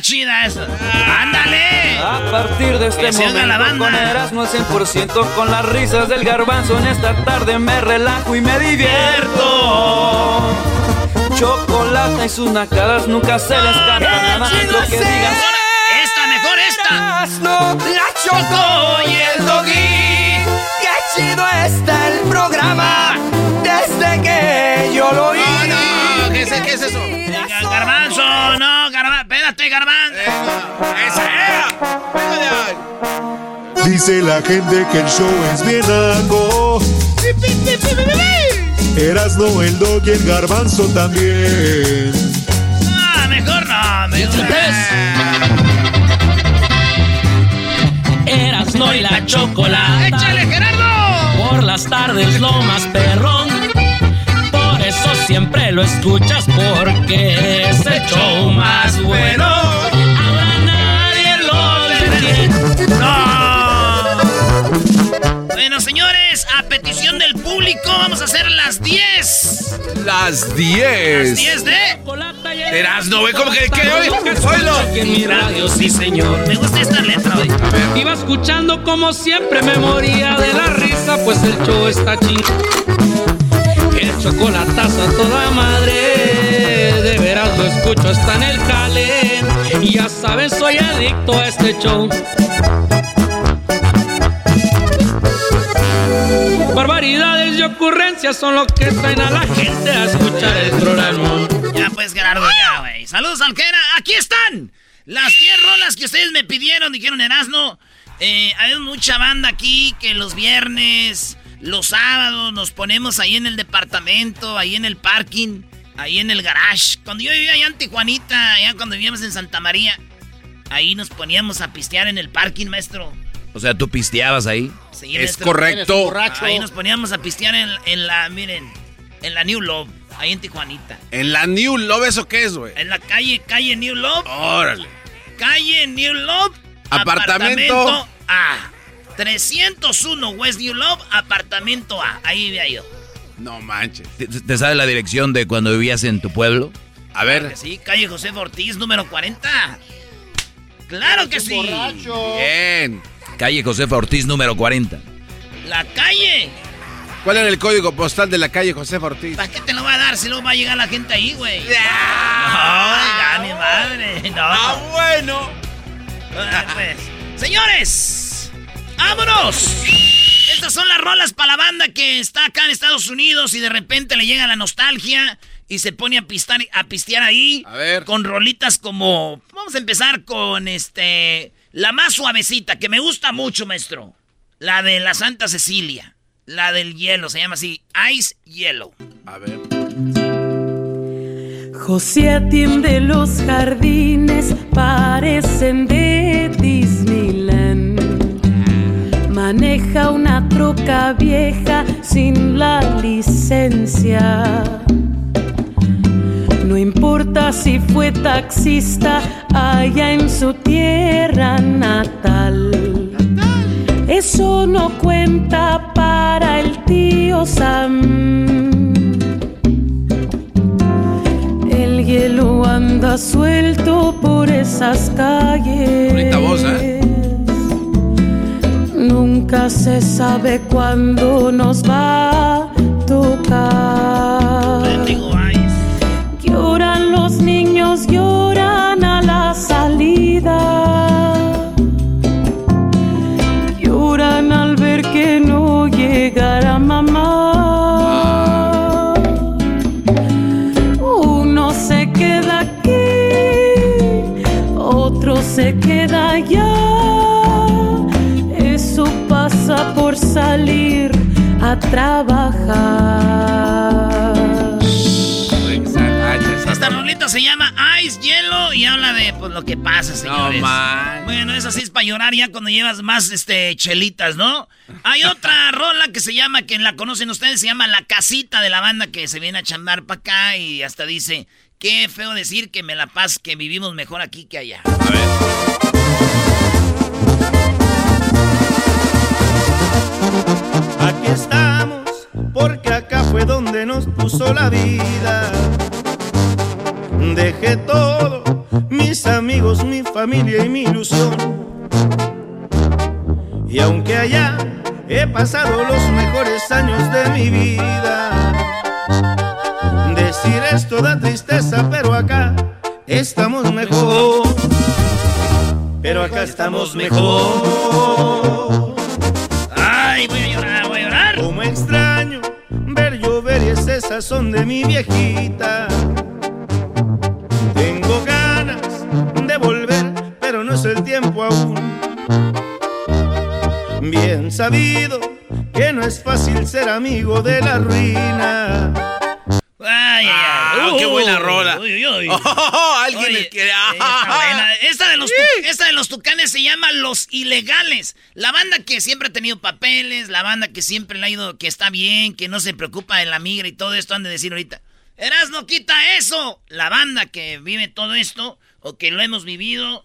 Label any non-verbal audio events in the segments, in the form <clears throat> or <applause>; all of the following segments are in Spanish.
chida esa. Ándale. A partir de este oiga la momento banda. con Erasmo al 100% con las risas del garbanzo en esta tarde me relajo y me divierto. Chocolate y sus nacadas nunca se les escapa nada lo que digas. Esta, mejor esta. La Choco y el Doggy. Qué chido está el programa desde que yo lo oí. No, no, ¿qué es, qué es eso? Garbanzo. Esa era. Dice la gente que el show es bien algo. Erasno, el dog y el garbanzo también. Ah, mejor no, mejor Erasno y la chocolate. ¡Échale, Gerardo! Por las tardes lo más perrón. Siempre lo escuchas porque es el show más bueno. Ahora nadie lo detiene. Bueno, señores, a petición del público, vamos a hacer las 10. Las 10. Las 10 de. Erasno, güey, como que, que hoy. Aquí en mi radio, sí señor. Me gusta esta letra, güey. Iba escuchando como siempre me moría de la risa, pues el show está ching. Chocolatazo a toda madre, de veras lo escucho, está en el jale. Y ya saben, soy adicto a este show. Barbaridades y ocurrencias son lo que traen a la gente a escuchar el programa. Ya pues, Gerardo, ya, güey. Saludos, Alquera. Aquí están las 10 rolas que ustedes me pidieron, dijeron Erasno. Eh, hay mucha banda aquí que los viernes, los sábados nos ponemos ahí en el departamento, ahí en el parking, ahí en el garage. Cuando yo vivía allá en Tijuanita, allá cuando vivíamos en Santa María, ahí nos poníamos a pistear en el parking, maestro. O sea, tú pisteabas ahí. Sí, es maestro. correcto. Ahí nos poníamos a pistear en, en la, miren, en la New Love, ahí en Tijuanita. En la New Love, ¿eso qué es, güey? En la calle, calle New Love. Órale. Calle New Love. Apartamento. A. 301 West New Love, apartamento A. Ahí vivía yo. No manches. ¿Te, te sabes la dirección de cuando vivías en tu pueblo? A ver. Sí, calle José Ortiz, número 40. Claro que sí. Bien. Calle Josefa Ortiz, número 40. La calle. ¿Cuál era el código postal de la calle José Ortiz? ¿Para qué te lo va a dar si luego va a llegar la gente ahí, güey? No, ya, mi madre. No. Ah, bueno. Pues. Señores, vámonos. Estas son las rolas para la banda que está acá en Estados Unidos y de repente le llega la nostalgia y se pone a, pistar, a pistear ahí. A ver. Con rolitas como... Vamos a empezar con este... La más suavecita, que me gusta mucho, maestro. La de la Santa Cecilia. La del hielo, se llama así. Ice Yellow. A ver. José atiende los jardines, parecen de Disneyland. Maneja una troca vieja sin la licencia. No importa si fue taxista allá en su tierra natal. Eso no cuenta para el tío Sam. El hielo anda suelto por esas calles. Bonita voz, ¿eh? Se sabe cuándo nos va a tocar. A trabajar. Esta rolita se llama Ice, Hielo y habla de pues, lo que pasa, señores. man. Bueno, eso sí es para llorar ya cuando llevas más este, chelitas, ¿no? Hay otra rola que se llama, que la conocen ustedes, se llama La Casita de la banda que se viene a chamar para acá y hasta dice, qué feo decir que me la paz, que vivimos mejor aquí que allá. Aquí estamos, porque acá fue donde nos puso la vida. Dejé todo, mis amigos, mi familia y mi ilusión. Y aunque allá he pasado los mejores años de mi vida, decir esto da tristeza, pero acá estamos mejor. Pero acá estamos mejor. Ay, voy a llorar, voy a llorar. Como llover sazón de mi viejita. Tengo ganas de volver, pero no es el tiempo aún. Bien sabido que no es fácil ser amigo de la ruina. Ay, ay, ay. Ah, qué buena rola. Uy, uy, uy. <laughs> Oh, alguien Oye, quiere. <laughs> buena. Esta de, los esta de los tucanes se llama Los Ilegales. La banda que siempre ha tenido papeles, la banda que siempre le ha ido, que está bien, que no se preocupa de la migra y todo esto, han de decir ahorita. Eras no quita eso. La banda que vive todo esto, o que lo hemos vivido,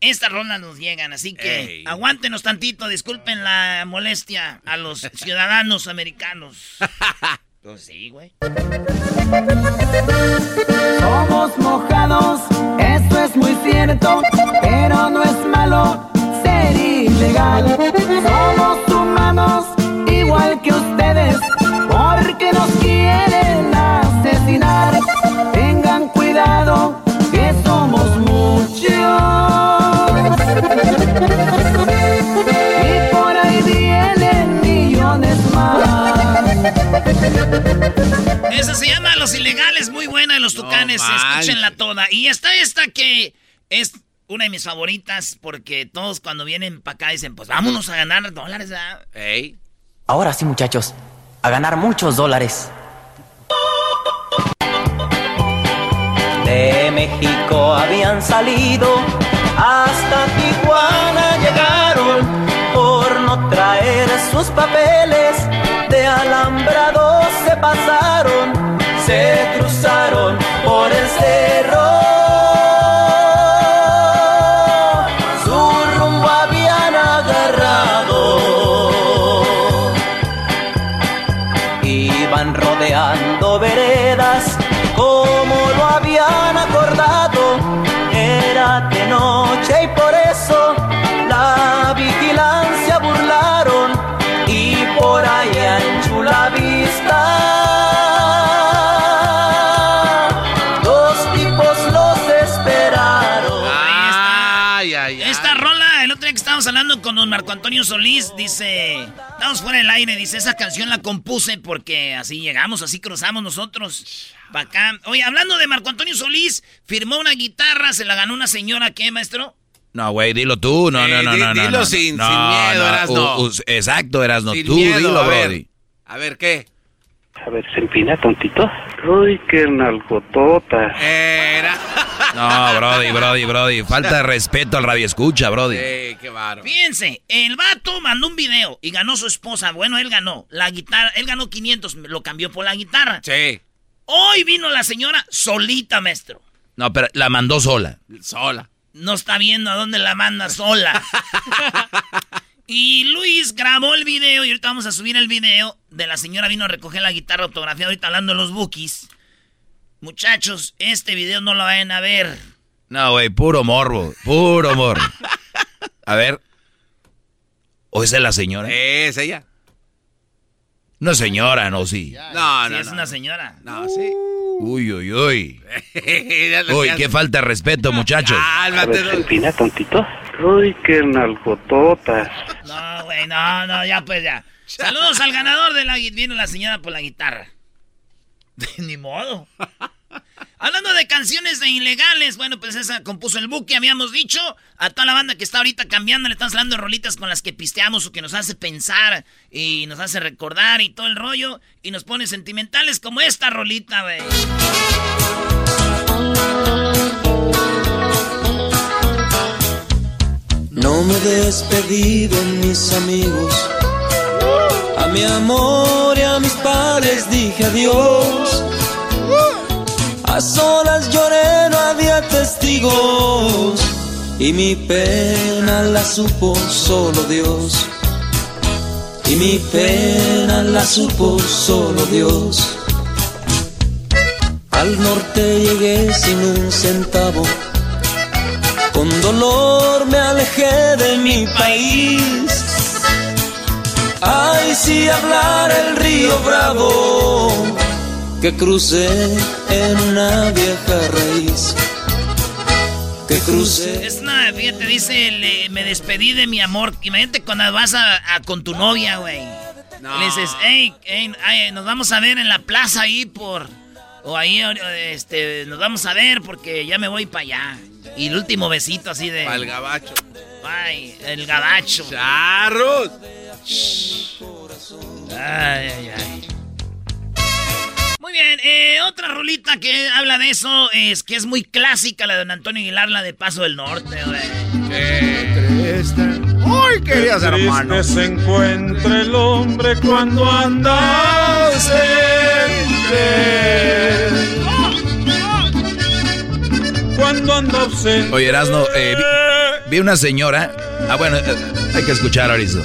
estas rondas nos llegan. Así que Ey. aguántenos tantito, disculpen la molestia a los <laughs> ciudadanos americanos. Pues sí, güey. Somos mojados, eso es muy cierto, pero no es malo ser ilegal. Somos humanos, igual que ustedes, porque nos quieren asesinar. Tengan cuidado, que somos muchos. Esa se llama Los Ilegales, muy buena de los tucanes, manches. escúchenla toda. Y está esta que es una de mis favoritas porque todos cuando vienen para acá dicen, pues vámonos a ganar dólares, ¿verdad? Ey. Ahora sí, muchachos, a ganar muchos dólares. De México habían salido, hasta Tijuana llegaron por no traer sus papeles. De alambrados se pasaron, se cruzaron por el cerro. Marco Antonio Solís, dice, estamos fuera del aire, dice, esa canción la compuse porque así llegamos, así cruzamos nosotros para acá. Oye, hablando de Marco Antonio Solís, firmó una guitarra, se la ganó una señora, ¿qué, maestro? No, güey, dilo tú. No, Eh, no, no, no, no. dilo no, sin- no, sin miedo, no, Erasno. u- u- exacto, Erasno. Sin Tú miedo, dilo, a ver. Brody. A ver, ¿qué? A ver, se empina tontito. Uy, qué nalgotota. Era. <laughs> No, Brody, Brody, Brody. Falta de respeto al radio escucha, Brody. Ey, qué bárbaro. Fíjense, el vato mandó un video y ganó su esposa. Bueno, él ganó la guitarra, él ganó 500, lo cambió por la guitarra. Sí. Hoy vino la señora solita, maestro. No, pero la mandó sola. Sola. No está viendo a dónde la manda sola. <laughs> Y Luis grabó el video y ahorita vamos a subir el video de la señora vino a recoger la guitarra autografiada ahorita hablando de los bookies. Muchachos, este video no lo vayan a ver. No, güey, puro morbo, puro morbo. A ver. ¿O esa es la señora? Es ella. No, señora, no, sí. No, Sí, no, es no. una señora. No, sí. Uy, uy, uy. <laughs> Uy, qué falta de respeto, muchachos. <laughs> Empina tontito. Uy, qué nalgototas. No, güey, no, no, ya pues ya. Saludos al ganador de la Vino la señora por la guitarra. <laughs> Ni modo. Hablando de canciones de ilegales, bueno, pues esa compuso el buque, habíamos dicho. A toda la banda que está ahorita cambiando, le están de rolitas con las que pisteamos o que nos hace pensar y nos hace recordar y todo el rollo. Y nos pone sentimentales como esta rolita, güey. No me despedí de mis amigos. A mi amor y a mis padres dije adiós. A solas lloré, no había testigos. Y mi pena la supo solo Dios. Y mi pena la supo solo Dios. Al norte llegué sin un centavo. Con dolor me alejé de mi país. Ay, si hablar el río Bravo que crucé en una vieja raíz. Que crucé. Es una, fíjate, dice, le- me despedí de mi amor. Imagínate cuando vas a, a- con tu novia, güey. Y Le dices, hey, hey, ay, nos vamos a ver en la plaza ahí por... O ahí, este, nos vamos a ver porque ya me voy para allá. Y el último besito así de... Al gabacho. Ay, el gabacho. ¡Charros! Ay, ay, ay. Muy bien, eh, otra rolita que habla de eso es que es muy clásica, la de don Antonio Aguilar, la de Paso del Norte, güey. ¡Ay, queridos hermanos! se encuentra el hombre cuando anda ausente. Cuando anda ausente. Oye, Erasno, eh, vi, vi una señora. Ah, bueno, eh, hay que escuchar ahorita.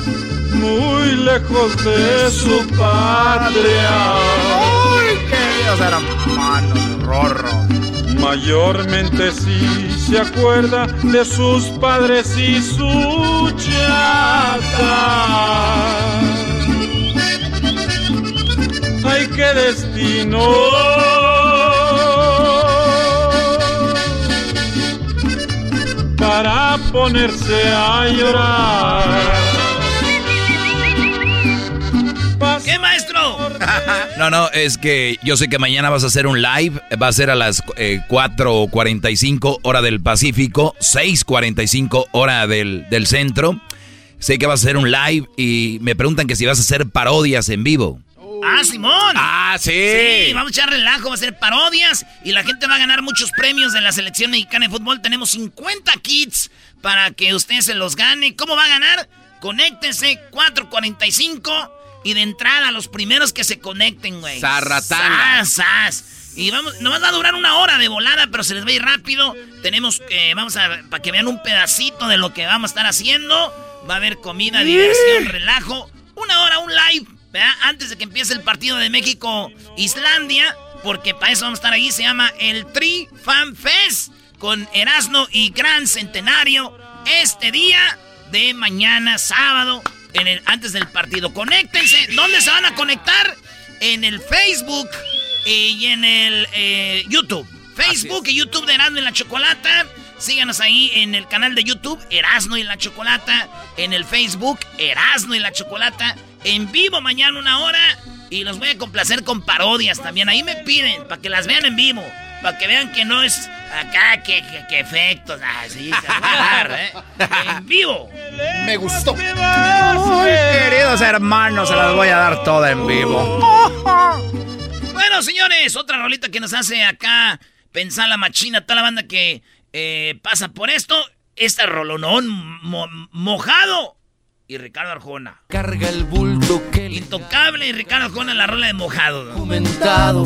Muy lejos de su patria. ¡Ay, queridos hermanos! Rorro. Mayormente sí se acuerda de sus padres y su chata. ¡Ay, qué destino! Para ponerse a llorar. ¿Qué, maestro? <laughs> No, no, es que yo sé que mañana vas a hacer un live. Va a ser a las eh, 4.45 hora del Pacífico, 6.45 hora del, del centro. Sé que vas a hacer un live y me preguntan que si vas a hacer parodias en vivo. Ah, Simón. Ah, sí. Sí, vamos a echar relajo, va a ser parodias y la gente va a ganar muchos premios de la selección mexicana de fútbol. Tenemos 50 kits para que usted se los gane. ¿Cómo va a ganar? Conéctense 445 y de entrada los primeros que se conecten, güey. Zarratanga. Sas. Y vamos, nos va a durar una hora de volada, pero se les va a ir rápido. Tenemos que, vamos a, para que vean un pedacito de lo que vamos a estar haciendo. Va a haber comida, diversión, relajo. Una hora, un live, ¿verdad? Antes de que empiece el partido de México-Islandia. Porque para eso vamos a estar ahí. Se llama el Tri Fan Fest. Con Erasmo y Gran Centenario. Este día de mañana, sábado. En el, antes del partido. Conéctense. ¿Dónde se van a conectar? En el Facebook y en el eh, YouTube. Facebook y YouTube de Erasmo y la Chocolata. Síganos ahí en el canal de YouTube, Erasno y la Chocolata. En el Facebook, Erasno y la Chocolata. En vivo mañana una hora. Y los voy a complacer con parodias también. Ahí me piden, para que las vean en vivo. Para que vean que no es acá, que, que, que efectos. Ah, sí, se va a dar, ¿eh? En vivo. Me gustó. Ay, queridos hermanos, se las voy a dar toda en vivo. Bueno, señores, otra rolita que nos hace acá pensar la machina, toda la banda que eh, pasa por esto. Esta rolonón mo- mojado. Y Ricardo Arjona. Carga el bulto que le Intocable y Ricardo Arjona la rola de mojado. ¿no? documentado.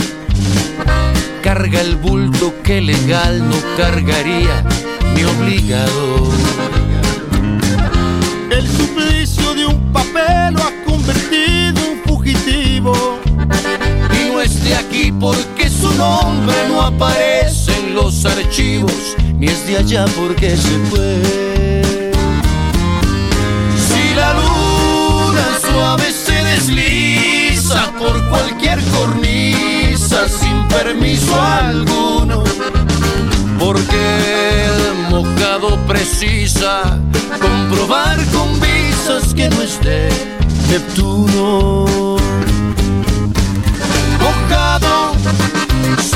Carga el bulto que legal no cargaría mi obligado. El suplicio hombre lo ha convertido en fugitivo. Y no es de aquí porque su nombre no aparece en los archivos, ni es de allá porque se fue. La luna suave se desliza por cualquier cornisa sin permiso alguno, porque el mojado precisa comprobar con visas que no es de Neptuno. Mojado,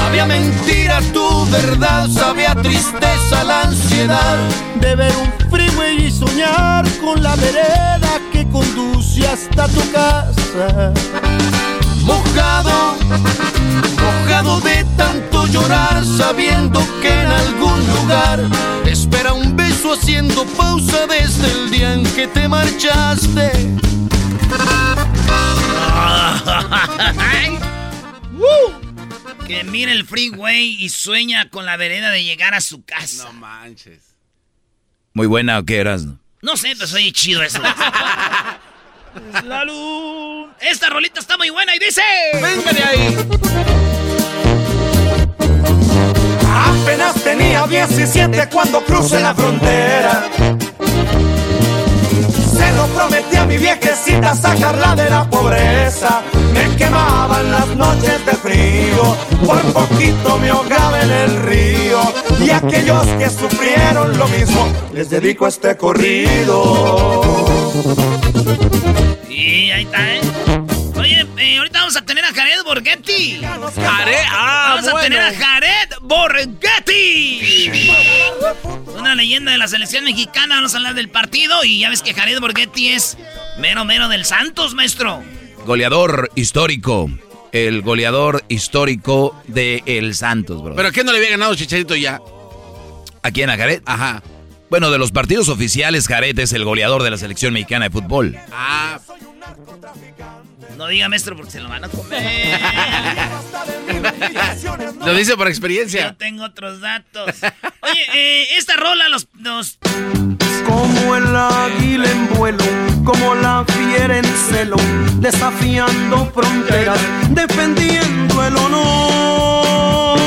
sabía mentira tu verdad, sabía tristeza la ansiedad de ver un freeway y soñar con la vereda que conduce hasta tu casa. Mojado, mojado de tanto llorar, sabiendo que en algún lugar te espera un beso haciendo pausa desde el día en que te marchaste. <laughs> Que mire el freeway y sueña con la vereda de llegar a su casa. No manches. Muy buena o qué eras, ¿no? No sé, pero soy chido eso. Es <laughs> la luz. Esta rolita está muy buena y dice. Venga de ahí. Apenas tenía 17 cuando crucé la frontera. Se lo prometí a mi viejecita sacarla de la pobreza. Me quemaban las noches de frío, por poquito me ahogaba en el río. Y aquellos que sufrieron lo mismo, les dedico este corrido. Y ahí está, ¿eh? Eh, ahorita vamos a tener a Jared Borghetti. Jared, ah, Vamos a tener a Jared Borghetti. Una leyenda de la selección mexicana. Vamos a hablar del partido. Y ya ves que Jared Borghetti es mero, mero del Santos, maestro. Goleador histórico. El goleador histórico de El Santos, bro. ¿Pero qué no le había ganado Chicharito ya? ¿A quién? ¿A Jared? Ajá. Bueno, de los partidos oficiales, Jared es el goleador de la selección mexicana de fútbol. Ah, No diga, maestro, porque se lo van a comer. lo dice por experiencia. Yo tengo otros datos. Oye, eh, esta rola los, los Como el águila en vuelo, como la fiera en celo, desafiando fronteras, defendiendo el honor.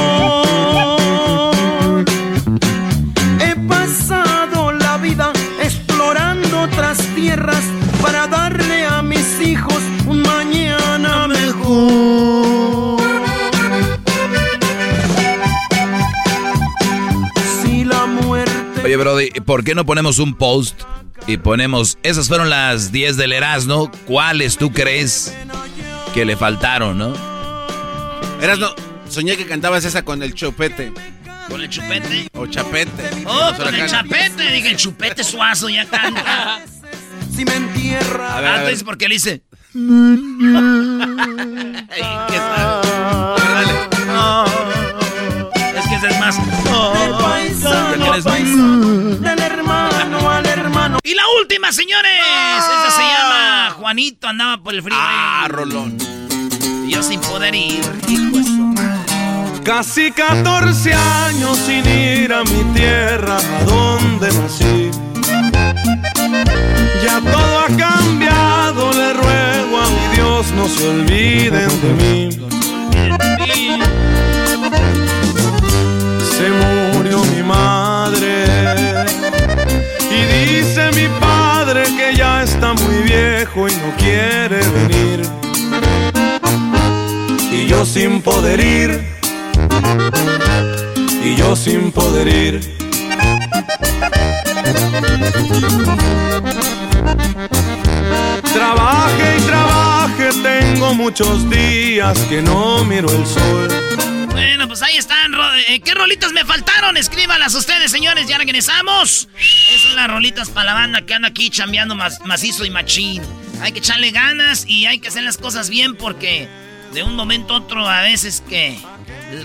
Tierras para darle a mis hijos un mañana mejor. Si la muerte Oye, Brody, ¿por qué no ponemos un post y ponemos, esas fueron las 10 del Erasmo, ¿cuáles tú crees que le faltaron, no? Eras no. Soñé que cantabas esa con el chupete. con el chupete. O chapete. Oh, con el chapete. Dije, el chupete suazo ya canta. <laughs> si me entierra. A ver, Ah, a ver. entonces, ¿por qué le hice? <laughs> Es que ese es más. Paisano, del hermano al hermano. Y la última, señores. Esta se llama Juanito, andaba por el frío. Ah, Rolón. Y yo sin poder ir. Hijo. Casi 14 años sin ir a mi tierra, a donde nací. Ya todo ha cambiado, le ruego a mi Dios no se olviden de mí. Se murió mi madre y dice mi padre que ya está muy viejo y no quiere venir. Y yo sin poder ir y yo sin poder ir. Trabaje y trabaje, tengo muchos días que no miro el sol. Bueno, pues ahí están. eh, ¿Qué rolitas me faltaron? Escríbalas ustedes, señores. Ya regresamos. Esas son las rolitas para la banda que anda aquí chambeando macizo y machín. Hay que echarle ganas y hay que hacer las cosas bien porque de un momento a otro a veces que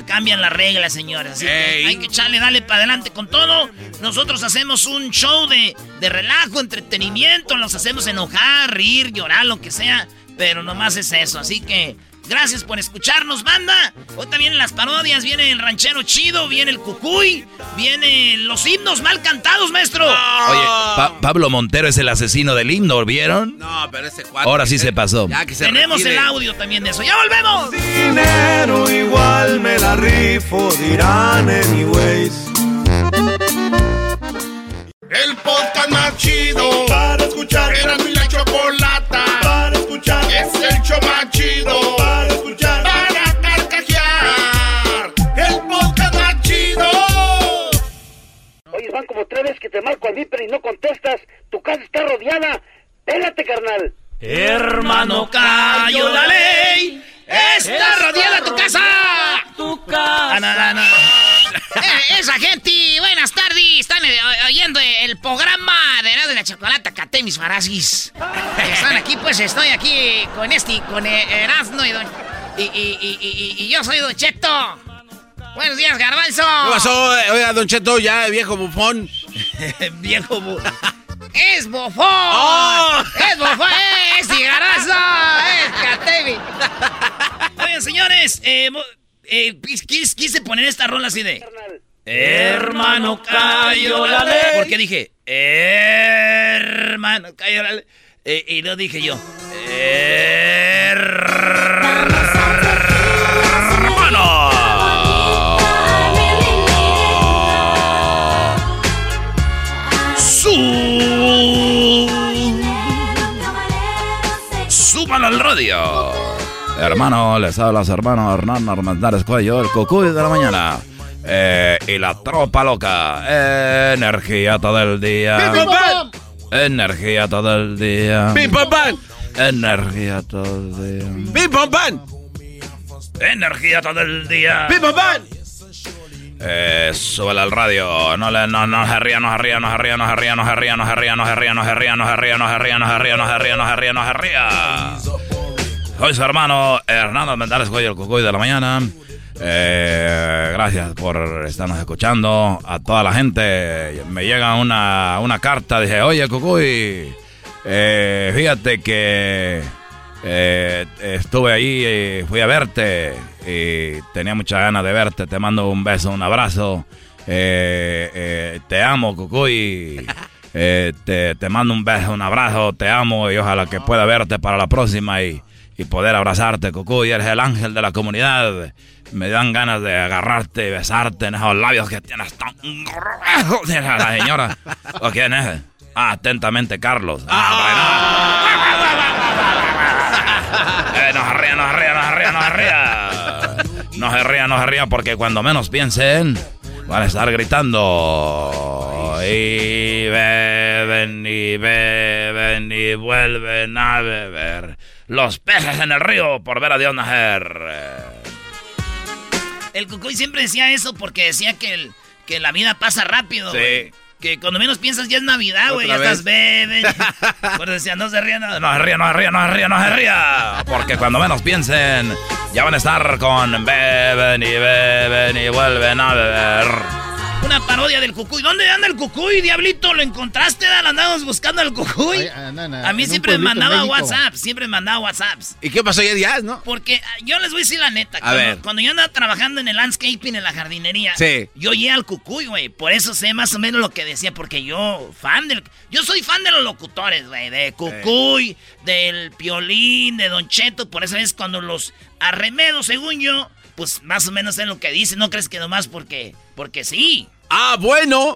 cambian las reglas, señores. Así que hay que echarle, dale para adelante con todo. Nosotros hacemos un show de, de relajo, entretenimiento. Los hacemos enojar, reír, llorar, lo que sea. Pero nomás es eso. Así que Gracias por escucharnos, banda. Hoy también en las parodias viene el ranchero chido, viene el cucuy, vienen los himnos mal cantados, maestro. Oye, Pablo Montero es el asesino del himno, ¿vieron? No, pero ese cuatro. Ahora sí se pasó. Tenemos el audio también de eso. ¡Ya volvemos! Dinero igual me la rifo, dirán anyways. El podcast más chido mis. Están aquí, pues estoy aquí con este, con Erasmo y, don, y, y, y, y, yo soy Don Cheto. Buenos días, Garbanzo. ¿Qué pasó? Oiga, Don Cheto, ya viejo bufón. <laughs> viejo bufón. ¡Es bofón! ¡Oh! ¡Es bofón! ¡Es cigarazo! ¡Es Catevi! Oigan, señores, eh, eh, quise, quise, poner esta rola así de... Hermano, cayó la ley. Porque dije, hermano, cayó la ley. Eh, y lo dije yo. Hermano. Su... Súbalo al radio. Hermano, les habla su hermano Hernán Armendáriz Cuello, el cucuy de la mañana. Eh, y la tropa loca. energía todo el día. Energía todo el día. Energía todo el día. Energía todo el día. Eh, súbele al radio. No le, no, no se ría, no se ría, no se ría, no se ría, no se ría, no se ría, no se ría, no se ría, no se ría, no se ría, no se ría, no se ría, no se ría, no se ría. Soy su hermano Hernando Mendares Cuello, el cucuy de la mañana. Eh, gracias por estarnos escuchando. A toda la gente me llega una, una carta. Dije, oye, Cucuy, eh, fíjate que eh, estuve ahí y fui a verte y tenía muchas ganas de verte. Te mando un beso, un abrazo. te amo, Cucuy. <laughs> te, te mando un beso, un abrazo. Te amo y ojalá que pueda verte para la próxima y, y poder abrazarte, Cucuy. Eres el ángel de la comunidad. Me dan ganas de agarrarte y besarte en esos labios que tienes tan gruesos. La señora. ¿O quién es? Ah, atentamente, Carlos. Ah, bueno. eh, no se ría, no se ría, no se ría, no se ría. No se ría, no se ría, porque cuando menos piensen, van a estar gritando. Y beben, y beben, y vuelven a beber. Los peces en el río por ver a Dios nacer. El Cucuy siempre decía eso porque decía que, el, que la vida pasa rápido, güey. Que cuando menos piensas ya es Navidad, güey. Ya estás beben. <laughs> Por decía, no se ría, no, no se ría, no se ría, no se ría, no se ría. Porque cuando menos piensen, ya van a estar con beben y beben y vuelven a beber. Una parodia del cucuy. ¿Dónde anda el cucuy, diablito? ¿Lo encontraste? Andamos buscando al cucuy. a mí siempre me mandaba WhatsApp, siempre me mandaba WhatsApps. ¿Y qué pasó ya días, no? Porque ah, yo les voy a decir la neta. A cuando, ver. cuando yo andaba trabajando en el landscaping, en la jardinería, Sí. yo oía al cucuy, güey. Por eso sé más o menos lo que decía, porque yo, fan del... Yo soy fan de los locutores, güey. De cucuy, del piolín, de Don Cheto. Por eso es cuando los arremedo, según yo, pues más o menos sé lo que dicen. No crees que nomás porque... Porque sí. Ah, bueno.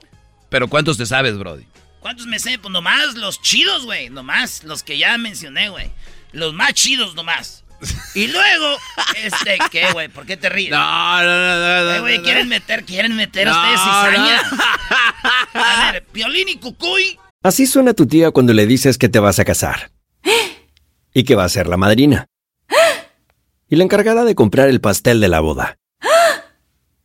Pero ¿cuántos te sabes, Brody? ¿Cuántos me sé? Pues nomás los chidos, güey. Nomás los que ya mencioné, güey. Los más chidos nomás. Y luego, <laughs> este, ¿qué, güey? ¿Por qué te ríes? No, no, no, no. Eh, güey, quieren meter, quieren meter No, ustedes cizaña. no. <laughs> A ver, Piolín y Cucuy. Así suena tu tía cuando le dices que te vas a casar. <gasps> Y que va a ser la madrina. <gasps> Y la encargada de comprar el pastel de la boda.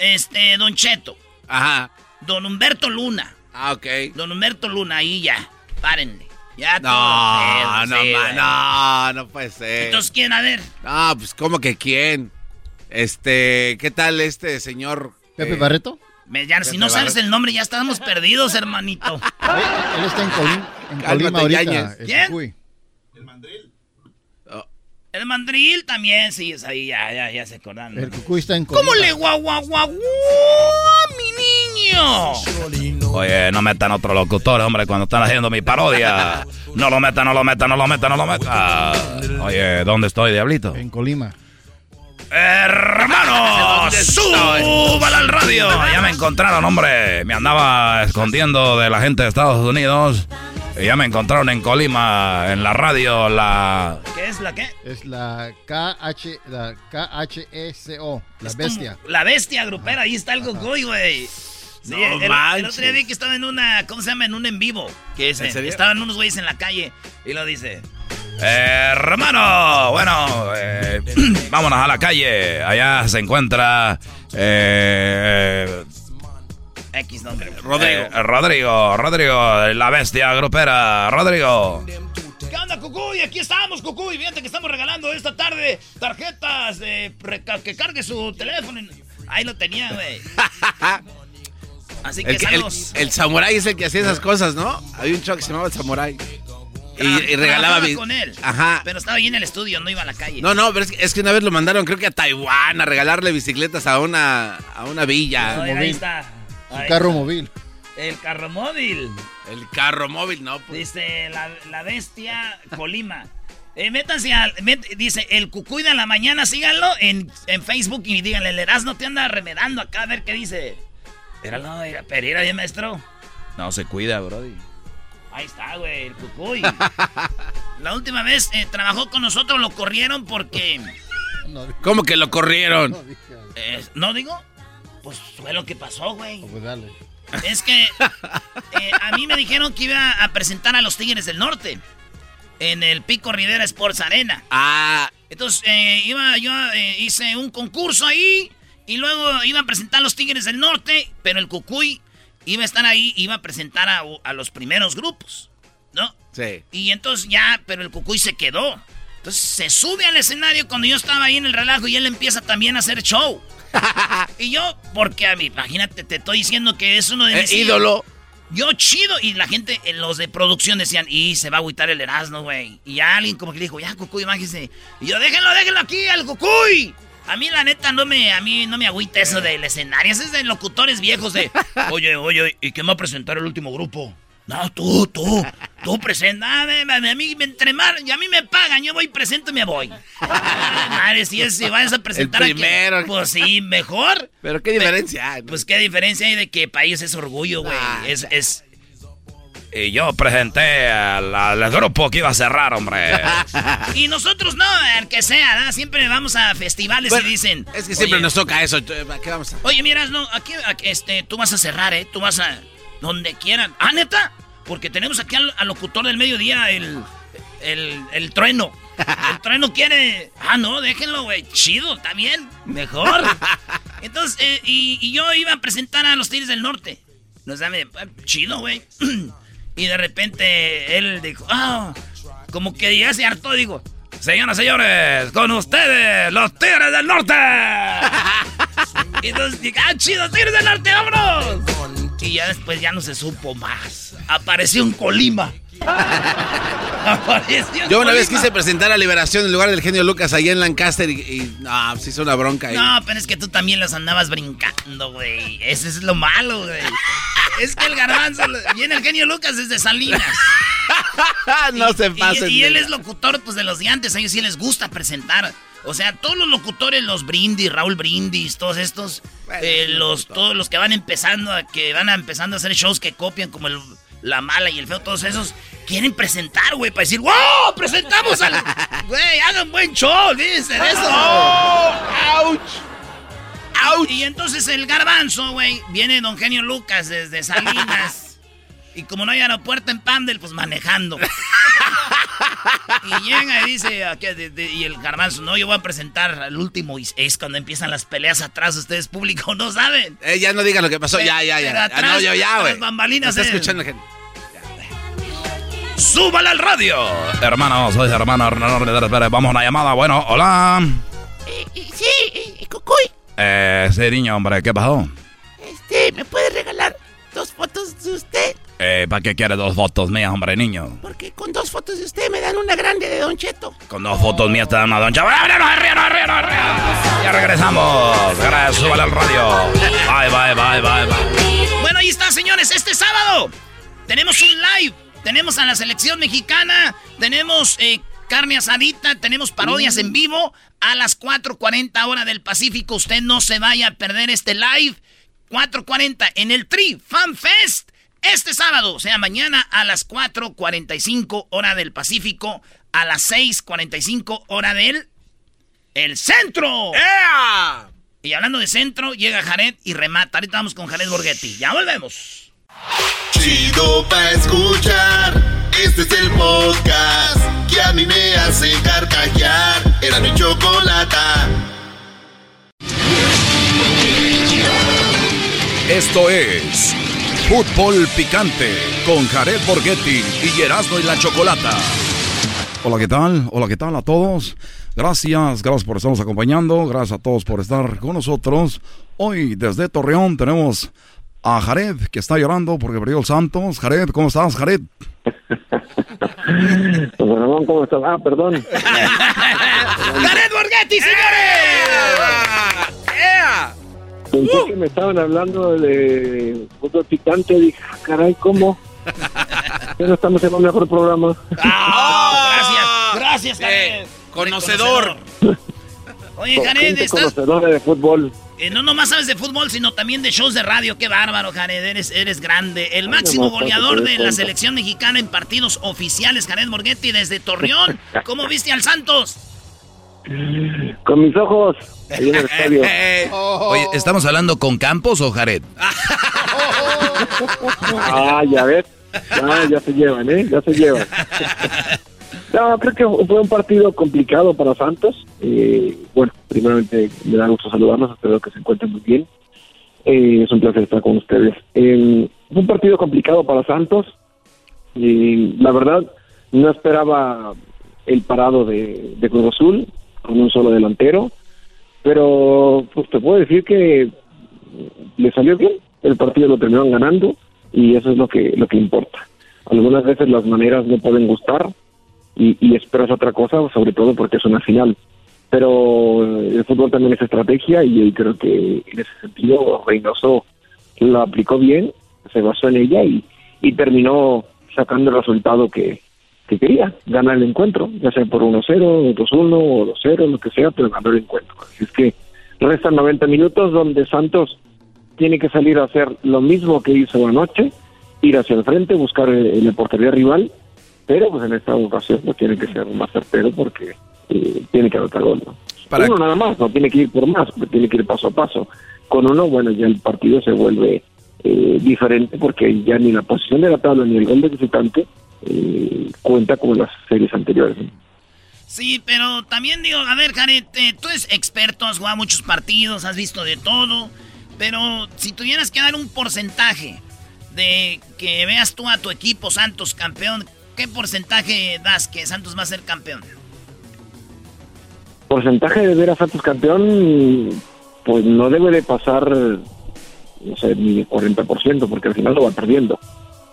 Este, Don Cheto. Ajá. Don Humberto Luna. Ah, ok. Don Humberto Luna, ahí ya. Párenle. Ya No, todo no, sí, no, no puede ser. Entonces, ¿quién? A ver. No, pues, ¿cómo que quién? Este, ¿qué tal este señor? ¿Pepe eh, Barreto? Me- ya, si no sabes Barreto. el nombre, ya estamos perdidos, hermanito. <laughs> Él está en, Colima, en Colima ahorita. Yañez. el ¿Quién? El mandril también, sí, es ahí, ya, ya, ya se acordaron. El Cucuy está en Colima. ¿Cómo le guau, guau, guau, mi niño? Oye, no metan otro locutor, hombre, cuando están haciendo mi parodia. No lo metan, no lo metan, no lo metan, no lo metan. Oye, ¿dónde estoy, diablito? En Colima. ¡Hermano! ¡Súbala al radio! Ya me encontraron, hombre. Me andaba escondiendo de la gente de Estados Unidos. Ya me encontraron en Colima, en la radio, la... ¿Qué es la qué? Es la KH, la KHECO, la Es bestia. La bestia grupera, ahí está el Gogoy, güey. Sí, No el, otro día vi que estaba en una, ¿cómo se llama? En un en vivo. Que es, ¿En serio? estaban unos güeyes en la calle y lo dice. Hermano, bueno, eh, <clears throat> vámonos a la calle. Allá se encuentra... eh, X nombre. Rodrigo. eh, Rodrigo, Rodrigo, la bestia grupera. Rodrigo. ¿Qué onda, Cucuy? Aquí estamos, Cucuy. Fíjate que estamos regalando esta tarde tarjetas de que cargue su teléfono. Ahí lo tenía, güey. <laughs> Así que El, el, el samurái es el que hacía esas cosas, ¿no? Había un show que se llamaba el samurái. Y, y regalaba... Vi- con él. Ajá. Pero estaba ahí en el estudio, no iba a la calle. No, no, pero es que, es que una vez lo mandaron, creo que a Taiwán, a regalarle bicicletas a una, a una villa. No, ahí está. Su carro móvil. El carro móvil. El carro móvil, no, pues. Dice la, la bestia Colima. Eh, métanse al. met- dice el Cucuy de la mañana, síganlo en, en Facebook y díganle, el Erasmo te anda remedando acá a ver qué dice. Míralo, mira, Pereira, bien maestro. No se cuida, brody. Ahí está, güey, el Cucuy. <laughs> la última vez eh, trabajó con nosotros, lo corrieron porque. ¿Cómo que lo corrieron? eh, ¿No digo? Pues fue lo que pasó, güey. Pues dale. Es que eh, a mí me dijeron que iba a presentar a los Tigres del Norte en el Pico Rivera Sports Arena. Ah, Entonces eh, iba, yo eh, hice un concurso ahí y luego iba a presentar a los Tigres del Norte, pero el Cucuy iba a estar ahí, iba a presentar a, a los primeros grupos, ¿no? sí. Y entonces ya, pero el Cucuy se quedó. Entonces se sube al escenario cuando yo estaba ahí en el relajo y él empieza también a hacer show. <laughs> y yo, porque a mí, imagínate, te estoy diciendo que es uno de Eh, mis ídolo. Yo chido. Y la gente, eh, los de producción decían, y se va a agüitar el Erasmo, güey. Y ya alguien como que dijo, ya, Cucuy, májese. Y yo, déjenlo, déjenlo aquí, al Cucuy. A mí, la neta, no me, a mí no me agüita eso del escenario. Eso es de locutores viejos de, oye, oye, ¿y quién va a presentar el último grupo? No, tú, tú, tú presenta. A, mí- me entre mar, y a mí me pagan, yo voy, presento y me voy. Madre, si, es, si vas a presentar a quien- primero. Pues sí, mejor. Pero qué diferencia hay, ¿no? Pues qué diferencia hay de que país es orgullo, güey. Ah, es, es, Y yo presenté al, al grupo que iba a cerrar, hombre. <laughs> Y nosotros no, el que sea, ¿verdad? Siempre vamos a festivales Bueno, y dicen. Es que siempre "Oye, nos toca eso. ¿Qué vamos a...? Oye, miras, no, aquí, aquí, este, tú vas a cerrar, ¿eh? Tú vas a. Donde quieran. ¿Ah, neta? Porque tenemos aquí al, al locutor del mediodía, el. El, el trueno. El <laughs> trueno quiere. Ah, no, déjenlo, güey. Chido, está bien. Mejor. <laughs> Entonces, eh, y, y yo iba a presentar a los Tigres del Norte. Nos dame. Chido, güey. <clears throat> Y de repente él dijo, ah, como que ya se hartó, digo. Señoras señores, con ustedes, los Tigres del Norte. <laughs> Y entonces dije, ah, chido, Tigres del Norte, vámonos. Después ya no se supo más. Apareció un Colima. <laughs> Apareció Yo una vez quise presentar a Liberación en lugar del genio Lucas allá en Lancaster y, no, se hizo una bronca ahí. No, pero es que tú también las andabas brincando, güey. Ese es lo malo, güey. es que el garbanzo viene el genio Lucas desde Salinas. <laughs> no se pasen. Y, y él es locutor pues de los de antes, a ellos sí les gusta presentar. O sea, todos los locutores, los Brindis, Raúl Brindis, todos estos, eh, los, todos los que van empezando a, que van empezando a hacer shows que copian como el, la mala y el feo, todos esos quieren presentar, güey, para decir, ¡wow! Presentamos al. <laughs> Güey, hagan buen show, dicen eso. ¡Oh! ¡Auch! ¡Auch! Y entonces el garbanzo, güey, viene don Genio Lucas desde Salinas. <laughs> Y como no hay aeropuerto en Pandel, pues manejando. <laughs> y llega y dice, y el garbanzo, no, yo voy a presentar al último. Y es cuando empiezan las peleas atrás, ustedes público no saben. Eh, ya no digan lo que pasó, ya, ya, ya. Atrás, no, yo ya, güey. Las bambalinas. Está escuchando gente. ¡Súbala al radio! Hermano, soy hermano. Vamos a una llamada. Bueno, hola. Eh, sí, Cucuy. Eh, sí, niño, hombre, ¿qué pasó? Este, ¿me puede regalar dos fotos de usted? Eh, ¿para qué quiere dos fotos mías, hombre, niño? Porque con dos fotos de usted me dan una grande de Don Cheto. Con dos fotos mías te dan una Don Cheto. Ya regresamos. Gracias, súbale al radio. Bye, bye, bye, bye, bye. Bueno, ahí está, señores. Este sábado tenemos un live. Tenemos a la selección mexicana. Tenemos eh, carne asadita. Tenemos parodias en vivo. A las 4.40 hora del Pacífico. Usted no se vaya a perder este live. 4.40 en el Tri Fan Fest. Este sábado, o sea, mañana a las 4.45 hora del Pacífico, a las 6.45 hora del el centro. Y hablando de centro, llega Jared y remata. Ahorita vamos con Jared Borghetti. Ya volvemos. Chido pa' escuchar. Este es el podcast que a mí me hace carcajear. Era mi chocolata. Esto es Fútbol Picante con Jared Borghetti y Erasmo y la Chocolata. Hola, ¿qué tal? Hola, ¿qué tal a todos? Gracias, gracias por estarnos acompañando, gracias a todos por estar con nosotros. Hoy desde Torreón tenemos a Jared que está llorando porque perdió el Santos. Jared, ¿cómo estás, Jared? <laughs> ¿cómo estás? Ah, perdón. <laughs> ¡Jared Borghetti, señores! Pensé que me estaban hablando de fútbol picante. Dije, ah, caray, ¿cómo? <laughs> Pero estamos en un mejor programa. ¡Ah! gracias, gracias, Jared. conocedor. Oye, Jared, ¿estás...? Conocedor de fútbol. Eh, no nomás sabes de fútbol, sino también de shows de radio. Qué bárbaro, Jared. Eres, eres grande. El máximo goleador de la selección mexicana en partidos oficiales, Jared Borghetti, desde Torreón. <laughs> ¿Cómo viste al Santos? Con mis ojos, ahí en el <laughs> estadio. Oye, ¿estamos hablando con Campos o Jared? ah, ya ves. Ya, ya se llevan, ¿eh? Ya se llevan. <laughs> No, creo que fue un partido complicado para Santos. Eh, bueno, primeramente me da gusto saludarlos, espero que se encuentren muy bien. Eh, es un placer estar con ustedes. Eh, fue un partido complicado para Santos. Y la verdad, no esperaba el parado de, de Cruz Azul con un solo delantero, pero pues te puedo decir que le salió bien, el partido lo terminaron ganando y eso es lo que lo que importa. Algunas veces las maneras no pueden gustar y, y esperas otra cosa, sobre todo porque es una final. Pero el fútbol también es estrategia y creo que en ese sentido Reynoso la aplicó bien, se basó en ella y, y terminó sacando el resultado que, que quería, ganar el encuentro, ya sea por 1-0, 2-1 o 2-0, lo que sea, pero ganar el encuentro. Así es que restan 90 minutos donde Santos tiene que salir a hacer lo mismo que hizo anoche, ir hacia el frente, buscar el, el portería rival, pero pues en esta ocasión no tiene que ser más certero porque eh, tiene que anotar gol. ¿no? Para- Uno nada más, no tiene que ir por más, tiene que ir paso a paso. Con uno, bueno, ya el partido se vuelve eh, diferente porque ya ni la posición de la tabla ni el gol de visitante eh, cuenta como las series anteriores. ¿no? Sí, pero también digo, a ver, Jared, eh, tú eres experto, has jugado muchos partidos, has visto de todo, pero si tuvieras que dar un porcentaje de que veas tú a tu equipo Santos campeón, ¿qué porcentaje das que Santos va a ser campeón? Porcentaje de ver a Santos campeón, pues no debe de pasar no sé, ni 40%, porque al final lo va perdiendo.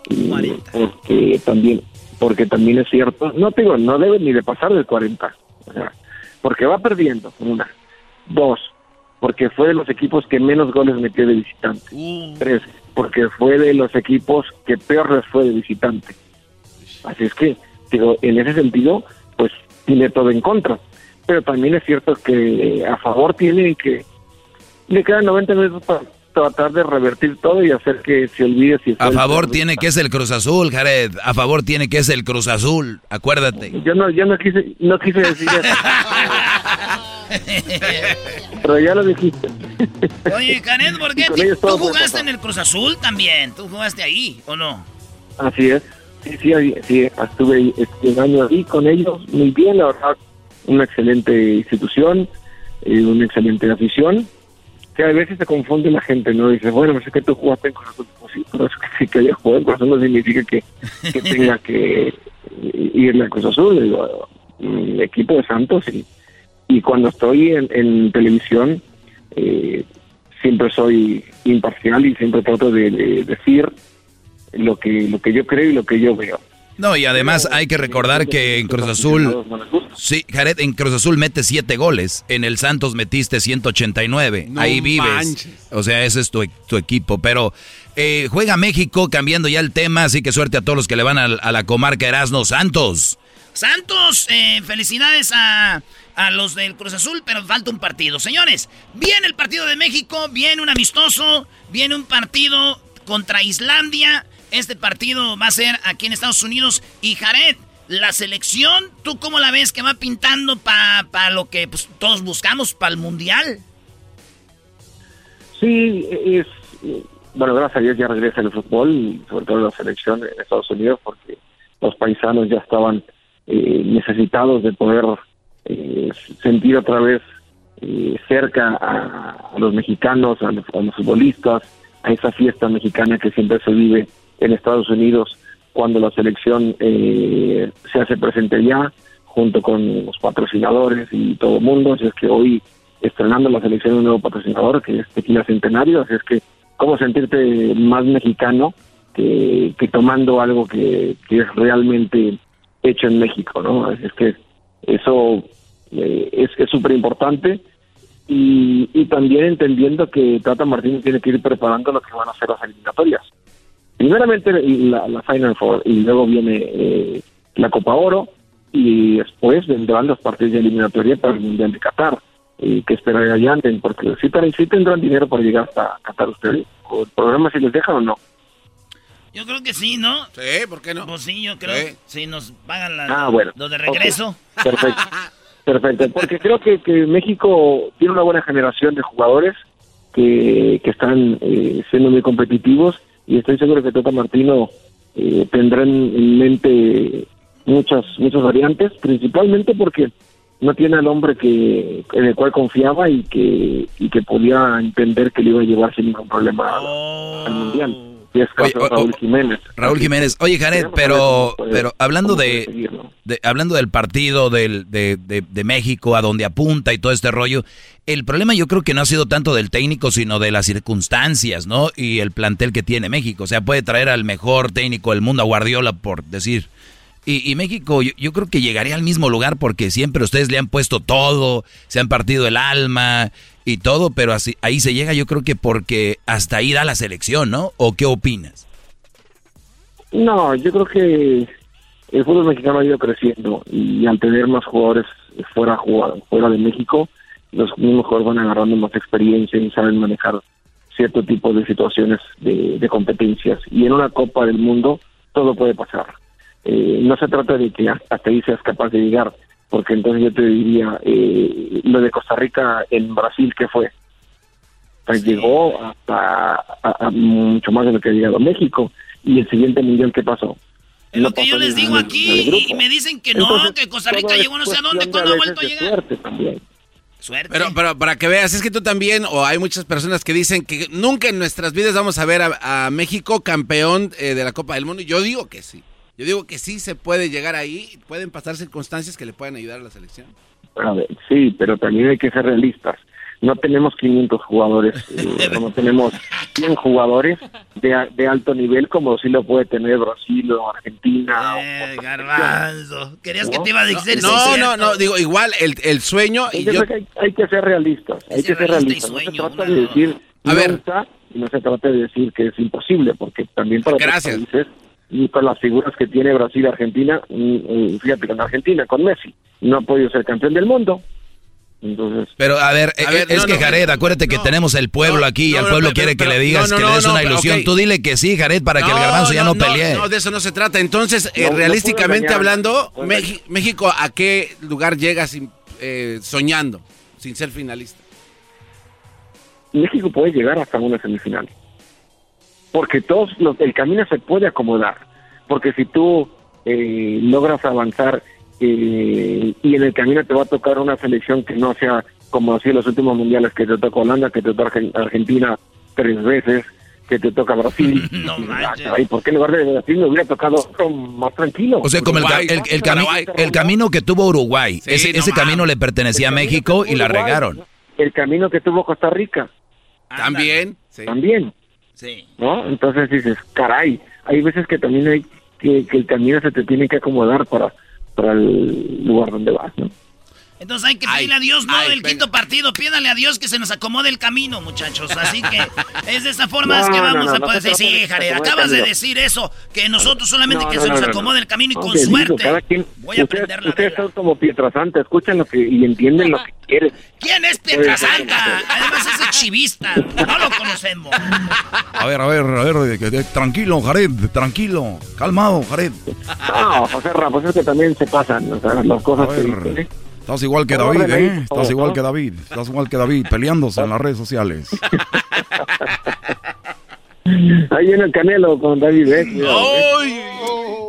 Y porque también, porque también es cierto, no te digo, no debe ni de pasar del 40, o sea, porque va perdiendo, una. Dos, porque fue de los equipos que menos goles metió de visitante. Tres, porque fue de los equipos que peor les fue de visitante. Así es que, digo, en ese sentido, pues tiene todo en contra. Pero también es cierto que a favor tiene que le quedan 90 minutos para tratar de revertir todo y hacer que se olvide si A favor tiene que es el Cruz Azul, Jared. A favor tiene que es el Cruz Azul. Acuérdate. Yo no, yo no quise, no quise decir eso. <laughs> Pero ya lo dijiste. Oye, Canet, ¿por qué? con ellos ¿Tú jugaste en el Cruz Azul también? ¿Tú jugaste ahí o no? Así es. Sí, sí, ahí- sí, estuve ahí, este, un año ahí con ellos, muy bien, la verdad, una excelente institución, eh, una excelente afición, que a veces se confunde la gente, ¿no? Dice, bueno, no sé que tú jugaste en Cruz pues sí, pero es que, que haya jugado en Cruz no significa que, que <laughs> tenga que irle a Cruz Azul, digo, mi equipo de Santos y, y cuando estoy en, en televisión eh, siempre soy imparcial y siempre trato de, de decir lo que lo que yo creo y lo que yo veo. No, y además hay que recordar que en Cruz Azul, sí, Jared, en Cruz Azul mete siete goles, en el Santos metiste 189, No ahí vives. manches. O sea, ese es tu, tu equipo, pero eh, juega México, cambiando ya el tema, así que suerte a todos los que le van al- a, la comarca Erasno Santos. Santos, eh, felicidades a, a los del Cruz Azul, pero falta un partido. Señores, viene el partido de México, viene un amistoso, viene un partido contra Islandia. Este partido va a ser aquí en Estados Unidos. Y Jared, la selección, ¿tú cómo la ves que va pintando para lo que pues, todos buscamos, para el Mundial? Sí, es bueno, gracias a Dios ya regresa el fútbol y sobre todo la selección en Estados Unidos porque los paisanos ya estaban eh, necesitados de poder eh, sentir otra vez eh, cerca a, a los mexicanos, a los, a los futbolistas, a esa fiesta mexicana que siempre se vive en Estados Unidos cuando la selección eh, se hace presente allá junto con los patrocinadores y todo el mundo. Así es que hoy estrenando la selección un nuevo patrocinador que es Tequila Centenario, así es que cómo sentirte más mexicano que, que tomando algo que, es realmente hecho en México, ¿no? Así es que eso eh, es súper importante y, y también entendiendo que Tata Martínez tiene que ir preparando lo que van a ser las eliminatorias. Primeramente la, la Final Four y luego viene eh, la Copa Oro y después vendrán los partidos de eliminatoria para el Mundial de Qatar y que esperar allá anden, porque sí, sí tendrán dinero para llegar hasta Qatar ustedes, o el programa si les dejan o no. Yo creo que sí, ¿no? Sí, ¿por qué no? Pues sí, yo creo. Sí. Si nos pagan la, Ah, bueno. lo de regreso. Perfecto. <laughs> Perfecto, porque creo que, que México tiene una buena generación de jugadores que, que están eh, siendo muy competitivos y estoy seguro que Tata Martino eh, tendrá en, en mente muchas muchas variantes, principalmente porque no tiene al hombre que en el cual confiaba y que y que podía entender que le iba a llevar sin ningún problema al, al mundial. Y es Raúl Jiménez. Raúl Jiménez, oye Jared, pero, pero hablando de, de- hablando del partido del, de, de- de México, a donde apunta y todo este rollo, el problema yo creo que no ha sido tanto del técnico, sino de las circunstancias, ¿no? Y el plantel que tiene México. O sea, puede traer al mejor técnico del mundo, a Guardiola, por decir. Y, y México, yo, creo que llegaría al mismo lugar porque siempre ustedes le han puesto todo, se han partido el alma y todo, pero así, ahí se llega yo creo que porque hasta ahí da la selección, ¿no? ¿O qué opinas? No, yo creo que el fútbol mexicano ha ido creciendo y al tener más jugadores fuera fuera de México, los mismos jugadores van agarrando más experiencia y saben manejar cierto tipo de situaciones de competencias. Y en una Copa del Mundo todo puede pasar. Eh, no se trata de que hasta ahí seas capaz de llegar, porque entonces yo te diría, eh, lo de Costa Rica en Brasil, ¿qué fue? Pues llegó hasta a- a mucho más de lo que ha llegado México. Y el siguiente mundial, ¿qué pasó? Es lo que yo les digo aquí y me dicen que no, que Costa Rica llegó no sé a dónde, ¿cuándo ha vuelto a llegar? Suerte también. Suerte. Pero, pero para que veas, es que tú también, o hay muchas personas que dicen que nunca en nuestras vidas vamos a ver a, a México campeón eh, de la Copa del Mundo. Yo digo que sí. Yo digo que sí se puede llegar ahí, pueden pasar circunstancias que le pueden ayudar a la selección. A ver, sí, pero también hay que ser realistas. no tenemos 500 jugadores, <laughs> eh, no tenemos 100 jugadores de, de alto nivel como sí lo puede tener Brasil o Argentina. o- Eh, garbanzo. Querías que te iba a decir No, no, cierto. no, digo, igual el, el sueño y Yo yo... que hay, hay que ser realistas, hay que ser realistas. No se trata de decir A ver. y no se trata de decir que es imposible, porque también para otros Gracias. países y con las figuras que tiene Brasil y Argentina, fíjate con Argentina, con Messi, no ha podido ser campeón del mundo. Entonces, Pero a ver, A eh, ver, es no, que no, Jared, acuérdate que tenemos el pueblo aquí y no, al no, pueblo pero- quiere que pero- le digas no, no, que le des no, una ilusión. ok. Tú dile que sí, Jared, para que el No, garbanzo ya no, pelee. No, de eso no se trata. Entonces, eh, realísticamente hablando, México, ¿a qué lugar llega sin, eh, soñando, sin ser finalista? México puede llegar hasta una semifinal. Porque todos los, el camino se puede acomodar. Porque si tú eh, logras avanzar eh, y en el camino te va a tocar una selección que no sea como así en los últimos mundiales, que te toca Holanda, que te toca Argen- Argentina tres veces, que te toca Brasil. <laughs> ¿Y por qué en lugar de Brasil me hubiera tocado otro más tranquilo? O sea, como el, el, el cami- el camino que tuvo Uruguay, Sí, ese, no ese camino le pertenecía a México y la regaron. El camino que tuvo Costa Rica. También. También. ¿No? Entonces dices, caray, hay veces que también hay que, que el camino se te tiene que acomodar para, para el lugar donde vas, ¿no? Entonces hay que pedirle a Dios, no del quinto partido. Pídale a Dios que se nos acomode el camino, muchachos. Así que es de esa forma No, es que vamos no, a poder decir, sí, Jared, acabas de decir eso, que nosotros solamente No, que no, se no, nos no, no. acomode el camino y con suerte. quien, Voy a ustedes, prender la ustedes vela. son como Pietrasanta, escuchan lo que y entienden lo que quieren. ¿Quién es Pietrasanta? Además es chivista, no lo conocemos. A ver, a ver, a ver, que- que- tranquilo, Jared, tranquilo, calmado, Jared. No, José Ra, pues es que también se pasan, o sea, las cosas que dicen, ¿eh? Estás igual que David, ¿eh? Estás igual que David, estás igual que David, peleándose en las redes sociales. <laughs> Ahí viene el Canelo con David, ¿eh? ¿eh?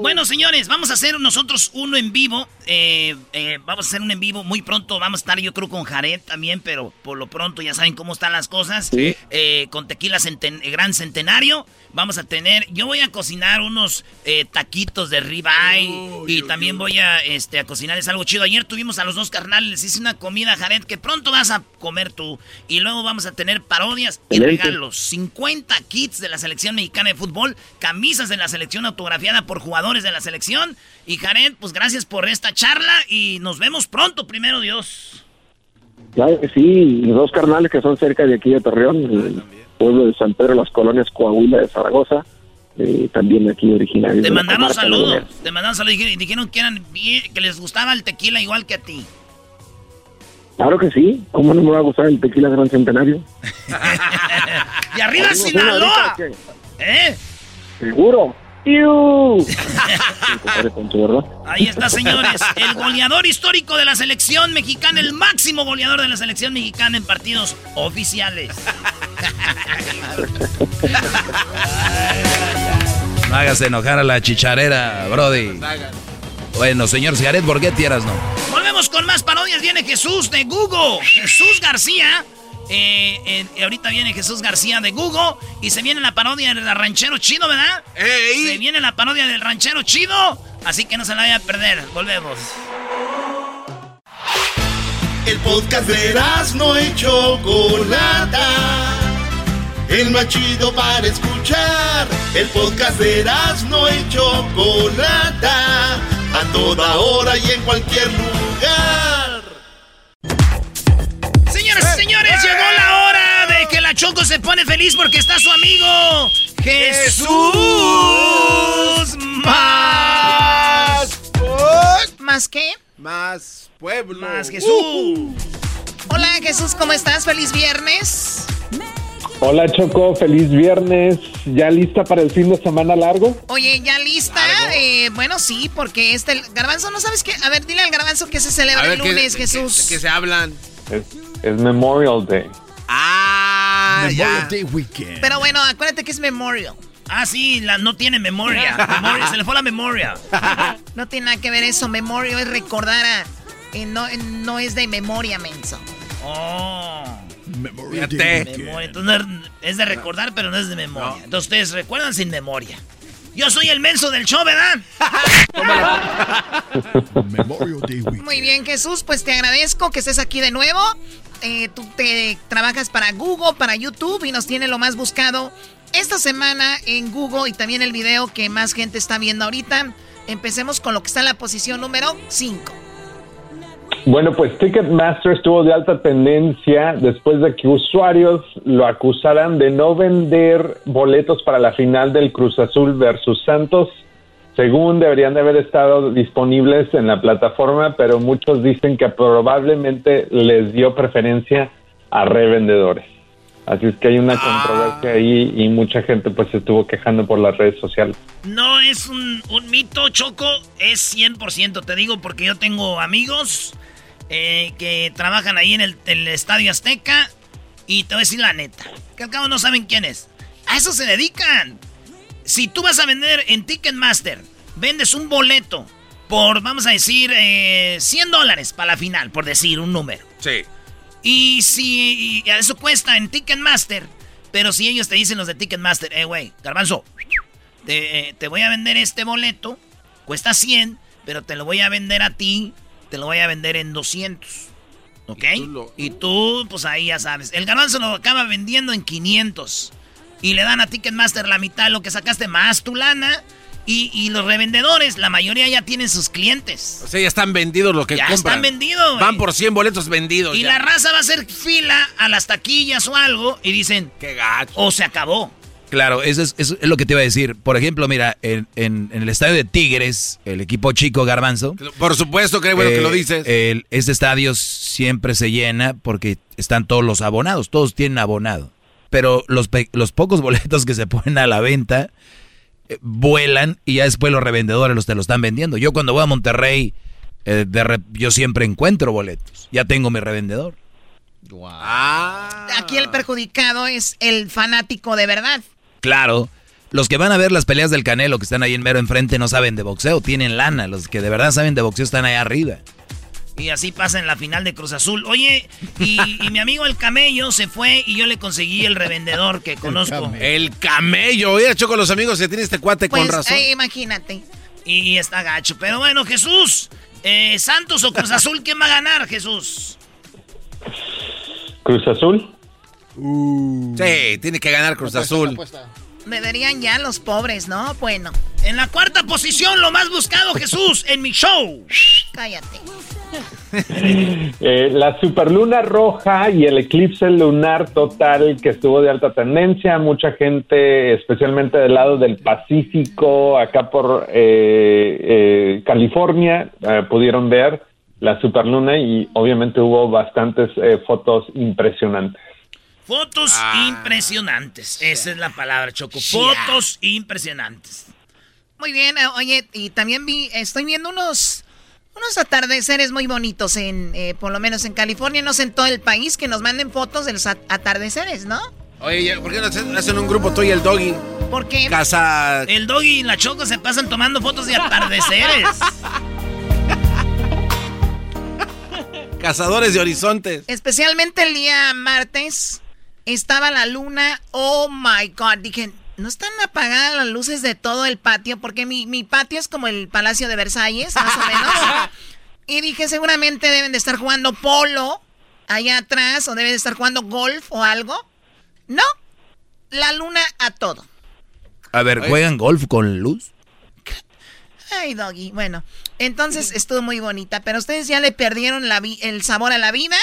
Bueno, señores, vamos a hacer nosotros uno en vivo. eh, eh, vamos a hacer un en vivo muy pronto. Vamos a estar, yo creo, con Jared también, pero por lo pronto ya saben cómo están las cosas. Eh, con tequila centen- Gran Centenario. Vamos a tener, yo voy a cocinar unos eh, taquitos de ribeye y también voy a, este, a cocinarles algo chido. Ayer tuvimos a los dos carnales, les hice una comida, Jared, que pronto vas a comer tú. Y luego vamos a tener parodias y Excelente. regalos. 50 kits de la selección mexicana de fútbol, camisas de la selección autografiada por jugadores de la selección. Y Jared, pues gracias por esta charla y nos vemos pronto, primero Dios. Claro que sí, los dos carnales que son cerca de aquí de Torreón, pueblo de San Pedro, las colonias Coahuila de Zaragoza, eh, también aquí originarios. Te comarca saludos. Te mandamos saludos. Dije- Dijeron que, eran bien- que les gustaba el tequila igual que a ti. Claro que sí, ¿cómo no me va a gustar el tequila Gran Centenario? <laughs> ¡Y arriba Sinaloa! ¿Eh? Seguro. Ahí está, señores. El goleador histórico de la selección mexicana, el máximo goleador de la selección mexicana en partidos oficiales. No hagas enojar a la chicharera, Brody. Bueno, señor Jared, ¿por qué tieras no? Volvemos con más parodias. Viene Jesús de Google. Jesús García. Eh, eh, ahorita viene Jesús García de Google. Y se viene la parodia del ranchero chido, ¿verdad? Se viene la parodia del ranchero chido. Así que no se la vaya a perder. Volvemos. El podcast de no y Chocolata. El más chido para escuchar. El podcast de no y Chocolata. A toda hora y en cualquier lugar. Señores, llegó la hora de que la Choco se pone feliz porque está su amigo Jesús más. ¿Más qué? Más pueblo. Más Jesús. Hola Jesús, ¿cómo estás? Feliz viernes. Hola Choco, feliz viernes. ¿Ya lista para el fin de semana largo? Oye, ¿ya lista? Eh, bueno, sí, porque este el garbanzo, ¿no sabes qué? A ver, dile al garbanzo que se celebra el lunes, Jesús. Que, se hablan. Es, es Memorial Day. Ah, Memorial Day Weekend. Pero bueno, acuérdate que es Memorial. Ah, sí, la, no tiene memoria. <laughs> Memoria, Se le fue la memoria. <laughs> No tiene nada que ver eso. Memorial es recordar a... eh, no, eh, no es de memoria, menso. Oh. Fíjate. Memoria. Entonces no es- de recordar, pero no es de memoria. Entonces ustedes recuerdan sin memoria. Yo soy el menso del show, ¿verdad? <laughs> Muy bien, Jesús, pues te agradezco que estés aquí de nuevo. eh, tú te trabajas para Google, para YouTube y nos tiene lo más buscado esta semana en Google y también el video que más gente está viendo ahorita. Empecemos con lo que está en la posición número 5. Bueno, pues Ticketmaster estuvo de alta tendencia después de que usuarios lo acusaran de no vender boletos para la final del Cruz Azul versus Santos. Según deberían de haber estado disponibles en la plataforma, pero muchos dicen que probablemente les dio preferencia a revendedores. Así es que hay una controversia ahí y mucha gente pues se estuvo quejando por las redes sociales. No es un, un mito, Choco, es 100%. Te digo porque yo tengo amigos eh, que trabajan ahí en el, Estadio Azteca y te voy a decir la neta, que al cabo no saben quién es. A eso se dedican. Si tú vas a vender en Ticketmaster, vendes un boleto por, vamos a decir, eh, 100 dólares para la final, por decir un número. Sí. Y si y eso cuesta en Ticketmaster, pero si ellos te dicen los de Ticketmaster, eh, güey, garbanzo, te, eh, te voy a vender este boleto, cuesta 100, pero te lo voy a vender a ti, te lo voy a vender en 200. ¿Ok? Y tú, pues ahí ya sabes. El garbanzo lo acaba vendiendo en 500. Y le dan a Ticketmaster la mitad de lo que sacaste más tu lana. Y, y los revendedores, la mayoría ya tienen sus clientes. O sea, ya están vendidos lo que Ya compran. están vendidos. Van por 100 boletos vendidos. Y ya. la raza va a hacer fila a las taquillas o algo y dicen, Qué gacho. o se acabó. Claro, eso es, eso es lo que te iba a decir. Por ejemplo, mira, en, en- en el estadio de Tigres, el equipo chico Garbanzo. Por supuesto, qué bueno que lo dices. el- este estadio siempre se llena porque están todos los abonados, todos tienen abonado. Pero los, pe- los pocos <laughs> boletos que se ponen a la venta eh, vuelan y ya después los revendedores los te lo están vendiendo. Yo cuando voy a Monterrey, eh, de re- yo siempre encuentro boletos. Ya tengo mi revendedor. Ah. Aquí el perjudicado es el fanático de verdad. Claro. Los que van a ver las peleas del Canelo que están ahí en mero enfrente no saben de boxeo, tienen lana. Los que de verdad saben de boxeo están ahí arriba. Y así pasa en la final de Cruz Azul. Oye, y, y mi amigo el camello se fue y yo le conseguí el revendedor que <laughs> conozco. El camello. Oye, Choco, los amigos que tiene este cuate Pues, con razón. eh, imagínate. Y está gacho. Pero bueno, Jesús, eh, Santos o Cruz <laughs> Azul, ¿quién va a ganar, Jesús? Cruz Azul. Sí, tiene que ganar Cruz Azul. Deberían ya los pobres, ¿no? Bueno, En la cuarta posición, lo más buscado, Jesús, en mi show. cállate. <laughs> Eh, la superluna roja y el eclipse lunar total que estuvo de alta tendencia, mucha gente, especialmente del lado del Pacífico, acá por eh, eh, California, eh, pudieron ver la superluna y obviamente hubo bastantes eh, fotos impresionantes. Fotos Ah. impresionantes. Esa es la palabra, Choco. Fotos impresionantes. Muy bien, eh, oye, y también vi, estoy viendo unos, unos atardeceres muy bonitos en, eh, por lo menos en California, no sé en todo el país, que nos manden fotos de los at- atardeceres, ¿no? Oye, ¿por qué no hacen hacen un grupo tú y el doggy? ¿Por qué? Casa. El doggy y la Choco se pasan tomando fotos de atardeceres. <laughs> Cazadores de horizontes. Especialmente el día martes estaba la luna. Oh my God. Dije, ¿no están apagadas las luces de todo el patio? Porque mi, mi patio es como el Palacio de Versalles, más o menos. <laughs> Y dije, seguramente deben de estar jugando polo allá atrás o deben de estar jugando golf o algo. No, la luna a todo. A ver, ¿juegan golf con luz? Ay, doggy. Bueno, entonces estuvo muy bonita, pero ustedes ya le perdieron la vi- el sabor a la vida.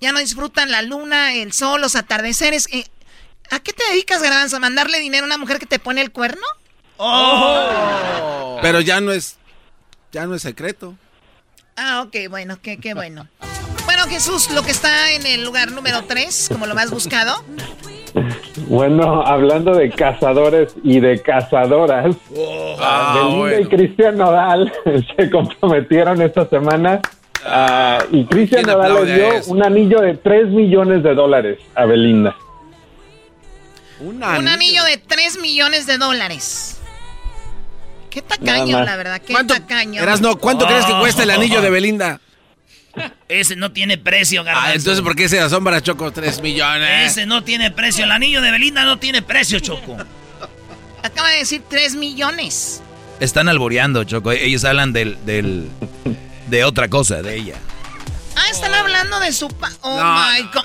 Ya no disfrutan la luna, el sol, los atardeceres. Eh, ¿A qué te dedicas, Garbanzo? ¿A mandarle dinero a una mujer que te pone el cuerno? Oh. Pero ya no es. Ya no es secreto. Ah, ok, bueno, qué, qué bueno. Bueno, Jesús, lo que está en el lugar número 3, como lo más buscado. Bueno, hablando de cazadores y de cazadoras, Ah, Belinda bueno. y Cristian Nodal <laughs> se comprometieron esta semana ah, y Cristian ¿quién Nodal le dio un anillo de 3 millones de dólares a Belinda. Un Un anillo de 3 millones de dólares. Qué tacaño, la verdad, qué ¿Cuánto, tacaño. Erasno, ¿cuánto crees que cuesta el anillo de Belinda? Ese no tiene precio, garbanzo. Ah, entonces, ¿por qué se asombra Choco? 3 millones. Ese no tiene precio. El anillo de Belinda no tiene precio, Choco. Acaba de decir 3 millones. Están alboreando, Choco. Ellos hablan del, del, de otra cosa, de ella. Ah, están hablando hablando de su... pa- oh, No, my no, God.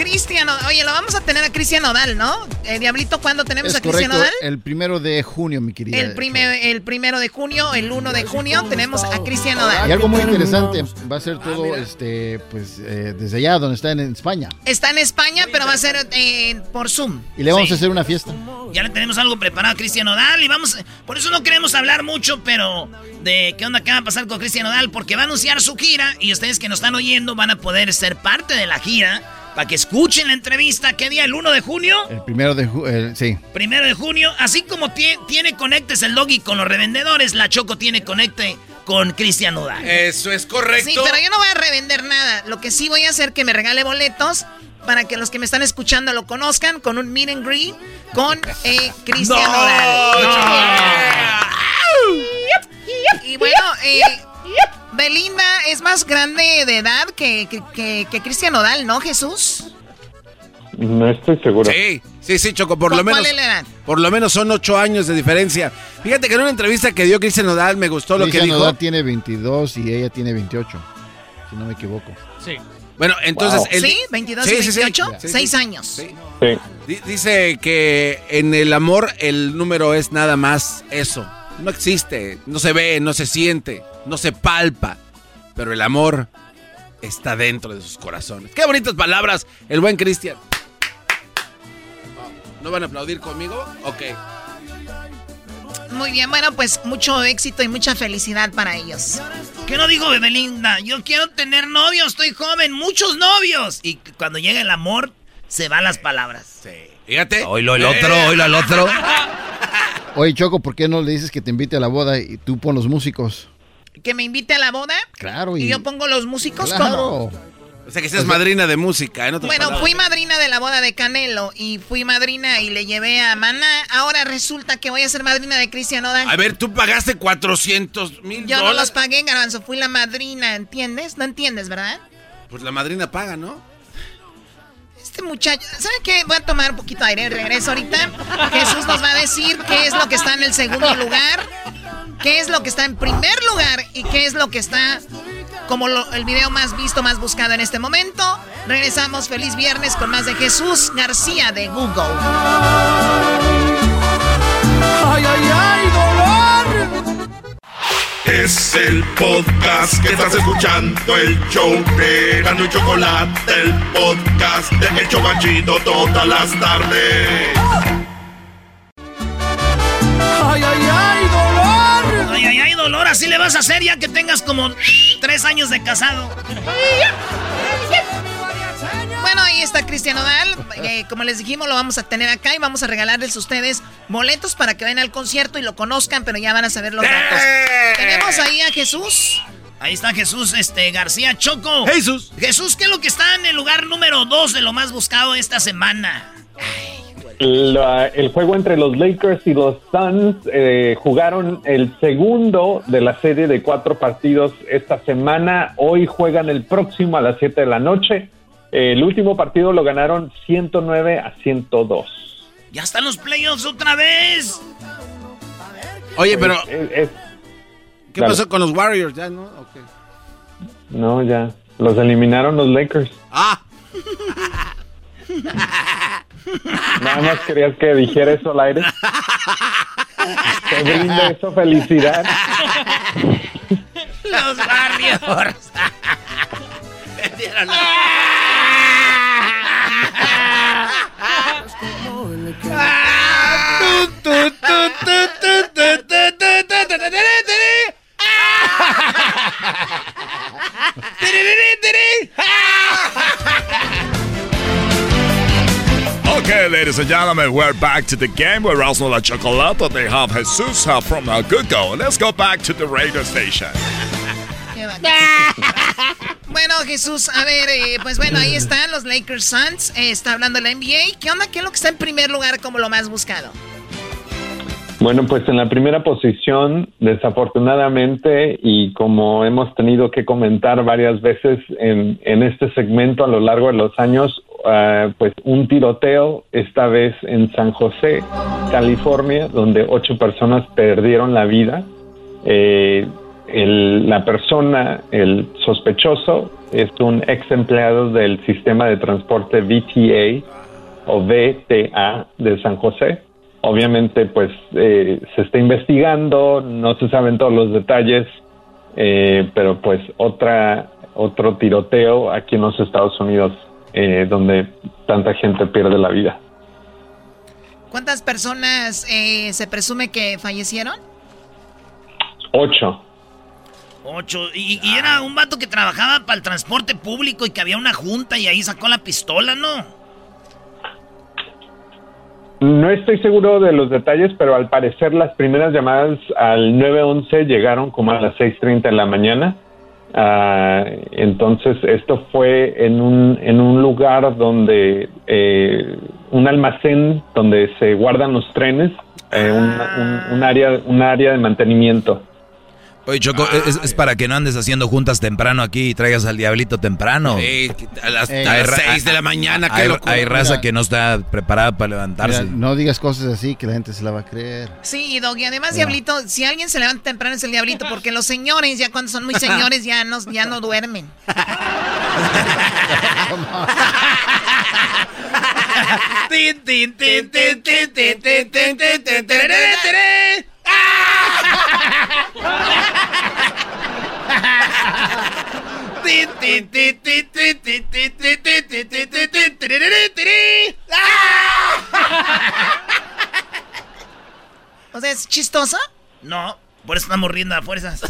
Cristian, Odal. oye, lo vamos a tener a Cristian Odal, ¿no? Eh, Diablito, ¿cuándo tenemos Es a Cristian Odal? el primero de junio, mi querida. El, primer, el primero de junio, el 1 de junio, tenemos a Cristian Odal. Y algo muy interesante, va a ser todo este, pues, eh, desde allá, donde está en, en España. Está en España, pero va a ser eh, por Zoom. Y le vamos Sí. a hacer una fiesta. Ya le tenemos algo preparado a Cristian Odal y vamos, por eso no queremos hablar mucho, pero de qué onda que va a pasar con Cristian Odal, porque va a anunciar su gira y ustedes que nos están oyendo van a poder ser parte de la gira para que escuchen la entrevista. ¿Qué día? ¿El 1 de junio? El primero de junio, sí. Primero de junio, así como tie- tiene conectes el doggy con los revendedores, la Choco tiene conecte con Cristian Odal. Eso es correcto. Sí, pero yo no voy a revender nada. Lo que sí voy a hacer que me regale boletos para que los que me están escuchando lo conozcan con un meet and greet con eh, Cristian No, Odal. Y bueno, eh, Belinda es más grande de edad que, que, que- que Cristian Odal, ¿no, Jesús? No estoy seguro. Sí, sí, sí, Choco, por lo ¿Cuál menos. es la edad? Por lo menos son ocho años de diferencia. Fíjate que en una entrevista que dio Cristian Nodal me gustó lo que Cristian dijo. Nodal tiene 22 y ella tiene 28, si no me equivoco. Sí. Bueno, entonces. Wow. él- ¿Sí? ¿22 Sí, y sí, sí. 28? Sí, sí. Seis años. Dice que en el amor el número es nada más eso. No existe, no se ve, no se siente, no se palpa. Pero el amor está dentro de sus corazones. Qué bonitas palabras, el buen Cristian. ¿No van a aplaudir conmigo? Ok. Muy bien, bueno, pues mucho éxito y mucha felicidad para ellos. ¿Qué no digo Belinda? Yo quiero tener novios, estoy joven, muchos novios. Y cuando llega el amor, se van las palabras. Sí. Fíjate. Oílo el otro, oílo el otro. <laughs> Oye, Choco, ¿por qué no le dices que te invite a la boda y tú pon los músicos? Que me invite a la boda Claro, y, y, yo pongo los músicos claro. como. O sea que seas madrina de música, en otras Bueno, palabras. fui madrina de la boda de Canelo y fui madrina y le llevé a Maná. Ahora resulta que voy a ser madrina de Cristian Odal. A ver, tú pagaste 400 mil Yo no los pagué, Garbanzo, fui la madrina, ¿entiendes? ¿No entiendes, verdad? Pues la madrina paga, ¿no? Este muchacho, ¿sabe qué? Voy a tomar un poquito de aire, regreso ahorita. Jesús nos va a decir qué es lo que está en el segundo lugar, qué es lo que está en primer lugar y qué es lo que está como el video más visto, más buscado en este momento. Regresamos feliz viernes con más de Jesús García de Google. Ay, ay, ay, dolor. Es el podcast que estás escuchando, el show de Gano y Chocolate, el podcast de El Chobachito todas las tardes. Ay, ay, ay, dolor. Ay, ay, ay, dolor. Así le vas a hacer ya que tengas como tres años de casado. Ahí está Cristian Odal. Eh, como les dijimos, lo vamos a tener acá y vamos a regalarles a ustedes boletos para que vayan al concierto y lo conozcan, pero ya van a saber los datos. Tenemos ahí a Jesús. Ahí está Jesús este, García Choco. Jesús. Jesús, ¿qué es lo que está en el lugar número dos de lo más buscado esta semana? La- el juego entre los Lakers y los Suns eh, jugaron el segundo de la serie de cuatro partidos esta semana. Hoy juegan el próximo a las 7 de la noche. Eh, el último partido lo ganaron 109 a 102. Ya están los playoffs otra vez. Oye, pero ¿qué pasó con los Warriors? Ya, ¿no? No, ya. Los eliminaron los Lakers. Ah. <laughs> Nada más querías que dijera eso al aire. Te brinda eso felicidad. <laughs> Los Warriors. <laughs> Okay, ladies and gentlemen, we're back to the game where Erasmo La Chocolata, they have Jesus from uh, Google. Let's go back to the radio station. <laughs> Bueno, Jesús, a ver, eh, pues bueno, ahí están los Lakers Suns. eh, está hablando la NBA. ¿Qué onda? ¿Qué es lo que está en primer lugar como lo más buscado? Bueno, pues en la primera posición, desafortunadamente, y como hemos tenido que comentar varias veces en, en este segmento a lo largo de los años, ah, pues un tiroteo, esta vez en San José, California, donde ocho personas perdieron la vida. Eh, el- la persona, el sospechoso, es un ex empleado del sistema de transporte VTA o VTA de San José. Obviamente, pues eh, se está investigando, no se saben todos los detalles, eh, pero pues otra otro tiroteo aquí en los Estados Unidos eh, donde tanta gente pierde la vida. ¿Cuántas personas eh, se presume que fallecieron? Ocho. Ocho. Y, y era un vato que trabajaba para el transporte público y que había una junta y ahí sacó la pistola, ¿no? No estoy seguro de los detalles, pero al parecer las primeras llamadas al 911 llegaron como a las 6.30 de la mañana. Ah, entonces esto fue en un, en un lugar donde, eh, un almacén donde se guardan los trenes, eh, un, un- un área, un área de mantenimiento. Oye, Choco, es, es para que no andes haciendo juntas temprano aquí y traigas al diablito temprano. Sí, a las, Ey. a las ra- seis de la mañana, qué Hay, locura. hay raza Mira. que no está preparada para levantarse. Mira, no digas cosas así que la gente se la va a creer. Sí, Dog, y además. Diablito, si alguien se levanta temprano es el Diablito, porque los señores, ya cuando son muy señores, ya no, ya no duermen. Tin, tin, tin, tin, tin, tin, tin, tin, tin, tin, tereré, tereré. Tin, tin, tin, tin, o sea, ¿es chistosa? No, por eso estamos riendo a fuerzas.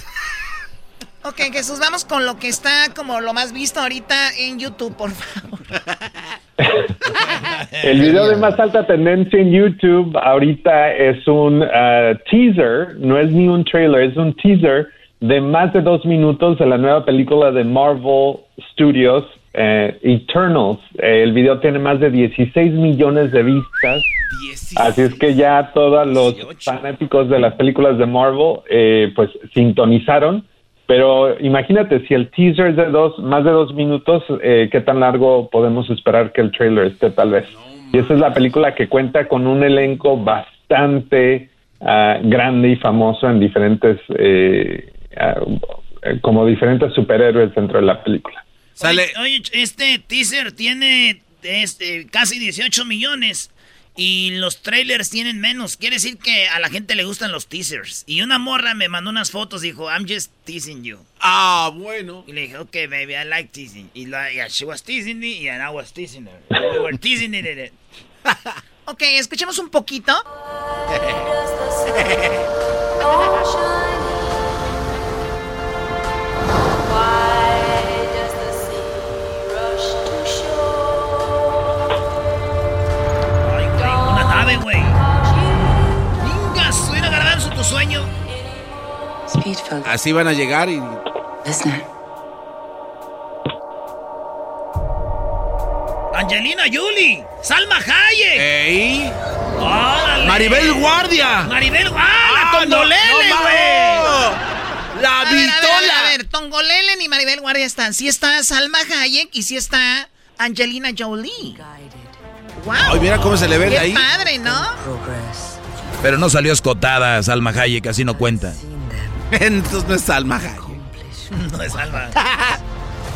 Ok, Jesús, vamos con lo que está como lo más visto ahorita en YouTube, por favor. <laughs> El video de más alta tendencia en YouTube ahorita es un ah, teaser, no es ni un trailer, es un teaser de más de dos minutos de la nueva película de Marvel Studios, eh, Eternals. Eh, el video tiene más de 16 millones de vistas. Así es que ya todos los fanáticos de las películas de Marvel eh, pues sintonizaron. Pero imagínate, si el teaser es de dos, más de dos minutos, eh, ¿qué tan largo podemos esperar que el trailer esté tal vez? Y esa es la película que cuenta con un elenco bastante ah, grande y famoso en diferentes, eh, ah, como diferentes superhéroes dentro de la película. Oye, oye, este teaser tiene este, casi 18 millones y los trailers tienen menos. Quiere decir que a la gente le gustan los teasers. Y una morra me mandó unas fotos y dijo, I'm just teasing you. Ah, bueno. Y le dije, ok, baby, I like teasing. Y la, yeah, she was teasing me and I was teasing her. We were teasing it. <laughs> Ok, escuchemos un poquito. <laughs> Así van a llegar y... Angelina Jolie, Salma Hayek. ¡Ey! ¡Órale! Maribel Guardia. Maribel Guardia, Ah, la Tongolele, no, no, güey. La A ver, a ver, Vitola. A ver, Tongolelen y Maribel Guardia están. Sí está Salma Hayek y sí está Angelina Jolie. Wow. Ay, mira cómo se le ve de Qué ahí. padre, ¿no? Pero no salió escotada Salma Hayek, así no cuenta. Entonces no es Salma Hayek. No es Salma.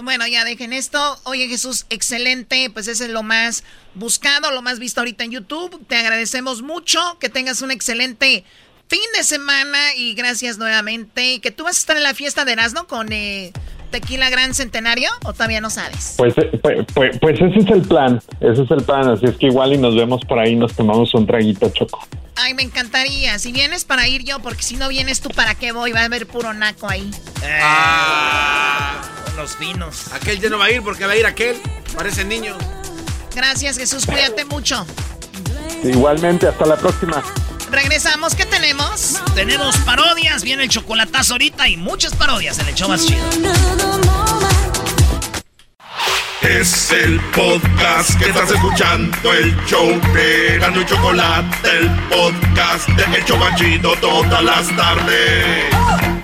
Bueno, ya dejen esto. Oye, Jesús, excelente. Pues ese es lo más buscado, lo más visto ahorita en YouTube. Te agradecemos mucho. Que tengas un excelente fin de semana y gracias nuevamente. Que tú vas a estar en la fiesta de Erasmo con eh, Tequila Gran Centenario o todavía no sabes. Pues, eh, pues, pues, pues ese es el plan, ese es el plan, así es que igual y nos vemos por ahí, nos tomamos un traguito choco. Ay, me encantaría. Si vienes para ir yo, porque si no vienes tú, ¿para qué voy? Va a haber puro naco ahí. Ah. Con los finos. Aquel ya no va a ir porque va a ir aquel. Parece niño. Gracias, Jesús. Cuídate mucho. Igualmente, hasta la próxima. Regresamos. ¿Qué tenemos? Tenemos parodias, viene el chocolatazo ahorita y muchas parodias en el show más chido. Es el podcast que estás escuchando, el show de Gano y Chocolate, el podcast de El Chobachito todas las tardes.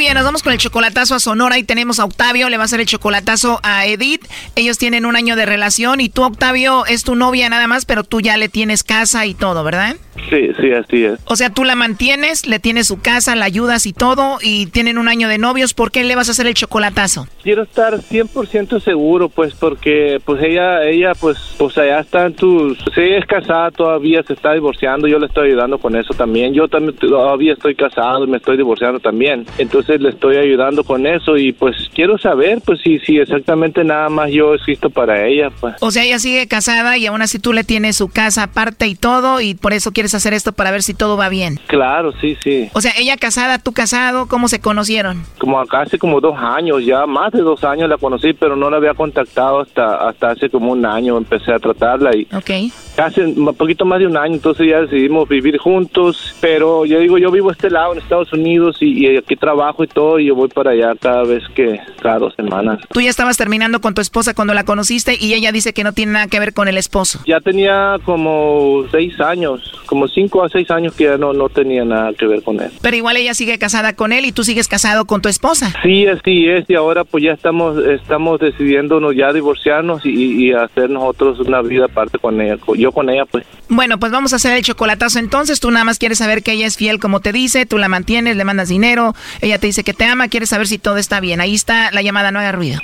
bien, nos vamos con el chocolatazo a Sonora y tenemos a Octavio, le va a hacer el chocolatazo a Edith. Ellos tienen un año de relación y tú, Octavio, es tu novia nada más, pero tú ya le tienes casa y todo, ¿verdad? Sí, sí, así es. O sea, tú la mantienes, le tienes su casa, la ayudas y todo, y tienen un año de novios. ¿Por qué le vas a hacer el chocolatazo? Quiero estar 100% seguro, pues, porque, pues, ella, ella, pues, pues, allá está en tus... Sí, es casada todavía, se está divorciando, yo le estoy ayudando con eso también. Yo también todavía estoy casado y me estoy divorciando también. Entonces le estoy ayudando con eso y, pues, quiero saber, pues, si, si exactamente nada más yo existo para ella, pues. O sea, ella sigue casada y aún así tú le tienes su casa aparte y todo, y por eso quieres hacer esto para ver si todo va bien. Claro, sí, sí. O sea, ella casada, tú casado, ¿cómo se conocieron? Como acá hace como dos años, ya más de dos años la conocí, pero no la había contactado hasta, hasta hace como un año, empecé a tratarla y Ok. hace un poquito más de un año, entonces ya decidimos vivir juntos, pero yo digo, yo vivo a este lado en Estados Unidos y, y aquí trabajo y todo, y yo voy para allá cada vez que, cada dos semanas. Tú ya estabas terminando con tu esposa cuando la conociste y ella dice que no tiene nada que ver con el esposo. Ya tenía como seis años, como cinco a seis años que ya no, no tenía nada que ver con él. Pero igual ella sigue casada con él y tú sigues casado con tu esposa. Sí, así es, y ahora pues ya estamos estamos decidiéndonos ya divorciarnos y, y hacer nosotros una vida aparte con ella, yo con ella pues. Bueno, pues vamos a hacer el chocolatazo entonces. Tú nada más quieres saber que ella es fiel como te dice, tú la mantienes, le mandas dinero, ella te dice que te ama, quieres saber si todo está bien. Ahí está la llamada, no haga ruido.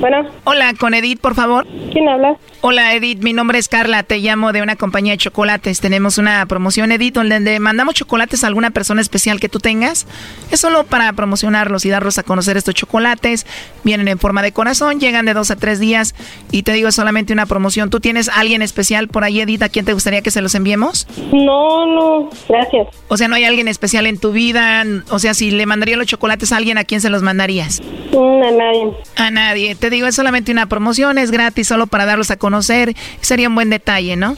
Bueno. Hola, con Edith, por favor. ¿Quién habla? Hola, Edith, mi nombre es Carla, te llamo de una compañía de chocolates. Tenemos una promoción, Edith, donde mandamos chocolates a alguna persona especial que tú tengas. Es solo para promocionarlos y darlos a conocer estos chocolates. Vienen en forma de corazón, llegan de dos a tres días y te digo, es solamente una promoción. ¿Tú tienes a alguien especial por ahí, Edith, a quien te gustaría que se los enviemos? No, no, gracias. O sea, ¿no hay alguien especial en tu vida? O sea, si le mandaría los chocolates a alguien, ¿a quién se los mandarías? Mm, a nadie. A nadie. Te digo, es solamente una promoción, es gratis, solo para darlos a conocer. Sería un buen detalle, ¿no?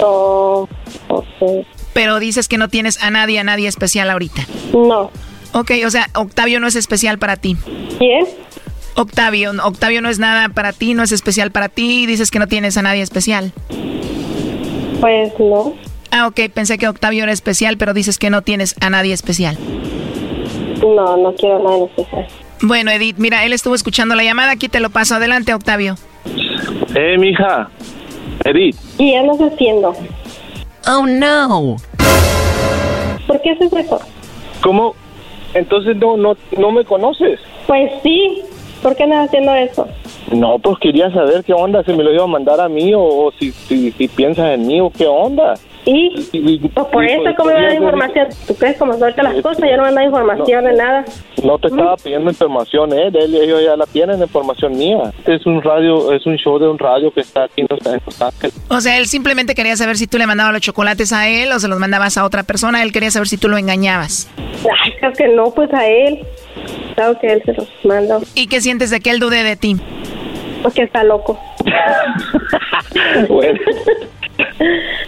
Oh, ok. Pero dices que no tienes a nadie, a nadie especial ahorita. No. Ok, o sea, Octavio no es especial para ti. ¿Quién? Octavio, Octavio no es nada para ti, no es especial para ti, dices que no tienes a nadie especial. Pues no. Ah, ok, pensé que Octavio era especial, pero dices que no tienes a nadie especial. No, no quiero nada en especial. Bueno, Edith, mira, él estuvo escuchando la llamada, aquí te lo paso. Adelante, Octavio. Eh, mija, Edith. ¿Y qué andas haciendo? Oh, no. ¿Por qué haces eso? ¿Cómo? Entonces no, no, no me conoces. Pues sí. ¿Por qué andas haciendo eso? No, pues quería saber qué onda, si me lo iba a mandar a mí o, o si, si, si piensas en mí o qué onda. ¿Y? Pues por y, eso, pues, ¿cómo me quería da información? ¿Tú crees cómo son ahorita las cosas? Yo no me da información de nada. No te estaba pidiendo información, eh, de él, ellos ya la tienen, información mía. Este es un radio, es un show de un radio que está aquí en Los en Los Ángeles. O sea, él simplemente quería saber si tú le mandabas los chocolates a él o se los mandabas a otra persona. Él quería saber si tú lo engañabas. Ay, creo que no, pues a él. Claro que él se los manda. ¿Y qué sientes de que él dude de ti? Porque está loco. <laughs> Bueno. <laughs>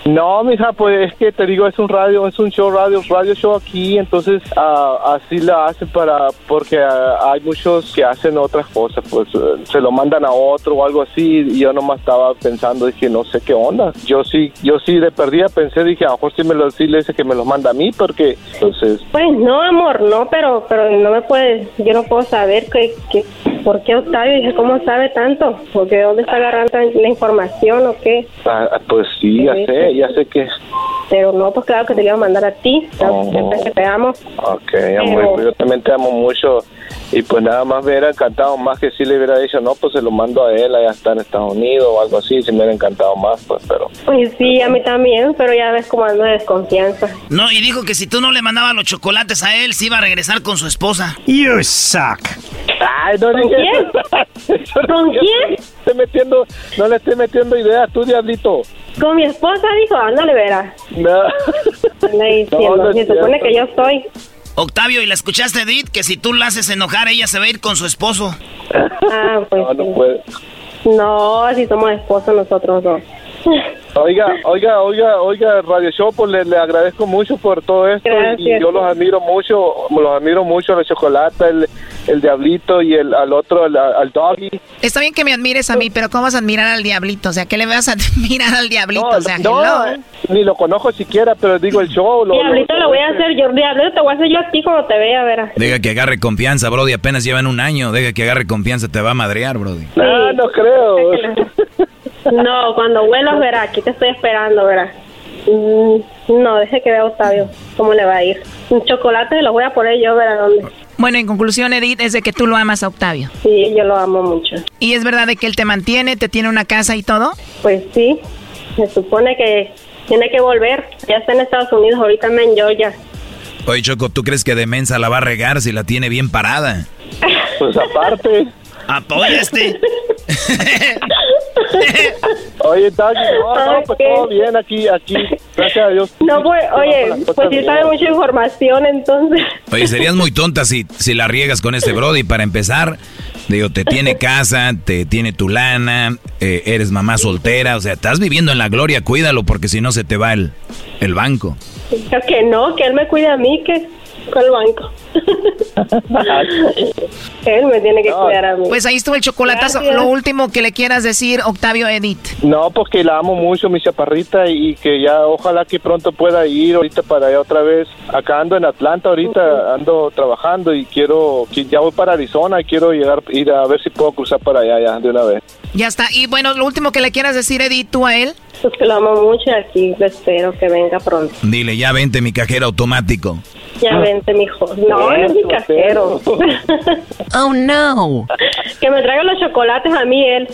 No, mija, pues es que te digo, es un radio, es un show radio, radio show aquí, entonces ah, así la hacen para, porque ah, hay muchos que hacen otras cosas, pues eh, se lo mandan a otro o algo así, y yo nomás estaba pensando, dije, no sé qué onda. Yo sí, yo sí de perdida pensé, dije, a lo mejor sí, me lo, sí le dice que me los manda a mí, porque entonces, Pues no, amor, no, pero pero no me puede, yo no puedo saber que, que por qué Octavio, dije, ¿cómo sabe tanto? Porque ¿de dónde está agarrando la información o qué? ah, pues sí, ya sé, ya sé que... Pero no, pues claro que te lo iba a mandar a ti, claro, Oh. siempre que te amo. Ok, amor, Pero- yo también te amo mucho y pues nada más me hubiera encantado más que si le hubiera dicho, no, pues se lo mando a él, allá está en Estados Unidos o algo así, si me hubiera encantado más, pues, pero... Pues sí, a mí también, pero ya ves cómo ando de desconfianza. No, y dijo que si tú no le mandabas los chocolates a él, se iba a regresar con su esposa. You suck. Ay, no ¿Con dije quién? <laughs> ¿Con quién? Estoy metiendo, no le estoy metiendo ideas, tú, diablito. Con mi esposa dijo, ándale, verás. No. <laughs> No, se supone que yo soy. Octavio, ¿y la escuchaste, Edith? Que si tú la haces enojar, ella se va a ir con su esposo. Ah, pues No, no sí. puede. No, si somos esposos nosotros dos. Oiga, oiga, oiga, oiga, Radio Show, pues le, le agradezco mucho por todo esto y yo los admiro mucho, los admiro mucho, la chocolate, el, el diablito y el al otro, el- al doggy. Está bien que me admires a mí, pero ¿cómo vas a admirar al diablito? O sea, ¿qué le vas a <laughs> admirar al diablito? o sea, no, hello. eh, ni lo conozco siquiera, pero digo el show. Lo, Diablito lo voy a hacer yo, Diablito te voy a hacer yo a ti cuando te vea, verás. Deja que agarre confianza, Brody. Apenas llevan un año. Deja que agarre confianza, te va a madrear, Brody. Ah, no creo. No, cuando vuelas, verás, aquí te estoy esperando, verás. Mm, no, deje que vea a Octavio cómo le va a ir. Un chocolate se lo voy a poner yo, verás dónde. Bueno, en conclusión, Edith, es de que tú lo amas a Octavio. Sí, yo lo amo mucho. ¿Y es verdad de que él te mantiene, te tiene una casa y todo? Pues sí, se supone que tiene que volver. Ya está en Estados Unidos, ahorita anda en Georgia. Oye, Choco, ¿tú crees que de mensa la va a regar si la tiene bien parada? Pues aparte. Apoya este. <laughs> Oye, Doggy, no, no, pues todo bien aquí, aquí, gracias a Dios. No, pues, oye, pues sí sabe mucha información, entonces. Oye, serías muy tonta si, si la riegas con este Brody. Para empezar, digo, te tiene casa, te tiene tu lana, eh, eres mamá soltera. O sea, estás viviendo en la gloria, cuídalo porque si no se te va el, el banco. Creo que no, que él me cuide a mí, que con el banco. <laughs> él me tiene que cuidar a mí. Pues ahí estuvo el chocolatazo. Gracias. Lo último que le quieras decir, Octavio Edith. No, pues que la amo mucho, mi chaparrita, y que ya ojalá que pronto pueda ir ahorita para allá otra vez. Acá ando en Atlanta, ahorita ando trabajando y quiero, ya voy para Arizona y quiero llegar, ir a ver si puedo cruzar para allá ya de una vez. Ya está. Y bueno, lo último que le quieras decir, Edith, tú a él. Pues que lo amo mucho y aquí espero que venga pronto. Dile, ya vente mi cajero automático. Ya vente, mijo. No, <laughs> oh, no. Que me traiga los chocolates a mí él.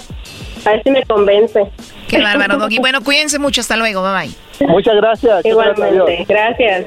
A ver si me convence. Qué bárbaro, Doggy. Bueno, cuídense mucho. Hasta luego. Bye bye. Muchas gracias. Igualmente. Gracias.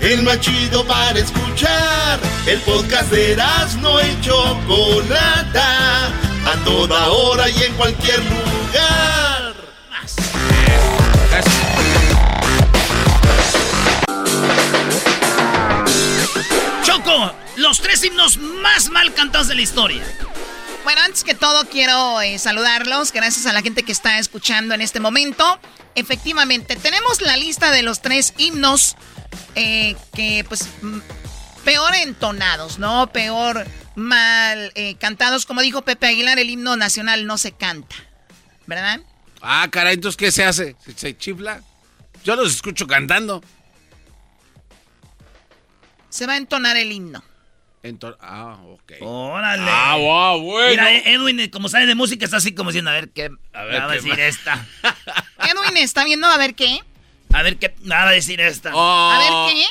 El más chido para escuchar. El podcast de no y Chocolata. A toda hora y en cualquier lugar. Choco, los tres himnos más mal cantados de la historia. Bueno, antes que todo quiero eh, saludarlos, gracias a la gente que está escuchando en este momento. Efectivamente, tenemos la lista de los tres himnos eh, que pues peor entonados, ¿no? Peor mal eh, cantados. Como dijo Pepe Aguilar, el himno nacional no se canta, ¿verdad? Ah, caray, entonces, ¿qué se hace? ¿Se, se chifla? Yo los escucho cantando. Se va a entonar el himno. Entonces, ah, ok. Órale. Ah, wow, bueno. Mira, Edwin, como sabe de música, está así como diciendo, a ver qué A a ver va a qué decir esta. <laughs> Edwin está viendo a ver qué. A ver qué me va a decir esta. A ver qué.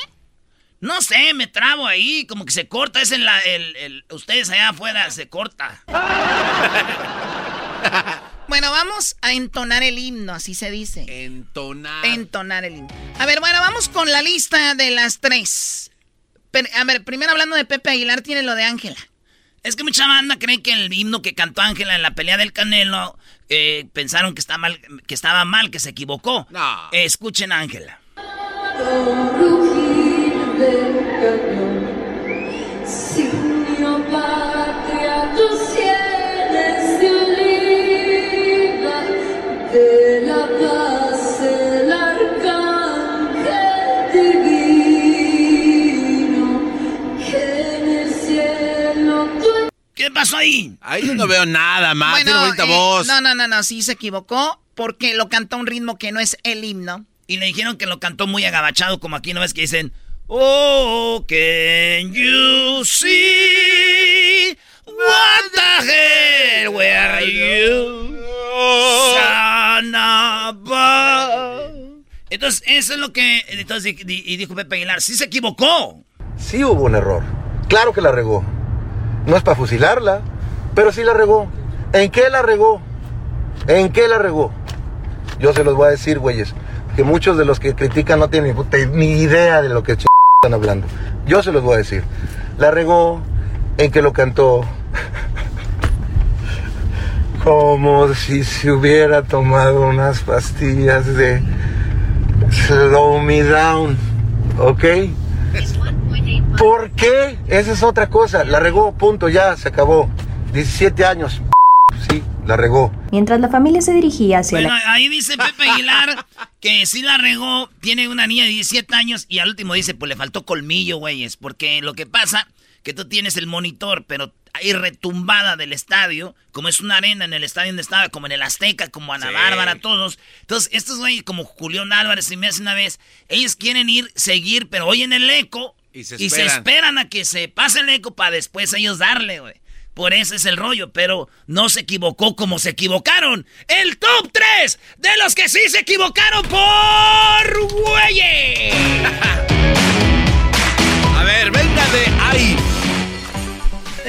No sé, me trabo ahí, como que se corta. Es en la. El, el- ustedes allá afuera se corta. <laughs> Bueno, vamos a entonar el himno, así se dice. Entonar. Entonar el himno. A ver, bueno, vamos con la lista de las tres. Pero, a ver, primero hablando de Pepe Aguilar, tiene lo de Ángela. Es que mucha banda cree que el himno que cantó Ángela en la pelea del Canelo eh, pensaron que, está mal, que estaba mal, que se equivocó. No. Eh, escuchen a Ángela. Signo patria, tus sienes de oliva, ¿Qué pasó ahí? Ahí yo no veo nada más. Tiene bonita eh, voz. No, no, no, no, sí se equivocó porque lo cantó a un ritmo que no es el himno. Y le dijeron que lo cantó muy agabachado, como aquí no ves que dicen, Oh, can you see what the hell were you? Son of a-" Entonces, eso es lo que. Entonces, y dijo Pepe Aguilar, sí se equivocó. Sí hubo un error. Claro que la regó. No es para fusilarla, pero sí la regó. ¿En qué la regó? ¿En qué la regó? Yo se los voy a decir, güeyes, que muchos de los que critican no tienen ni, idea de lo que ch- están hablando. Yo se los voy a decir. La regó en que lo cantó <laughs> como si se hubiera tomado unas pastillas de Slow Me Down, ¿ok? ¿Por qué? Esa es otra cosa. La regó, punto, ya, se acabó. 17 años, sí, la regó. Mientras la familia se dirigía hacia Bueno, la... ahí dice Pepe Aguilar que sí la regó, tiene una niña de 17 años y al último dice, pues le faltó colmillo, güeyes, porque lo que pasa que tú tienes el monitor, pero hay retumbada del estadio, como es una arena en el estadio donde estaba, como en el Azteca, como Ana Sí. Bárbara, todos. Entonces, estos güeyes como Julián Álvarez y me hace una vez, ellos quieren ir, seguir, pero oyen el eco Y se y se esperan. esperan a que se pase el eco para después ellos darle, güey. Por eso es el rollo, pero no se equivocó como se equivocaron. El top 3 de los que sí se equivocaron por güeyes. <laughs>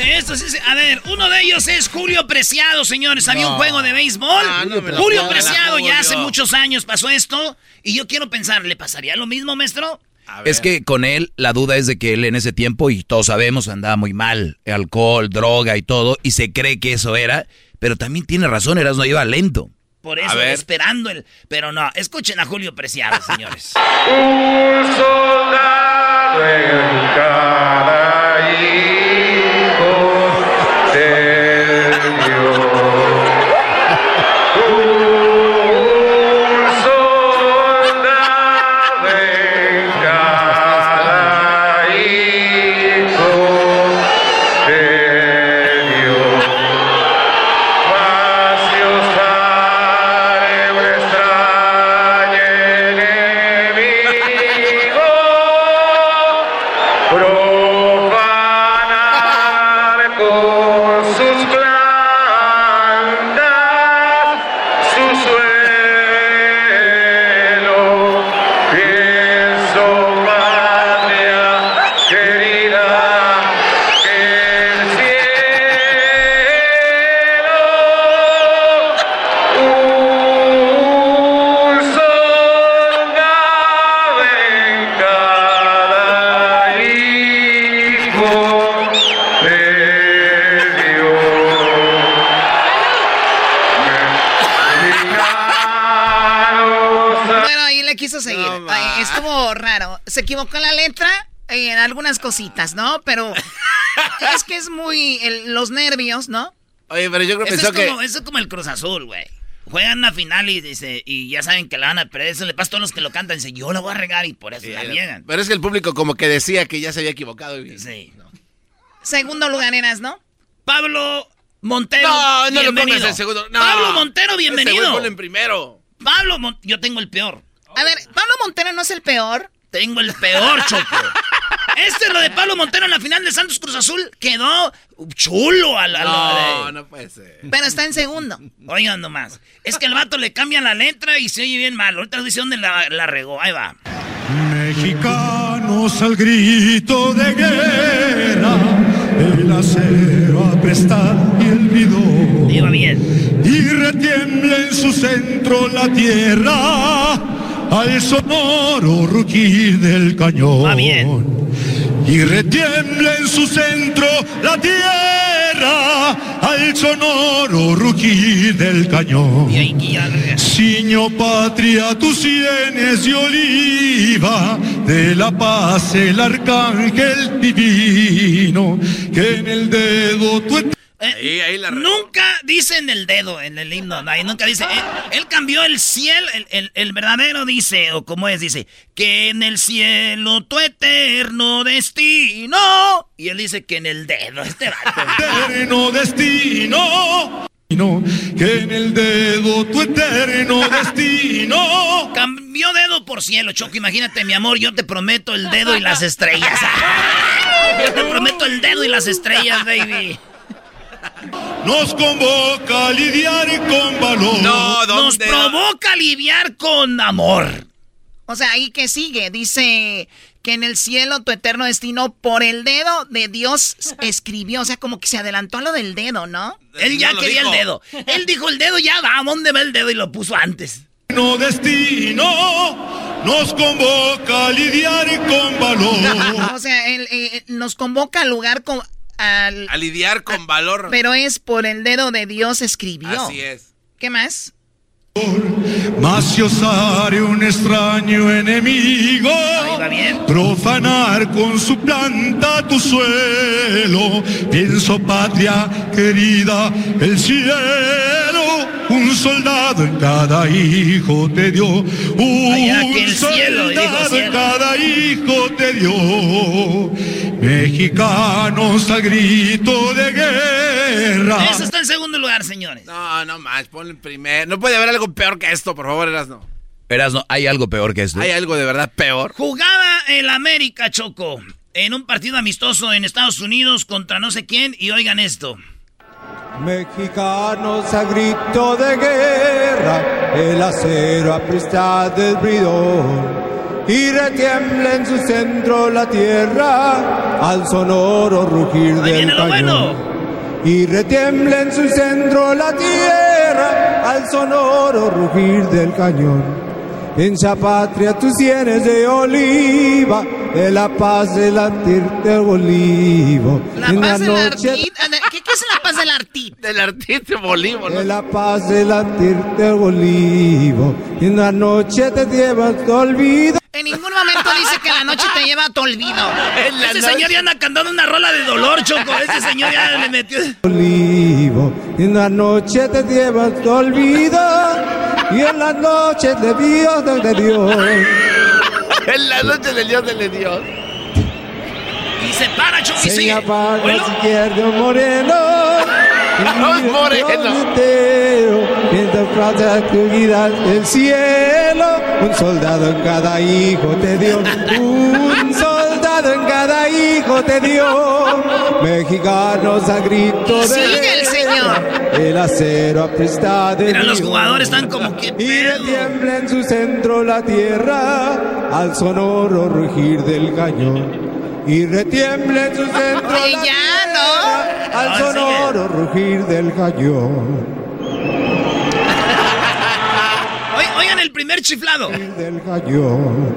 Esto sí, se- a ver, uno de ellos es Julio Preciado, señores. Había un No. juego de béisbol. Ah, no Julio Preciado ya hace muchos años pasó esto. Y yo quiero pensar, ¿le pasaría lo mismo, maestro? Es que con él, la duda es de que él en ese tiempo, y todos sabemos, andaba muy mal. Alcohol, droga y todo. Y se cree que eso era. Pero también tiene razón, Erasmo iba lento. Por eso, esperando el. Pero no, escuchen a Julio Preciado, señores. <laughs> Un soldado en cada Se equivocó la letra eh, en algunas cositas, ¿no? Pero <laughs> es que es muy el- los nervios, ¿no? Oye, pero yo creo que Eso pensó es, que... como, eso es como el Cruz Azul, güey. Juegan una final y dice, y ya saben que la van a perder. Eso le pasa a todos los que lo cantan. Dicen, yo la voy a regar y por eso la niegan. Pero es que el público como que decía que ya se había equivocado. y- Sí. Segundo lugar eras, ¿no? Pablo Montero. No, no lo bienvenido. pongas en segundo. No. Pablo Montero, bienvenido. ponlo en primero. Pablo Mon- yo tengo el peor. A ver, Pablo Montero no es el peor. Tengo el peor, <laughs> Choco. Este, lo de Pablo Montero en la final de Santos Cruz Azul, quedó chulo a la... No, no puede ser. Pero está en segundo. Oigan nomás. Es que el vato le cambia la letra y se oye bien mal. Ahorita dice dónde la, la regó. Ahí va. Mexicanos al grito de guerra, el acero apresta y el bidón. Iba bien. Y retiembla en su centro la tierra, al sonoro rugir del cañón. Bien. Y retiembla en su centro la tierra, al sonoro rugir del cañón. Siño patria, tus sienes de oliva, de la paz el arcángel divino, que en el dedo tu Nunca dicen el dedo en el himno. Ahí nunca dice. Él, él cambió el cielo. El, el- el verdadero dice, o como es, dice, que en el cielo tu eterno destino. Y él dice que en el dedo. <laughs> Este vato. eterno destino. No, que en el dedo tu eterno destino. Cambió dedo por cielo, Choco. Imagínate, mi amor, yo te prometo el dedo y las estrellas. <laughs> Yo te prometo el dedo y las estrellas, baby. Nos convoca a lidiar con valor. Nos provoca aliviar con amor. O sea, ahí que sigue, dice que en el cielo tu eterno destino por el dedo de Dios escribió, o sea, como que se adelantó a lo del dedo, ¿no? Él ya No quería dijo. el dedo. Él dijo el dedo, ya va, ¿a dónde va el dedo? Y lo puso antes. No destino nos convoca a lidiar con valor. <laughs> o sea, él, eh, nos convoca al lugar con, al, a lidiar con valor. Pero es por el dedo de Dios escribió. Así es. ¿Qué más? Mas si osare un extraño enemigo profanar con su planta tu suelo, pienso patria querida, el cielo, un soldado en cada hijo te dio, un soldado en cada hijo te dio, mexicanos al grito de guerra. Eso está en segundo lugar, señores. No, no más, ponle en primer. No puede haber algo peor que esto, por favor, Erasno. Erasno, ¿hay algo peor que esto? ¿Hay algo de verdad peor? Jugaba el América, Choco, en un partido amistoso en Estados Unidos contra no sé quién, y oigan esto. Mexicanos a grito de guerra, el acero aprista del bridón, y retiembla en su centro la tierra al sonoro rugir del cañón. Y retiembla en su centro la tierra al sonoro rugir del cañón. En esa patria tus sienes de oliva, de la paz del artir de olivo. La paz del artit. ¿Qué, ¿Qué, es la paz del artit? Del artit de olivo, ¿no? De la paz del artir de olivo. En la noche te llevas tu olvido. En ningún momento dice que la noche te lleva a tu olvido. <laughs> Ese señor ya anda cantando una rola de dolor, Choco. Ese señor ya le metió. Olivo. En la noche te llevas tu olvido. Y en la noche de Dios de Dios. en la noche de Dios de Dios. Y se para, Choco, y Se sigue. apaga Oílo. izquierdo moreno. Moreno. Mientras plata actividad del cielo, un soldado en cada hijo te dio. Un soldado en cada hijo te dio. Mexicanos a grito de Sigue el señor. el acero aprista de Mira, los jugadores están como que. Y retiembla en su centro la tierra al sonoro rugir del cañón. Y retiembla en su centro Oye, ya, al No, sonoro rugir del. Oy- Oigan el primer chiflado. Del cañón.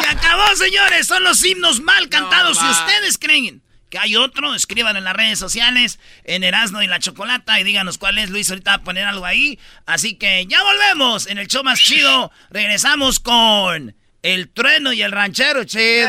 Se acabó, señores. Son los himnos mal cantados. si ustedes creen que hay otro, escriban en las redes sociales, en Erasmo y la Chocolata, y díganos cuál es. Luis ahorita va a poner algo ahí. Así que ya volvemos en el show más chido. Regresamos con el trueno y el ranchero chido.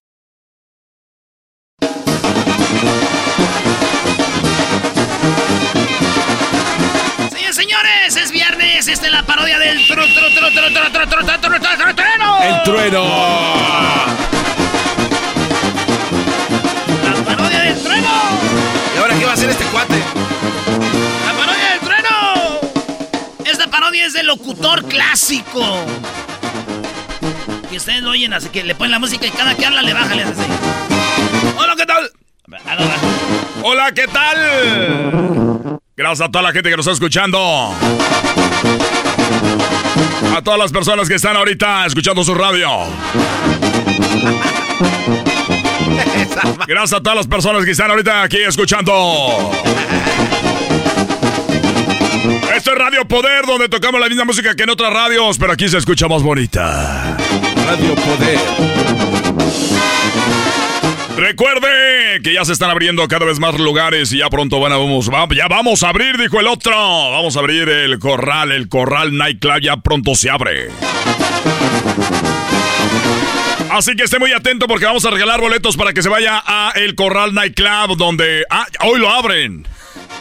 señores, es viernes. Esta es la parodia del trueno. El trueno. La parodia del trueno. ¿Y ahora qué va a hacer este cuate? La parodia del trueno. Esta parodia es del locutor clásico. Que ustedes lo oyen, así que le ponen la música y cada que habla le baja, le hace así. Hola, ¿qué tal? Hola, ¿qué tal? Gracias a toda la gente que nos está escuchando. A todas las personas que están ahorita escuchando su radio. Gracias a todas las personas que están ahorita aquí escuchando. Esto es Radio Poder, donde tocamos la misma música que en otras radios, pero aquí se escucha más bonita. Radio Poder. Recuerde que ya se están abriendo cada vez más lugares y ya pronto van a, vamos, ya vamos a abrir, dijo el otro. Vamos a abrir el corral, el corral nightclub ya pronto se abre. Así que esté muy atento porque vamos a regalar boletos para que se vaya a el Corral Nightclub donde... Ah, hoy lo abren.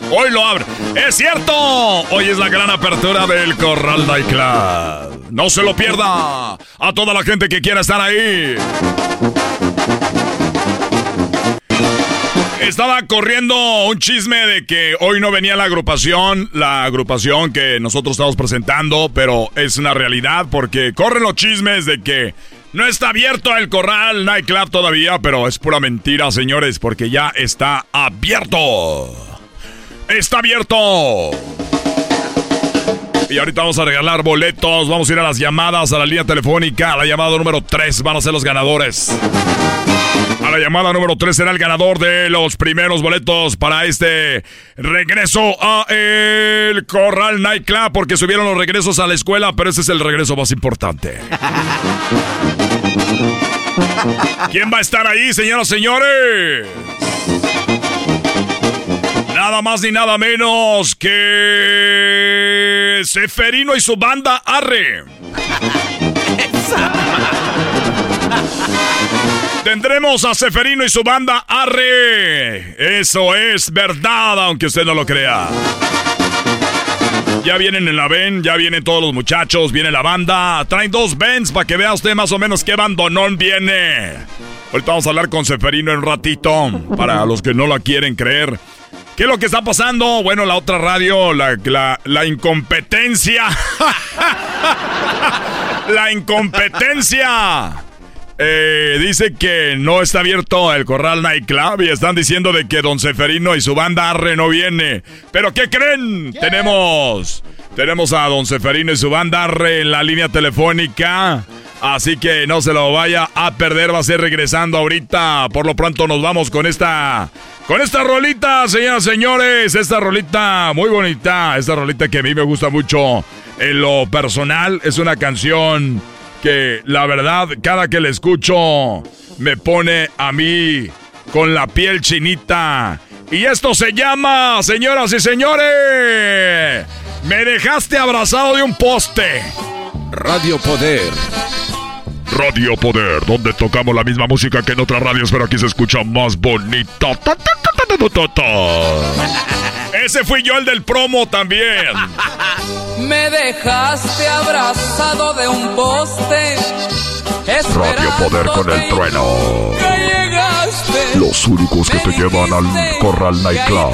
Hoy lo abren. Es cierto. Hoy es la gran apertura del Corral Nightclub. No se lo pierda. A toda la gente que quiera estar ahí. Estaba corriendo un chisme de que hoy no venía la agrupación, la agrupación que nosotros estamos presentando, pero es una realidad porque corren los chismes de que no está abierto el Corral Nightclub todavía, pero es pura mentira, señores, porque ya está abierto. Está abierto. Y ahorita vamos a regalar boletos, vamos a ir a las llamadas, a la línea telefónica, a la llamada número 3 van a ser los ganadores. La llamada número 3 será el ganador de los primeros boletos para este regreso a el Corral Nightclub, porque subieron los regresos a la escuela, pero ese es el regreso más importante. ¿Quién va a estar ahí, señoras y señores? Nada más ni nada menos que Seferino y su banda Arre. <laughs> Tendremos a Seferino y su banda Arre. Eso es verdad, aunque usted no lo crea. Ya vienen en la ven, ya vienen todos los muchachos, viene la banda. Traen dos Vens para que vea usted más o menos qué bandonón viene. Ahorita vamos a hablar con Seferino en un ratito, para los que no la quieren creer. ¿Qué es lo que está pasando? Bueno, la otra radio, la, la, la incompetencia. <laughs> la incompetencia eh, dice que no está abierto el Corral Nightclub y están diciendo de que Don Seferino y su banda Arre no viene. ¿Pero qué creen? Tenemos, tenemos a Don Seferino y su banda Arre en la línea telefónica. Así que no se lo vaya a perder, va a ser regresando ahorita. Por lo pronto nos vamos con esta con esta rolita, señoras y señores, esta rolita muy bonita, esta rolita que a mí me gusta mucho en lo personal, es una canción que la verdad cada que la escucho me pone a mí con la piel chinita. Y esto se llama, señoras y señores, me dejaste abrazado de un poste. Radio Poder. Radio Poder, donde tocamos la misma música que en otras radios, pero aquí se escucha más bonito. Ese fui yo el del promo también. <laughs> Me dejaste abrazado de un poste. Radio Poder con el trueno. Los únicos que te llevan al Corral Nightclub.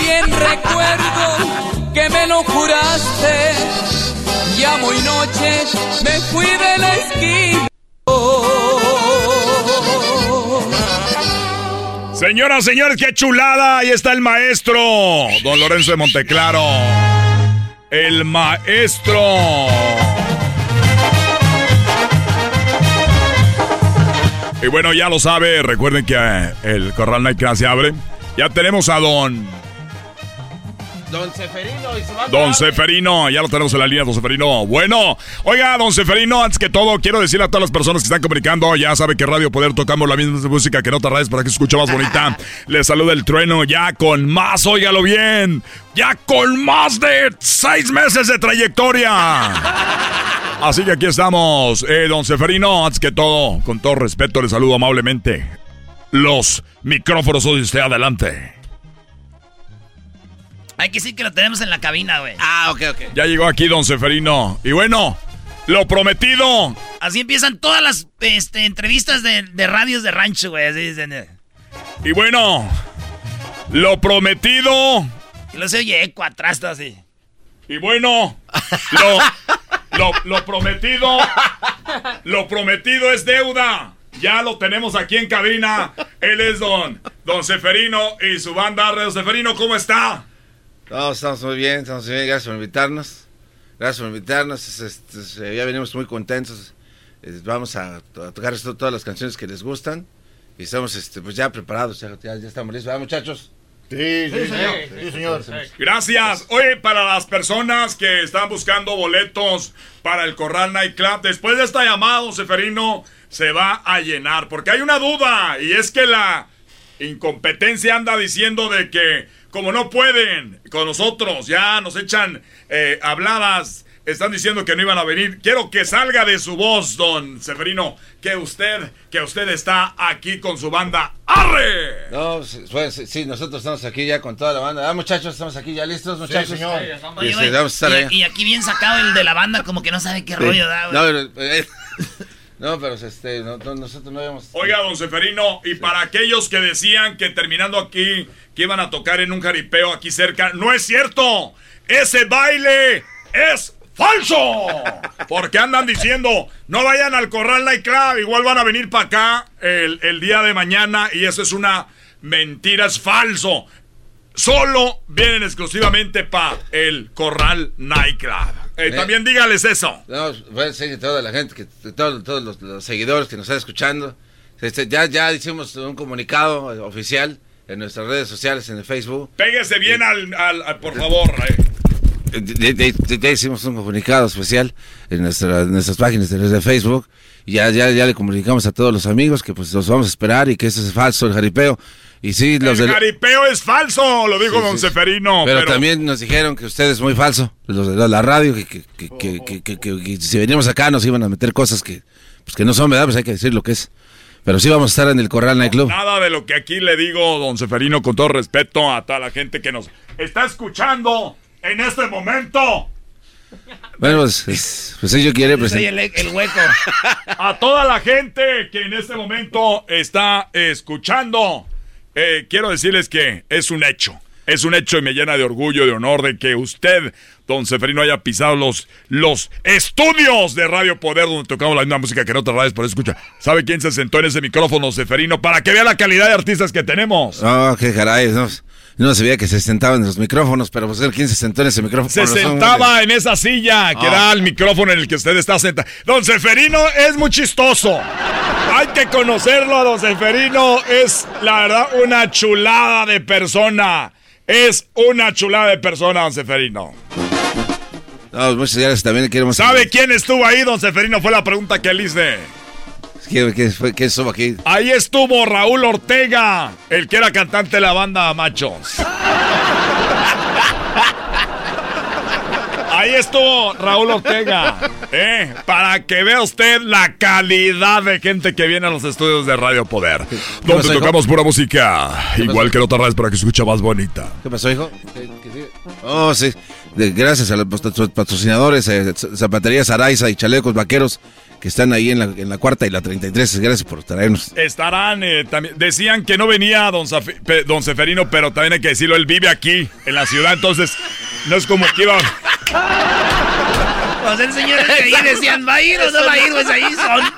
Bien recuerdo que me lo juraste. Ya muy noche me fui de la esquina. Señoras, señores, qué chulada. Ahí está el maestro, don Lorenzo de Monteclaro. El maestro. Y bueno, ya lo sabe, recuerden que eh, el Corral Night se abre. Ya tenemos a don Don Seferino y su banda. Don Seferino, ya lo tenemos en la línea, don Seferino. Bueno, oiga, don Seferino, antes que todo, quiero decirle a todas las personas que están comunicando, ya sabe que Radio Poder tocamos la misma música que en otras radios para que se escuche más bonita. <laughs> Les saluda el trueno ya con más, óigalo bien, ya con más de seis meses de trayectoria. <laughs> Así que aquí estamos, eh, don Seferino, antes que todo, con todo respeto, le saludo amablemente. Los micrófonos son de usted adelante. Hay que decir que lo tenemos en la cabina, güey. Ah, ok, ok. Ya llegó aquí don Seferino. Y bueno, lo prometido. Así empiezan todas las este, entrevistas de, de, radios de rancho, güey. Así dicen. eh. Y bueno, lo prometido. Y lo se oye eco atrás, todo así. Y bueno, lo, lo, lo prometido, lo prometido es deuda. Ya lo tenemos aquí en cabina. Él es don, don Seferino y su banda. Don Seferino, ¿cómo está? No, estamos muy bien, estamos muy bien. Gracias por invitarnos. Gracias por invitarnos. Es- es- es- ya venimos muy contentos. Eh, Vamos a, a tocar esto- todas las canciones que les gustan. Y estamos este, pues ya preparados. Ya, ya- ya estamos listos, ¿verdad, muchachos? Sí, sí, señor. Sí, señor. Gracias. Oye, para las personas que están buscando boletos para el Corral Night Club, después de esta llamada, don Seferino, se va a llenar. Porque hay una duda, y es que la incompetencia anda diciendo de que, como no pueden con nosotros, ya nos echan eh, habladas, están diciendo que no iban a venir. Quiero que salga de su voz, don Seferino, que usted, que usted está aquí con su banda. ¡Arre! No, sí, pues, sí, sí, nosotros estamos aquí ya con toda la banda. Ah, muchachos, estamos aquí ya listos, muchachos. señor. Allá. y, y aquí bien sacado el de la banda, como que no sabe qué rollo da, güey. No, pero, eh, no, pero este, no- no- nosotros no habíamos... Oiga, don Seferino, y para aquellos que decían que terminando aquí, que iban a tocar en un jaripeo aquí cerca, no es cierto. Ese baile es falso. Porque andan diciendo, no vayan al Corral Night Club, igual van a venir para acá el, el día de mañana y eso es una mentira, es falso. Solo vienen exclusivamente para el Corral Night Club. Eh, Eh. también dígales eso. No, bueno, sí, toda la gente, que, todos, todos los, los seguidores que nos están escuchando. Este, ya, ya hicimos un comunicado eh, oficial en nuestras redes sociales, en el Facebook. Pégese bien al, al- al- por favor. eh. Eh, ya hicimos un comunicado especial en, nuestra- en nuestras páginas de, Facebook. Y ya, ya, ya le comunicamos a todos los amigos que pues los vamos a esperar y que eso es falso, el jaripeo. Y sí, los El del- jaripeo es falso, lo dijo Sí, don sí. Seferino. Pero, Pero, también nos dijeron que usted es muy falso, los de la, radio, que, que, que, que- que- que- que- que si venimos acá nos iban a meter cosas que, pues que no son, ¿verdad? Pues hay que decir lo que es. Pero sí vamos a estar en el Corral Night Club. nada de lo que aquí le digo, don Seferino, con todo respeto a toda la gente que nos está escuchando en este momento. Bueno, pues, es- pues si yo quiere, pues... Soy el, el hueco. A toda la gente que en este momento está escuchando, eh, quiero decirles que es un hecho. Es un hecho y me llena de orgullo, de honor de que usted, don Seferino, haya pisado los, los estudios de Radio Poder, donde tocamos la misma música que en otras radios, por eso escucha. ¿Sabe quién se sentó en ese micrófono, Seferino? Para que vea la calidad de artistas que tenemos. Oh, qué caray, no, no sabía que se sentaban en los micrófonos, pero pues quién se sentó en ese micrófono. Se sentaba en esa silla que Ah. da al micrófono en el que usted está sentado. Don Seferino es muy chistoso. Hay que conocerlo Don Seferino. Es, la verdad, una chulada de persona. Es una chulada de persona, Don Seferino. No, muchas gracias, también queremos... ¿Sabe quién estuvo ahí, Don Seferino? Fue la pregunta que le hice. ¿Quién, quién fue- estuvo aquí? Ahí estuvo Raúl Ortega, el que era cantante de la banda Machos. Ahí estuvo Raúl Ortega, ¿eh? para que vea usted la calidad de gente que viene a los estudios de Radio Poder, donde hijo? tocamos pura música, ¿Qué igual que en otras radios para que se escuche más bonita. ¿Qué pasó, hijo? Oh, sí. Gracias a los patro- patrocinadores, eh, Zapaterías Araiza y Chalecos Vaqueros, que están ahí en la, en la cuarta y la 33. Gracias por traernos. Estarán, eh, también, decían que no venía don, pe- don Seferino, pero también hay que decirlo, él vive aquí, en la ciudad, entonces no es como que iba... <laughs> El señor de ahí decían, ¿va a ir o no va a ir? Pues ahí son.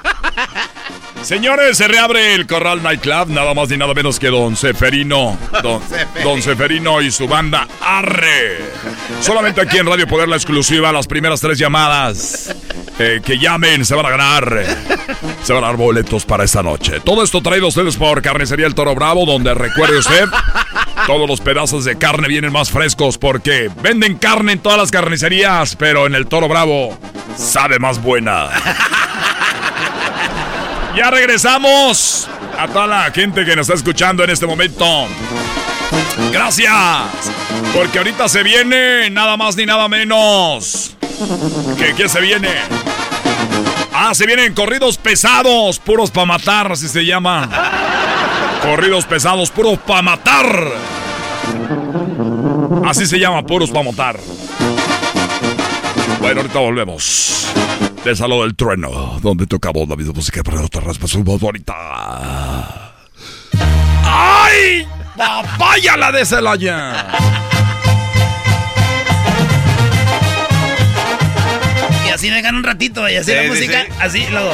Señores, se reabre el Corral Nightclub, nada más ni nada menos que Don Seferino. Don, Don Seferino y su banda Arre. Solamente aquí en Radio Poder la exclusiva, las primeras tres llamadas eh, que llamen se van a ganar. Se van a dar boletos para esta noche. Todo esto traído a ustedes por Carnicería El Toro Bravo, donde recuerde usted, todos los pedazos de carne vienen más frescos porque venden carne en todas las carnicerías, pero en el Toro Bravo sabe más buena. <laughs> Ya regresamos a toda la gente que nos está escuchando en este momento. Gracias. Porque ahorita se viene nada más ni nada menos. ¿Qué, qué se viene? Ah, se vienen corridos pesados, puros pa' matar, así se llama. Corridos pesados, puros pa' matar. Así se llama, puros pa' matar. Bueno, ahorita volvemos. De Salón del Trueno, donde tocamos la misma música para otra respuesta más bonita. ¡Ay! ¡Papaya la de Celaya! Así dejan un ratito, y así la música, así, luego.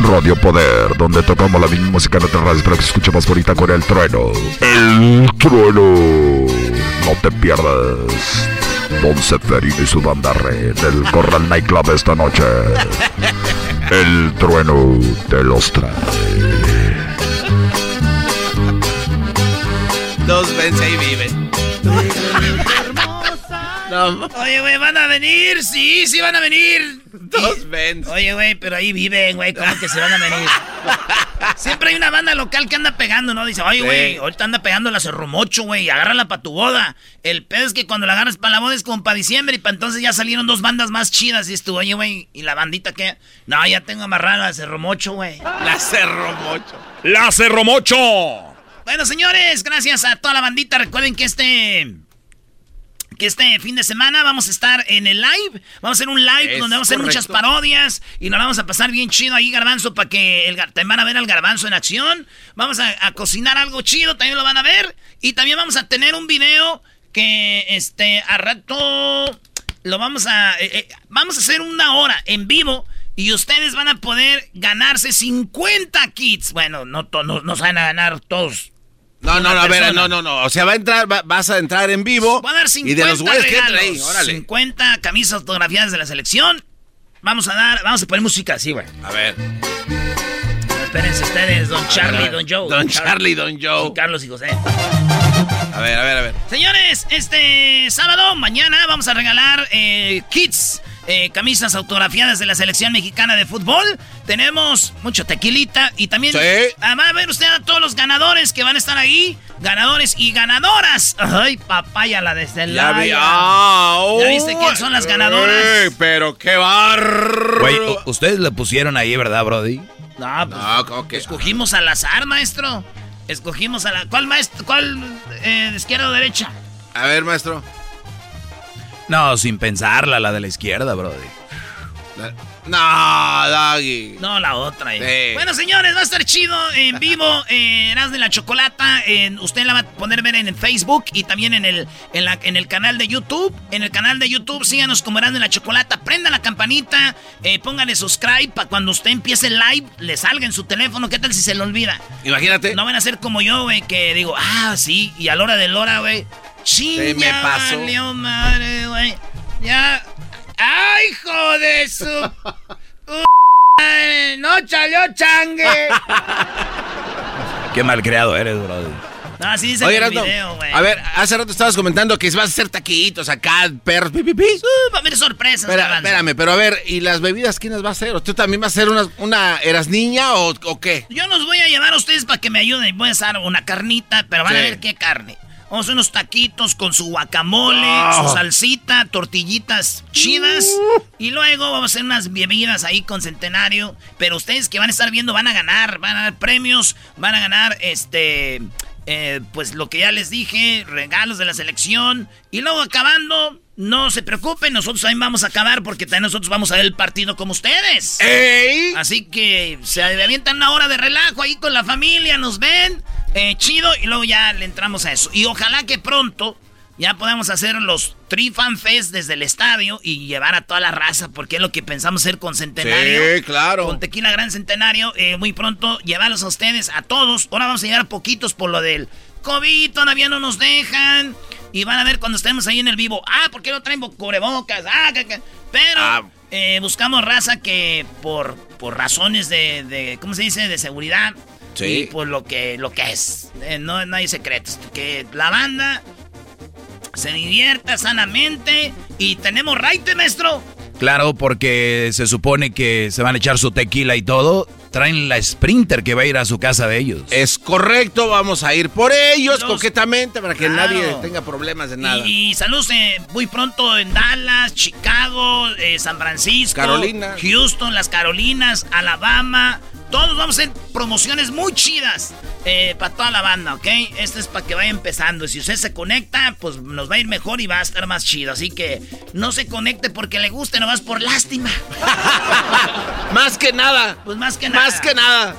Radio Poder, donde tocamos la misma música en otras radios para que se escuche más bonita con el trueno. El trueno. No te pierdas. Don Seferino y su banda red del Corral Nightclub esta noche. El trueno te los trae. Dos veces ahí viven. Oye, güey, ¿van a venir? Sí, sí van a venir. Dos Benz. Oye, güey, pero ahí viven, güey, ¿cómo que se van a venir? Siempre hay una banda local que anda pegando, ¿no? Dice, oye, güey, ahorita anda pegando la Cerromocho, güey, agárrala para tu boda. El pedo es que cuando la agarras para la boda es como para diciembre y para entonces ya salieron dos bandas más chidas. Y estuvo, oye, güey, ¿y la bandita qué? No, ya tengo amarrada la Cerromocho, güey. La Cerromocho. ¡La Cerromocho! Bueno, señores, gracias a toda la bandita. Recuerden que este que este fin de semana vamos a estar en el live. Vamos a hacer un live donde vamos a hacer muchas parodias y nos vamos a pasar bien chido ahí, Garbanzo, para que el, también van a ver al Garbanzo en acción. Vamos a, cocinar algo chido, también lo van a ver. Y también vamos a tener un video que, este, a rato lo vamos a... Eh, eh, vamos a hacer una hora en vivo. Y ustedes van a poder ganarse 50 kits. Bueno, no, no, no se van a ganar todos no, no, no, a ver, no, no, no. O sea, va a entrar, vas a entrar en vivo. Va a dar 50 y de los güeyes que ahí, órale. 50 camisas autografiadas de la selección. Vamos a dar, vamos a poner música así, güey. A ver. espérense ustedes, Don Charlie, Don Joe. Don Charlie, Don Joe. Y Carlos y José. A ver, a ver, a ver. Señores, este sábado, mañana, vamos a regalar eh, kits eh, camisas autografiadas de la selección mexicana de fútbol. Tenemos mucho tequilita y también sí. va a ver usted a todos los ganadores que van a estar ahí. Ganadores y ganadoras. Ay, papaya la de Celaya. Ya, ¿Ya viste quién son las ganadoras? pero qué bar. Güey, ustedes le pusieron ahí, ¿verdad, Brody? No, pues, no ¿cómo que? escogimos al azar, maestro. Escogimos a la. ¿Cuál maestro? ¿Cuál? Eh, izquierda o derecha? A ver, maestro. No, sin pensarla, la de la izquierda, brody. No, Doggy. No, la otra. Eh. Bueno, señores, va a estar chido en vivo. <laughs> Eh, de la Chocolata. En, usted la va a poder ver en, Facebook y también en el, en, la, en el canal de YouTube. En el canal de YouTube, síganos como Erasmo de la Chocolata. Prenda la campanita. Eh, póngale subscribe para cuando usted empiece el live, le salga en su teléfono. ¿Qué tal si se le olvida? Imagínate. No van a ser como yo, güey, que digo, ah, sí, y a la hora de hora, güey. Chinga, me pasó. madre, güey. Ya. ¡Ay, hijo de su! <laughs> ¡No salió changue! Qué mal creado eres, brother. No, sí dice el video, güey. A ver, hace rato estabas comentando que vas a hacer taquitos acá, perros, pi, pi, pi. Uh, va a haber sorpresas. Espera, espérame, pero a ver, ¿y las bebidas quién las va a hacer? ¿Usted también va a hacer una, una eras niña o, o, qué? Yo los voy a llevar a ustedes para que me ayuden. Voy a hacer una carnita, pero van a ver qué carne. Vamos a hacer unos taquitos con su guacamole, su salsita, tortillitas chidas. Y luego vamos a hacer unas bebidas ahí con centenario. Pero ustedes que van a estar viendo van a ganar, van a dar premios, van a ganar este. Eh, pues lo que ya les dije, regalos de la selección. Y luego acabando, no se preocupen, nosotros también vamos a acabar porque también nosotros vamos a ver el partido como ustedes. ¡Ey! Así que se avientan una hora de relajo ahí con la familia, nos ven. Eh, chido, y luego ya le entramos a eso. Y ojalá que pronto ya podamos hacer los Tri Fan Fest desde el estadio y llevar a toda la raza, porque es lo que pensamos hacer con Centenario. Sí, claro. Con Tequila Gran Centenario, eh, muy pronto llevarlos a ustedes, a todos. Ahora vamos a llegar a poquitos por lo del COVID, todavía no nos dejan. Y van a ver cuando estemos ahí en el vivo. Ah, ¿por qué no traen cubrebocas? Ah, que, Pero ah. Eh, buscamos raza que por, por razones de, de, ¿cómo se dice? De seguridad Sí. Y pues lo que, lo que es. Eh, no, no hay secretos. Que la banda se divierta sanamente. Y tenemos raite, maestro. Claro, porque se supone que se van a echar su tequila y todo. Traen la Sprinter que va a ir a su casa de ellos. Es correcto, vamos a ir por ellos coquetamente para que nadie tenga problemas de nada. Y, saludos eh, muy pronto en Dallas, Chicago, eh, San Francisco, Carolina, Houston, las Carolinas, Alabama, todos vamos a hacer promociones muy chidas eh, para toda la banda, ¿ok? Esto es para que vaya empezando. Si usted se conecta, pues nos va a ir mejor y va a estar más chido. Así que no se conecte porque le guste, no vas por lástima. <laughs> más que nada. Pues más que nada. Más que nada.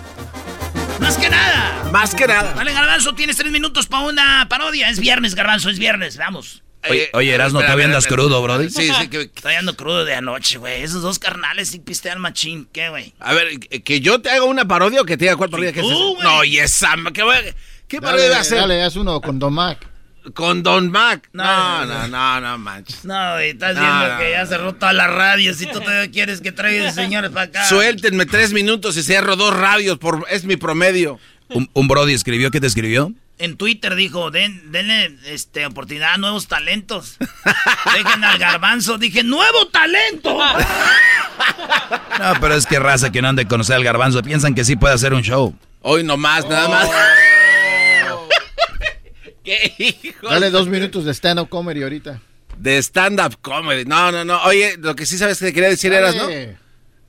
más que nada. Más que nada. Vale, Garbanzo, tienes tres minutos para una parodia. Es viernes, Garbanzo, es viernes. Vamos. Oye, oye Erasmo, ¿todavía andas crudo, brody? Sí, sí. Que... <laughs> Estoy ando crudo de anoche, güey. Esos dos carnales sí pistean machín. ¿Qué, güey? A ver, ¿que yo te haga una parodia o que te haga cuál parodia? Sí, ¿Qué es. No, y esa... ¿Qué, qué parodia va a hacer? dale, haz uno con Don Mac. Con Don Mac. No, No, no, no, no, no, manches. No, güey, estás No, viendo no, que ya cerró todas las radios y tú todavía quieres que traiga señores para acá. Suéltenme tres minutos y cierro dos radios, por, es mi promedio. Un, un brody escribió, ¿qué te escribió? En Twitter dijo, Den, denle este, oportunidad a nuevos talentos. <laughs> Dejen al garbanzo. Dije, ¡nuevo talento! <laughs> No, pero es que raza que no han de conocer al garbanzo piensan que sí puede hacer un show. Hoy nomás, nada más. <laughs> ¿Qué hijo? Dale dos minutos de stand-up comedy ahorita. De stand-up comedy. No, no, no. Oye, lo que sí sabes que quería decir eras, ¿no?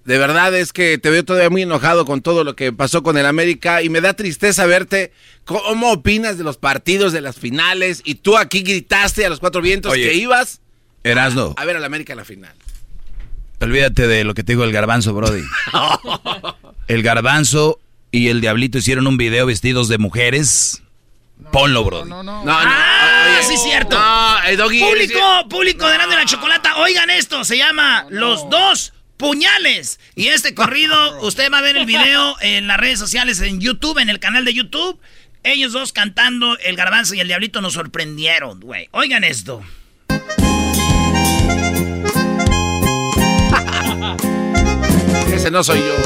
De verdad es que te veo todavía muy enojado con todo lo que pasó con el América y me da tristeza verte. ¿Cómo opinas de los partidos, de las finales? Y tú aquí gritaste a los cuatro vientos Oye. que ibas Erasno, a ver al América en la final. olvídate de lo que te digo el garbanzo, brody. <laughs> El garbanzo y el diablito hicieron un video vestidos de mujeres. Ponlo, brody. No, no. No, no. ¡Ah, oye. sí, cierto! No, el doggy. Público, público de la Chocolata, oigan esto, se llama Los Dos Puñales. Y este <laughs> corrido, usted va a ver el video en las redes sociales, en YouTube, en el canal de YouTube. Ellos dos cantando, el garbanzo y el diablito nos sorprendieron, güey. Oigan esto. <laughs> Ese no soy yo.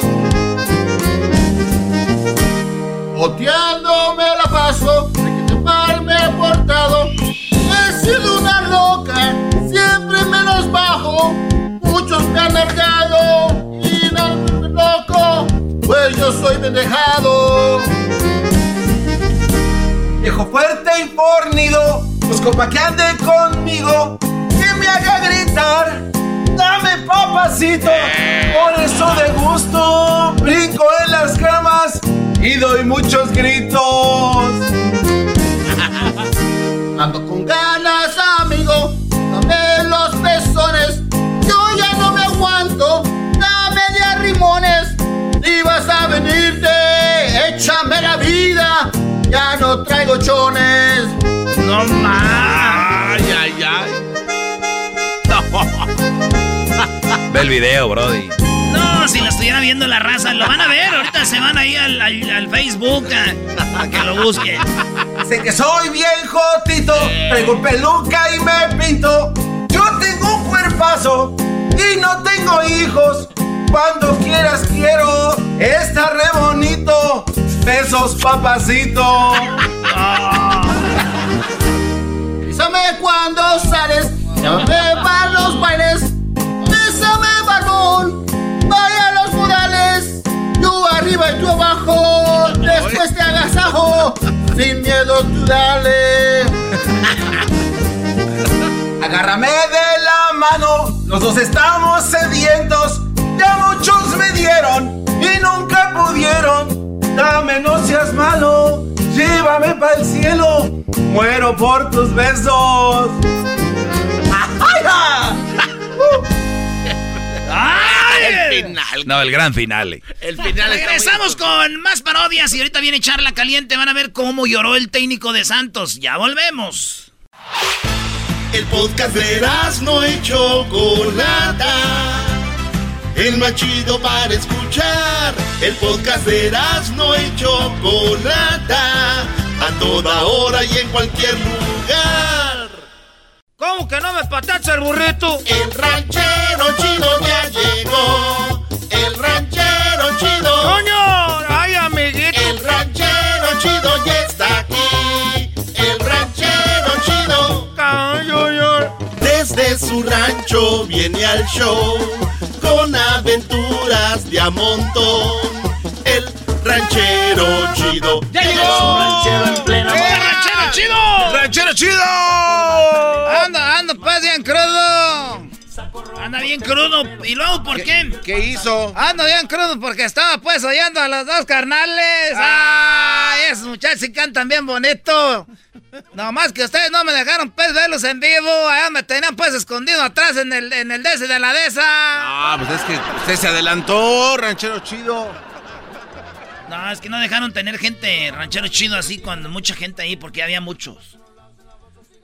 Boteando me la paso, de que mal me he portado. He sido Y no loco, pues yo soy pendejado. Viejo fuerte y fornido, busco pa' que ande conmigo, que me haga gritar. Dame papacito, por eso de gusto brinco en las camas y doy muchos gritos. <laughs> Ando con ganas, amigo, y vas a venirte, échame la vida, ya no traigo chones. No más. Ay, ay, ay. <laughs> Ve el video, brody. No, si lo estuviera viendo la raza, lo van a ver. Ahorita se van ahí al, al- al Facebook a, a que lo busquen. Sé que soy bien jotito, traigo peluca y me pinto. Yo tengo un cuerpazo y no tengo hijos. Cuando quieras quiero, está re bonito. Besos, papacito. Bésame cuando sales, llámame para los bailes. Bésame, barbón, vaya a los modales. Yo arriba y tú abajo, después te agasajo. Sin miedo tú dale. Agárrame de la mano, los dos estamos sedientos. Ya muchos me dieron y nunca pudieron. Dame, no seas malo, llévame para el cielo. Muero por tus besos. El final. No, el gran final. El final Regresamos con más parodias y ahorita viene Charla Caliente. Van a ver cómo lloró el técnico de Santos. Ya volvemos. El podcast de no y Chocolata. El más chido para escuchar. El podcast de no y Chocolata. A toda hora y en cualquier lugar. ¿Cómo que no me patacha el burrito? El ranchero chido ya llegó. El ranchero chido. ¡Coño! Desde su rancho viene al show con aventuras de a montón. El ranchero chido. ¡Ya llegó! Ranchero en plena ¡Eh, ranchero chido! ¡Ranchero chido! Anda, anda, pues. Anda bien crudo. ¿Y luego por qué? ¿Qué hizo? Ando bien crudo porque estaba pues oyendo a los dos carnales. ¡Ay! Esos muchachos sí cantan bien bonito. Nomás que ustedes no me dejaron pues verlos en vivo. Allá me tenían pues escondido atrás en el, en el DC de la DESA. Ah, pues es que usted se adelantó, ranchero chido. No, es que no dejaron tener gente ranchero chido así cuando mucha gente ahí porque había muchos.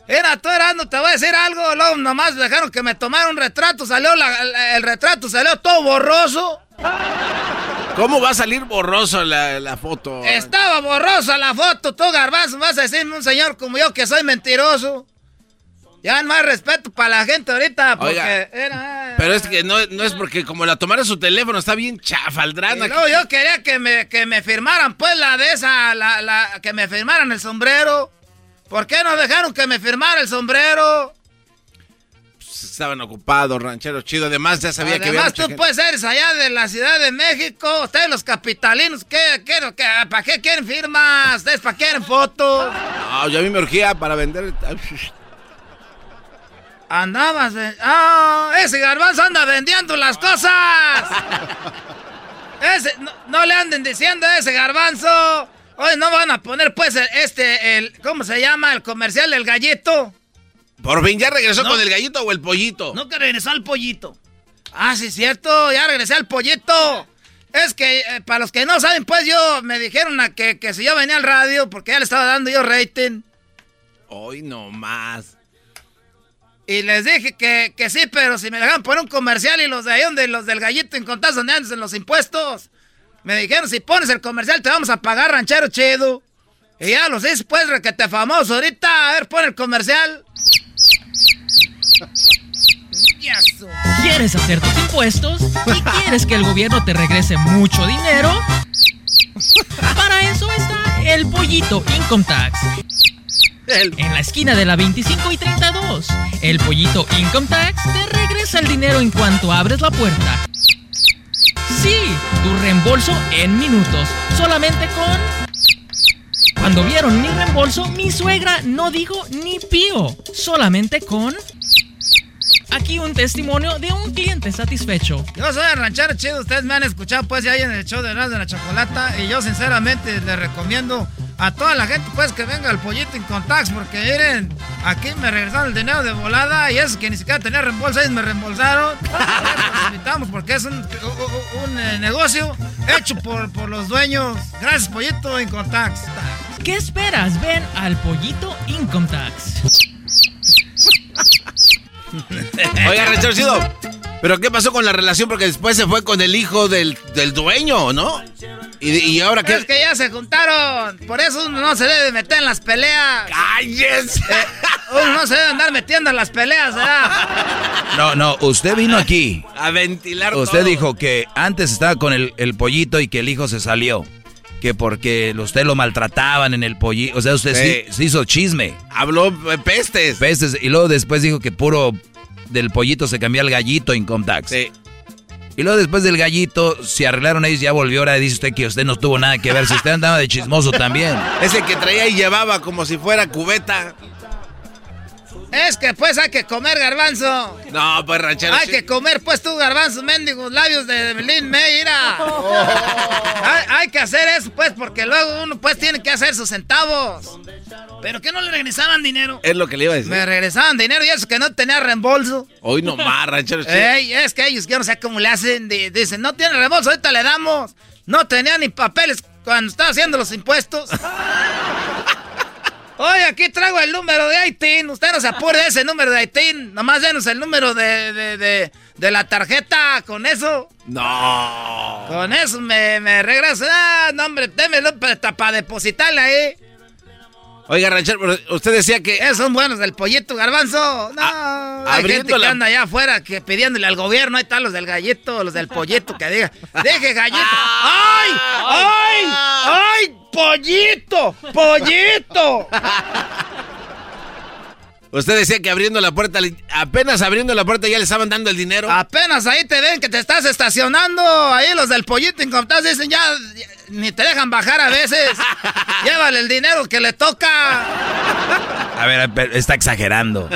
Era, tú Erasmo, te voy a decir algo. Luego nomás dejaron que me tomara un retrato. Salió la- el retrato, salió todo borroso. ¿Cómo va a salir borroso la, la foto? Estaba borrosa la foto, tú garbanzo. Vas a decirme un señor como yo que soy mentiroso. Ya más respeto para la gente ahorita porque Oiga. era... Pero es que no, no es porque como la tomaron su teléfono, está bien chafaldrana. Luego yo quería que me, que me firmaran, pues, la de esa, la, la, que me firmaran el sombrero. ¿Por qué no dejaron que me firmara el sombrero? Estaban ocupados, ranchero chido. Además, ya sabía que había Además, tú gente. puedes eres allá de la Ciudad de México. Ustedes los capitalinos, ¿qué, qué, qué- ¿para qué quieren firmas? ¿Ustedes para qué quieren fotos? No, yo a mí me urgía para vender. Andabas, ¡Ah! ¡Ese garbanzo anda vendiendo las cosas! <laughs> Ese, no, no le anden diciendo a ese garbanzo. Hoy no van a poner, pues, este, el, ¿cómo se llama? El comercial del gallito. Por fin, ¿ya regresó No. con el gallito o el pollito? No que regresó al pollito. Ah, sí, cierto, ya regresé al pollito. Es que, eh, para los que no saben, pues yo me dijeron a que, que si yo venía al radio, porque ya le estaba dando yo rating. Hoy no más. Y les dije que, que sí, pero si me dejaban poner un comercial y los de ahí donde los del gallito en donde andas en los impuestos. Me dijeron, si pones el comercial te vamos a pagar ranchero chido. Y ya los dices, pues, requete famoso ahorita. A ver, pon el comercial. ¿Quieres hacer tus impuestos <laughs> y quieres que el gobierno te regrese mucho dinero? Para eso está el pollito Income Tax. En la esquina de la 25 y 32, el pollito Income Tax te regresa el dinero en cuanto abres la puerta. Sí, tu reembolso en minutos, solamente con... Cuando vieron mi reembolso, mi suegra no dijo ni pío, solamente con... Aquí un testimonio de un cliente satisfecho. Yo soy el ranchero chido, ustedes me han escuchado pues ya ahí en el show de Erasmo de la Chocolata y yo sinceramente les recomiendo a toda la gente pues que venga al pollito en Contax porque miren, aquí me regresaron el dinero de volada y eso que ni siquiera tenía reembolso, ellos me reembolsaron. <laughs> Los invitamos porque es un, un- un, eh, negocio hecho por, por los dueños. Gracias pollito en Contax. ¿Qué esperas? Ven al pollito Income Tax. <laughs> <laughs> Oiga, ranchero chido. ¿Pero qué pasó con la relación? Porque después se fue con el hijo del, del dueño, ¿no? Y, y ahora qué. Es que ya se juntaron, por eso uno no se debe meter en las peleas. ¡Cállese! uno no se debe andar metiendo en las peleas, ¿verdad? No, no, usted vino aquí. A ventilar Usted todo. dijo que antes estaba con el, el pollito y que el hijo se salió. Que porque usted lo maltrataban en el pollito. O sea, usted sí, Sí. sí hizo chisme. Habló eh, pestes. Pestes. Y luego después dijo que puro del pollito se cambió al gallito en Contax. Sí. Y luego después del gallito, se arreglaron ellos, ya volvió. Ahora dice usted que usted no tuvo nada que ver. Si usted andaba de chismoso también. <laughs> Ese que traía y llevaba como si fuera cubeta. Es que pues hay que comer garbanzo. No, pues ranchero Hay que comer pues tú garbanzo, mendigos labios de Belín Meira. hay, hay que hacer eso pues porque luego uno pues tiene que hacer sus centavos. ¿Pero qué no le regresaban dinero? Es lo que le iba a decir. Me regresaban dinero y eso que no tenía reembolso. Hoy no más, ranchero. Ey, es que ellos, yo no sé cómo le hacen. di- Dicen, no tiene reembolso, ahorita le damos. No tenía ni papeles cuando estaba haciendo los impuestos. <laughs> Oye, aquí traigo el número de ITIN. Usted no se apure de ese número de ITIN. Nomás denos el número de, de, de, de la tarjeta. Con eso, No. con eso me, me regresa. Ah, no, hombre, démelo para depositarle ahí. Oiga, ranchero, pero usted decía que. Esos son buenos del pollito garbanzo. No, hay abriendo gente que anda allá afuera que pidiéndole al gobierno. Ahí están los del gallito, los del pollito que diga, deje gallito. ¡Ay! ¡Ay! ¡Ay! ¡Pollito! ¡Pollito! Usted decía que abriendo la puerta, apenas abriendo la puerta ya le estaban dando el dinero. Apenas ahí te ven que te estás estacionando. Ahí los del pollito incomptados dicen ya, ya, ni te dejan bajar a veces. <laughs> Llévale el dinero que le toca. A ver, está exagerando.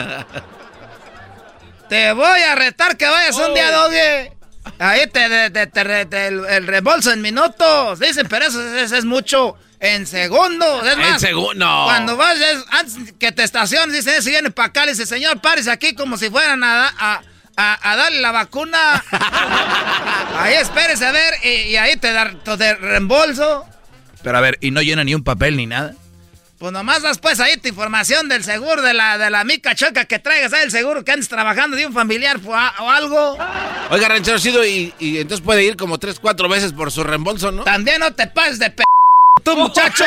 Te voy a retar que vayas un día, Doge. Ahí te, te- te- el, el reembolso en minutos. Dicen, pero eso, es- eso es mucho. En segundos. Es En más, segundo. Cuando vas, es- antes que te estaciones, dicen, si viene para acá, le dice, señor, párese aquí como si fueran a, a, a- a darle la vacuna. <laughs> ahí espérese a ver, y, y ahí te da te reembolso. Pero a ver, ¿y no llena ni un papel ni nada? Pues nomás das pues ahí tu información del seguro de la, de la mica choca que traigas ahí el seguro que andes trabajando de un familiar o, o algo. Oiga, ranchero chido, y, y entonces puede ir como tres, cuatro veces por su reembolso, ¿no? También no te pases de p... tú, muchacho.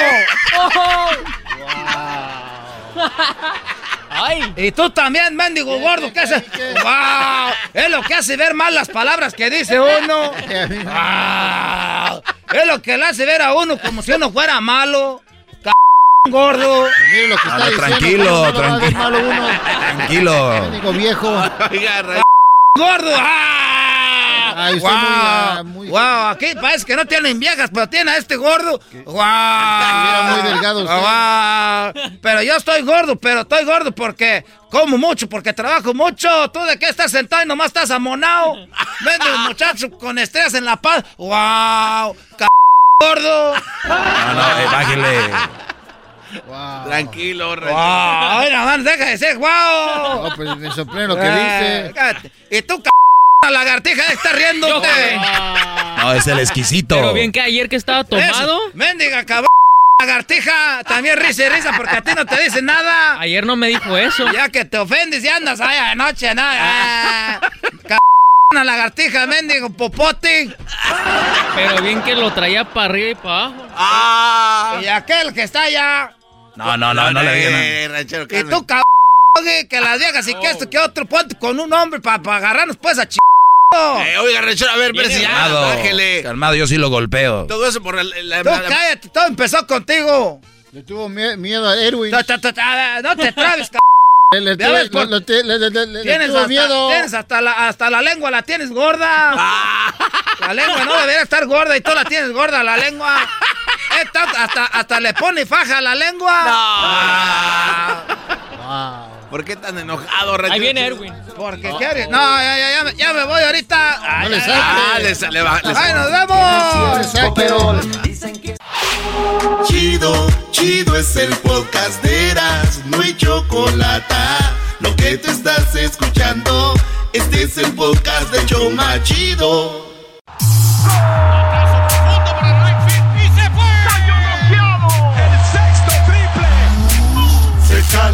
Ay. Y tú también, mendigo gordo, ¿qué haces? ¡Wow! Es lo que hace ver mal las palabras que dice uno. <laughs> ¡Wow! Es lo que le hace ver a uno como si uno fuera malo. C gordo. Mire lo que está diciendo, tranquilo, ¿cómo no va a ver tranquilo. malo uno? Tranquilo. Mendigo viejo. ¡Gordo! ¡Ah! Ay, ¡Wow! muy, ah, muy- ¡Wow! Aquí parece que no tienen viejas, pero tiene a este gordo. ¡Wow! Estuviera muy delgado usted. ¡Wow! Pero yo estoy gordo, pero estoy gordo porque como mucho, porque trabajo mucho. ¿Tú de qué estás sentado y nomás estás amonado? Vende un muchacho con estrellas en la paz. ¡Wow! C gordo! No, no, eh, bájele. Tranquilo, ¡Wow! ¡Ay, nada más, deja de ser wow! No, pues me sorprende lo que Eh, dice. cállate. Y tú, c lagartija, está riendo Yo. No, es el exquisito. Pero bien que ayer que estaba tomado. Eso, Mendiga cabrón, lagartija. También risa y risa porque a ti no te dice nada. Ayer no me dijo eso. Ya que te ofendes y andas ahí anoche, ¿no? Ah, cabrón, lagartija, mendigo popote. Pero bien que lo traía para arriba y para abajo. ¡Ah! Y aquel que está allá. No, no, no, no le digan nada. Eh, Y tú, cabrón, que las viejas y que esto, que otro, ponte con un hombre para agarrarnos pues a ch... Eh, oiga, ranchero, a ver, espérese ya, Calmado, yo sí lo golpeo. Todo eso por la... la- Tú la- cállate, todo empezó contigo. Le tuvo mie- miedo a Erwin. Ta, ta, ta, ta, No te <laughs> trabes, cabrón. Le, le por- le- le- le- le Tienes tuvo hasta, miedo. tienes hasta la, hasta la lengua, la tienes gorda. La lengua no debería estar gorda y tú la tienes gorda, la lengua. <laughs> Esta hasta, hasta le pone faja a la lengua. ¿Por qué tan enojado? Ahí viene? Erwin. Porque quieres. No, ya, ya, ya, me- ya me voy ahorita. Ay, No. Ah, le, va- le ay, nos vemos. Chido, chido es el podcast de Eras, no hay chocolate. Lo que te estás escuchando, este es el podcast de Choma Chido.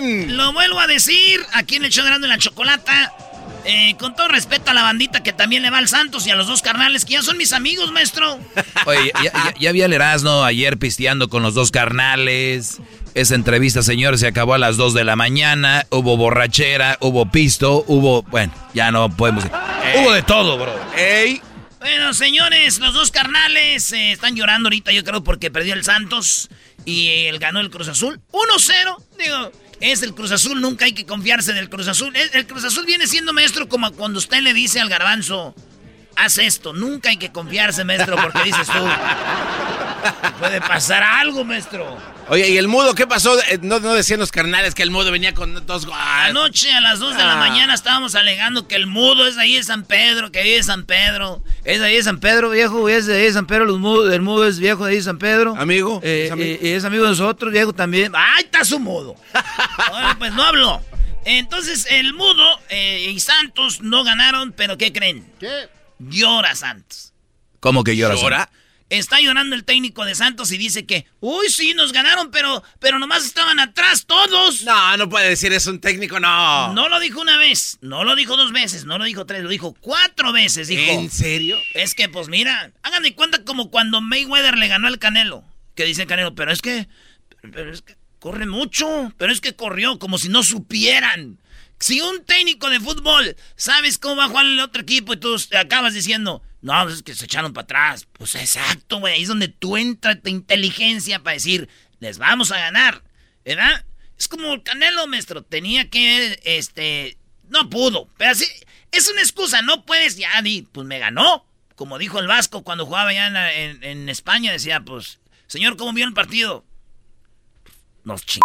Bien. Lo vuelvo a decir, aquí en el show de la Chocolata. Eh, con todo respeto a la bandita que también le va al Santos y a los dos carnales que ya son mis amigos, maestro. <laughs> Oye, ya, ya, ya vi al Erasmo ayer pisteando con los dos carnales. Esa entrevista, señores, se acabó a las 2 de la mañana. Hubo borrachera, hubo pisto, hubo... Bueno, ya no podemos... Hubo de todo, bro. ¡Ey! Bueno, señores, los dos carnales eh, están llorando ahorita, yo creo, porque perdió el Santos y él ganó el Cruz Azul. 1-0, digo, es el Cruz Azul, nunca hay que confiarse del Cruz Azul. El, el Cruz Azul viene siendo maestro como cuando usted le dice al garbanzo, haz esto, nunca hay que confiarse, maestro, porque dices tú, <laughs> puede pasar algo, maestro. Oye, ¿y el mudo qué pasó? Eh, No, no decían los carnales que el mudo venía con dos... Ah, Anoche a las 2 de la Ah. mañana estábamos alegando que el mudo es ahí de San Pedro, que ahí de San Pedro. Es ahí de San Pedro, viejo, es de ahí de San Pedro, los mudos, el mudo es viejo de ahí de San Pedro. Amigo. Eh, ¿Es amigo? eh, y es amigo de nosotros, viejo también. ¡Ay, está su mudo! <laughs> Bueno, pues no habló. Entonces, el mudo eh, y Santos no ganaron, pero ¿qué creen? ¿Qué? Llora Santos. ¿Cómo que lloras? ¿Llora? Está llorando el técnico de Santos y dice que, uy, sí, nos ganaron, pero, pero nomás estaban atrás todos. No, no puede decir eso un técnico, no. No lo dijo una vez, no lo dijo dos veces, no lo dijo tres, lo dijo cuatro veces. Dijo, ¿En serio? es que, pues mira, hagan de cuenta como cuando Mayweather le ganó al Canelo. Que dice Canelo, pero es que, pero es que corre mucho, pero es que corrió como si no supieran Si un técnico de fútbol sabes cómo va a jugar el otro equipo y tú acabas diciendo, no, pues es que se echaron para atrás. Pues exacto, güey. Ahí es donde tú entras tu inteligencia para decir, les vamos a ganar. ¿Verdad? Es como el Canelo, maestro. Tenía que, este, no pudo. Pero así, es una excusa. No puedes, ya, di, pues me ganó. Como dijo el Vasco cuando jugaba ya en, España, decía, pues, señor, ¿cómo vio el partido? Nos ching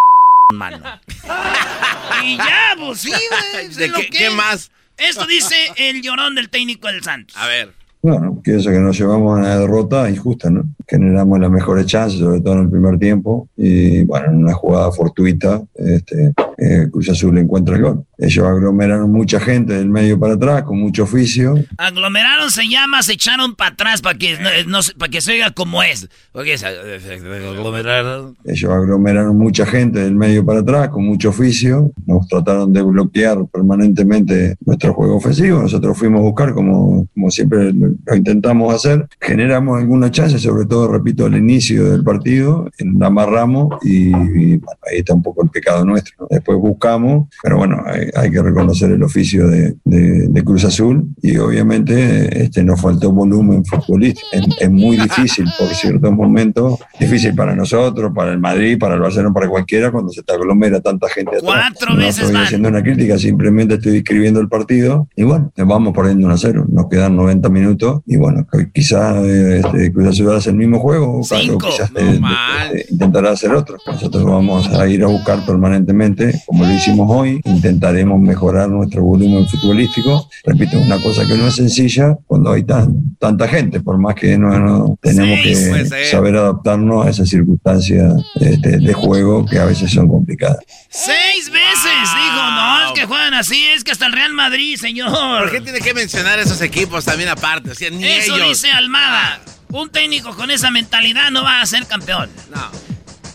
mano. <laughs> y ya, pues sí, güey. ¿De qué, qué más? Esto dice el llorón del técnico del Santos. A ver. Bueno, pienso que nos llevamos a una derrota injusta, ¿no? Generamos las mejores chances, sobre todo en el primer tiempo, y bueno, en una jugada fortuita, este, eh, Cruz Azul encuentra el gol. Ellos aglomeraron mucha gente del medio para atrás, con mucho oficio. Aglomeraron se llama, se echaron para atrás para que, no, para que se oiga como es. Porque es aglomeraron. Ellos aglomeraron mucha gente del medio para atrás, con mucho oficio. Nos trataron de bloquear permanentemente nuestro juego ofensivo. Nosotros fuimos a buscar, como, como siempre lo intentamos hacer. Generamos alguna chance, sobre todo, repito, al inicio del partido, la amarramos y, y bueno, ahí está un poco el pecado nuestro. Después buscamos, pero bueno, hay, hay que reconocer el oficio de, de, de, Cruz Azul y obviamente este, nos faltó volumen futbolístico. Es, es, muy difícil por ciertos momentos, difícil para nosotros, para el Madrid, para el Barcelona, para cualquiera, cuando se te aglomera tanta gente atrás. Cuatro no veces estoy haciendo una crítica, simplemente estoy describiendo el partido y bueno, vamos perdiendo 1 a 0. Nos quedan 90 minutos y bueno, quizás este, Cruz Azul hace el mismo juego o quizás no hacer otro. Nosotros vamos a ir a buscar permanentemente, como lo hicimos hoy, intentaremos mejorar nuestro volumen futbolístico. Repito, una cosa que no es sencilla cuando hay tan, tanta gente, por más que no, no tenemos Seis, que saber adaptarnos a esas circunstancias este, de juego que a veces son complicadas. Seis veces dijo, no, es que juegan así, es que hasta el Real Madrid, señor. ¿Por qué tiene que mencionar esos equipos también aparte? O sea, ni Eso ellos. dice Almada. Un técnico con esa mentalidad no va a ser campeón.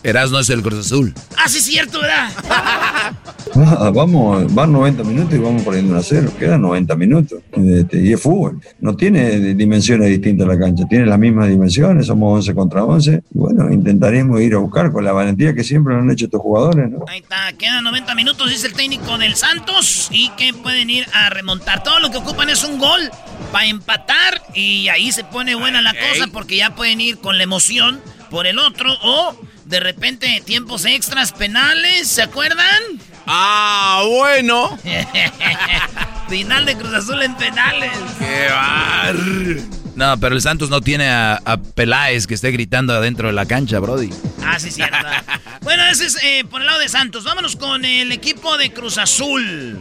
Erasno es el Cruz Azul. Ah, sí, es cierto, ¿verdad? <laughs> Ah, vamos, van 90 minutos y vamos poniendo 1 a 0. Quedan 90 minutos. Este, y es fútbol. No tiene dimensiones distintas la cancha. Tiene las mismas dimensiones. Somos 11 contra 11. Y bueno, intentaremos ir a buscar con la valentía que siempre han hecho estos jugadores. ¿no? Ahí está, quedan 90 minutos, dice el técnico del Santos, y que pueden ir a remontar. Todo lo que ocupan es un gol para empatar, y ahí se pone buena la cosa porque ya pueden ir con la emoción por el otro, o de repente tiempos extras penales, ¿se acuerdan? Ah, bueno. <laughs> Final de Cruz Azul en penales. ¡Qué bar! No, pero el Santos no tiene a, a Peláez que esté gritando adentro de la cancha, Brody. Ah, sí, cierto. <laughs> bueno, ese es eh, por el lado de Santos. Vámonos con el equipo de Cruz Azul.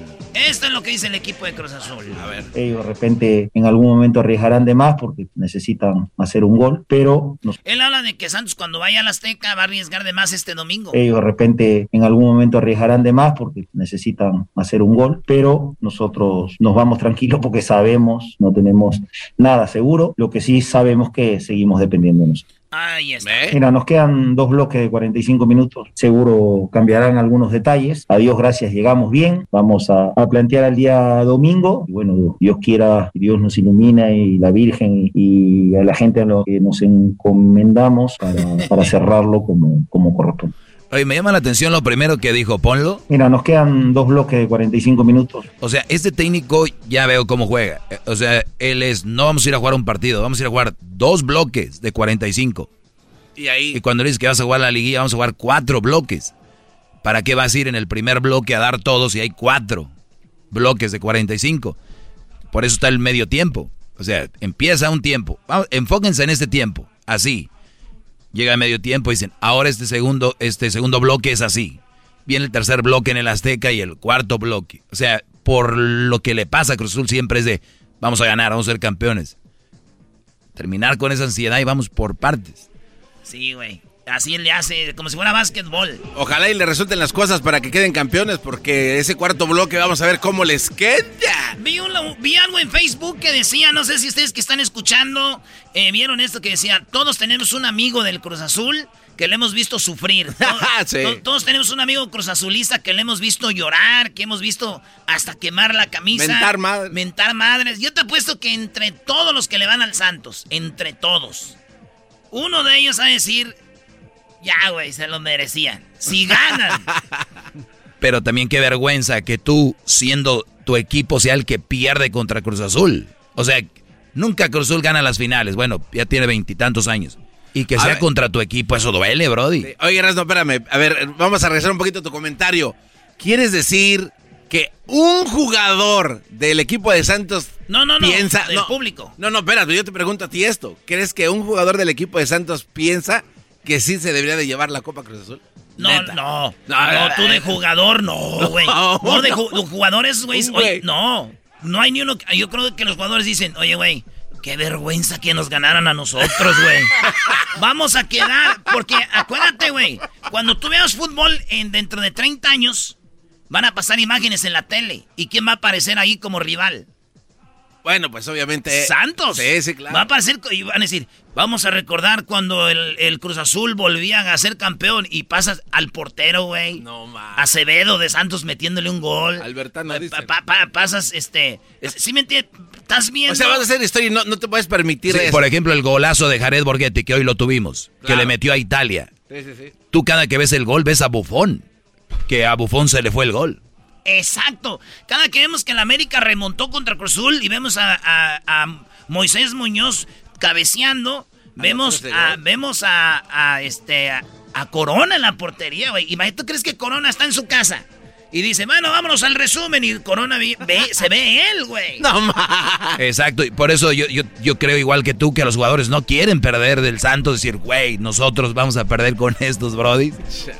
Esto es lo que dice el equipo de Cruz Azul. A ver. Ellos de repente en algún momento arriesgarán de más porque necesitan hacer un gol, pero nos- Él habla de que Santos cuando vaya al Azteca va a arriesgar de más este domingo. ellos de repente en algún momento arriesgarán de más porque necesitan hacer un gol, pero nosotros nos vamos tranquilos porque sabemos, no tenemos nada seguro, lo que sí sabemos que seguimos dependiendo de nosotros. Ahí está. Mira, nos quedan dos bloques de 45 minutos. Seguro cambiarán algunos detalles. A Dios gracias, llegamos bien. Vamos a, a plantear al día domingo. Y bueno, Dios quiera, Dios nos ilumina y la Virgen y a la gente a lo que nos encomendamos para, para cerrarlo como, como corresponde. Oye, me llama la atención lo primero que dijo, ponlo. Mira, nos quedan dos bloques de 45 minutos. O sea, este técnico ya veo cómo juega. O sea, él es, no vamos a ir a jugar un partido, vamos a ir a jugar dos bloques de 45. Y ahí. Y cuando le dices que vas a jugar la liguilla, vamos a jugar cuatro bloques. ¿Para qué vas a ir en el primer bloque a dar todos si hay cuatro bloques de 45? Por eso está el medio tiempo. O sea, empieza un tiempo. Vamos, enfóquense en este tiempo. Así. Llega el medio tiempo y dicen, ahora este segundo, este segundo bloque es así. Viene el tercer bloque en el Azteca y el cuarto bloque. O sea, por lo que le pasa a Cruz siempre es de, vamos a ganar, vamos a ser campeones. Terminar con esa ansiedad y vamos por partes. Sí, güey. Así él le hace, como si fuera básquetbol. Ojalá y le resulten las cosas para que queden campeones, porque ese cuarto bloque vamos a ver cómo les queda. Vi, un- vi algo en Facebook que decía, no sé si ustedes que están escuchando eh, vieron esto que decía, todos tenemos un amigo del Cruz Azul que le hemos visto sufrir. <laughs> Sí. to- todos tenemos un amigo Cruz Azulista que le hemos visto llorar, que hemos visto hasta quemar la camisa. Mentar madres. Mentar madres. Yo te apuesto que entre todos los que le van al Santos, entre todos, uno de ellos va a decir, ya, güey, se lo merecían. Si ganan. <laughs> Pero también qué vergüenza que tú, siendo tu equipo, sea el que pierde contra Cruz Azul. O sea, nunca Cruz Azul gana las finales. Bueno, ya tiene veintitantos años. Y que A sea ver. contra tu equipo, eso duele, Brody. Oye, Erasmo, espérame. A ver, vamos a regresar un poquito a tu comentario. ¿Quieres decir que un jugador del equipo de Santos No, no, no, piensa... del público. No, no, espérate, yo te pregunto a ti esto. ¿Crees que un jugador del equipo de Santos piensa que sí se debería de llevar la Copa Cruz Azul? No, no, No, no, tú de jugador, no, güey. No, No, de ju- jugadores, güey. No, no hay ni uno. Yo creo que los jugadores dicen, oye, güey, qué vergüenza que nos ganaran a nosotros, güey. <laughs> Vamos a quedar, porque acuérdate, güey, cuando tú veas fútbol en, dentro de 30 años, van a pasar imágenes en la tele. ¿Y quién va a aparecer ahí como rival? Bueno, pues obviamente... Santos. Sí, sí, claro. Va a aparecer y van a decir, vamos a recordar cuando el, el Cruz Azul volvía a ser campeón y pasas al portero, güey. No, ma. Acevedo de Santos metiéndole un gol. Albertano, Pa- dice. pa- pa- pasas, este... es- ¿Sí me entiendes? ¿Estás viendo? O sea, vas a hacer historia y no, no te puedes permitir Sí, eso. por ejemplo, el golazo de Jared Borghetti, que hoy lo tuvimos, que le metió a Italia. Sí, sí, sí. Tú cada que ves el gol ves a Bufón, que a Bufón se le fue el gol. Exacto. Cada que vemos que el América remontó contra Cruz Azul y vemos a, a- a Moisés Muñoz cabeceando, vemos a, vemos a, a, este a, a Corona en la portería, güey. ¿Y tú crees que Corona está en su casa? Y dice, bueno, vámonos al resumen. Y Corona ve- <laughs> se ve él, güey. No, ma. Exacto, y por eso yo, yo, yo creo igual que tú que los jugadores no quieren perder del Santos, decir, güey, nosotros vamos a perder con estos, Brody.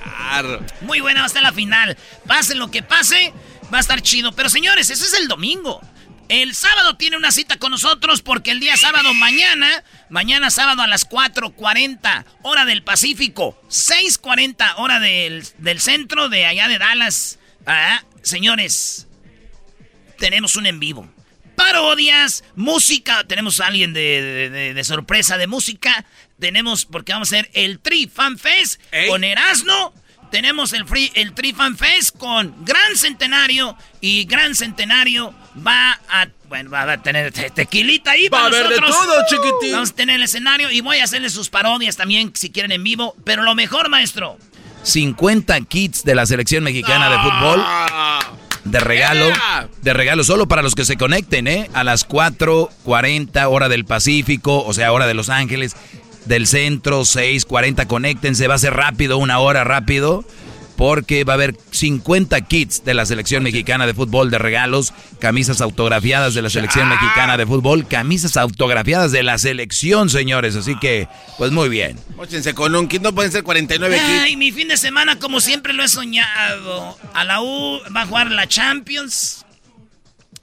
Claro. Muy buena hasta la final. Pase lo que pase, va a estar chido. Pero señores, ese es el domingo. El sábado tiene una cita con nosotros porque el día sábado mañana, mañana sábado a las 4.40 hora del Pacífico, 6.40 hora del, del centro de allá de Dallas. Ah, señores, tenemos un en vivo. Parodias, música, tenemos a alguien de, de- de- de sorpresa de música. Tenemos, porque vamos a hacer el Tri Fan Fest con Erasmo. Tenemos el, free, el Tri Fan Fest con Gran Centenario. Y Gran Centenario va a, bueno, va a tener te- tequilita ahí Va a haber de todo, chiquitín. Vamos a tener el escenario y voy a hacerle sus parodias también si quieren en vivo. Pero lo mejor, maestro, 50 kits de la selección mexicana de fútbol de regalo, de regalo solo para los que se conecten, ¿eh? A las 4:40 hora del Pacífico, o sea, hora de Los Ángeles, del centro 6:40 conéctense, va a ser rápido, una hora rápido. Porque va a haber 50 kits de la selección mexicana de fútbol de regalos, camisas autografiadas de la selección mexicana de fútbol, camisas autografiadas de la selección, señores. Así que, pues muy bien. Móchense con un kit, no pueden ser 49 kits. Ay, mi fin de semana, como siempre lo he soñado. A la U va a jugar la Champions.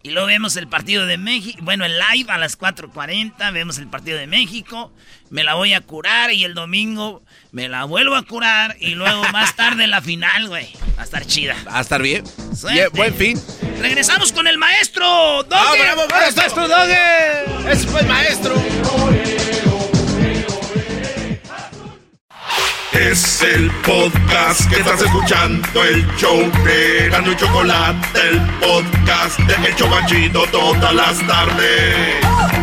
Y luego vemos el partido de México. Bueno, el live a las 4:40. Vemos el partido de México. Me la voy a curar y el domingo me la vuelvo a curar. Y luego más tarde la final, güey. Va a estar chida. Va a estar bien. Bien, buen fin. Regresamos con el maestro. ¡Ah, Doggy. bravo, maestro Doggy! ¡Ese fue el maestro! Es el podcast que estás escuchando, el show de Gano y Chocolate, el podcast de El Chobachito todas las tardes.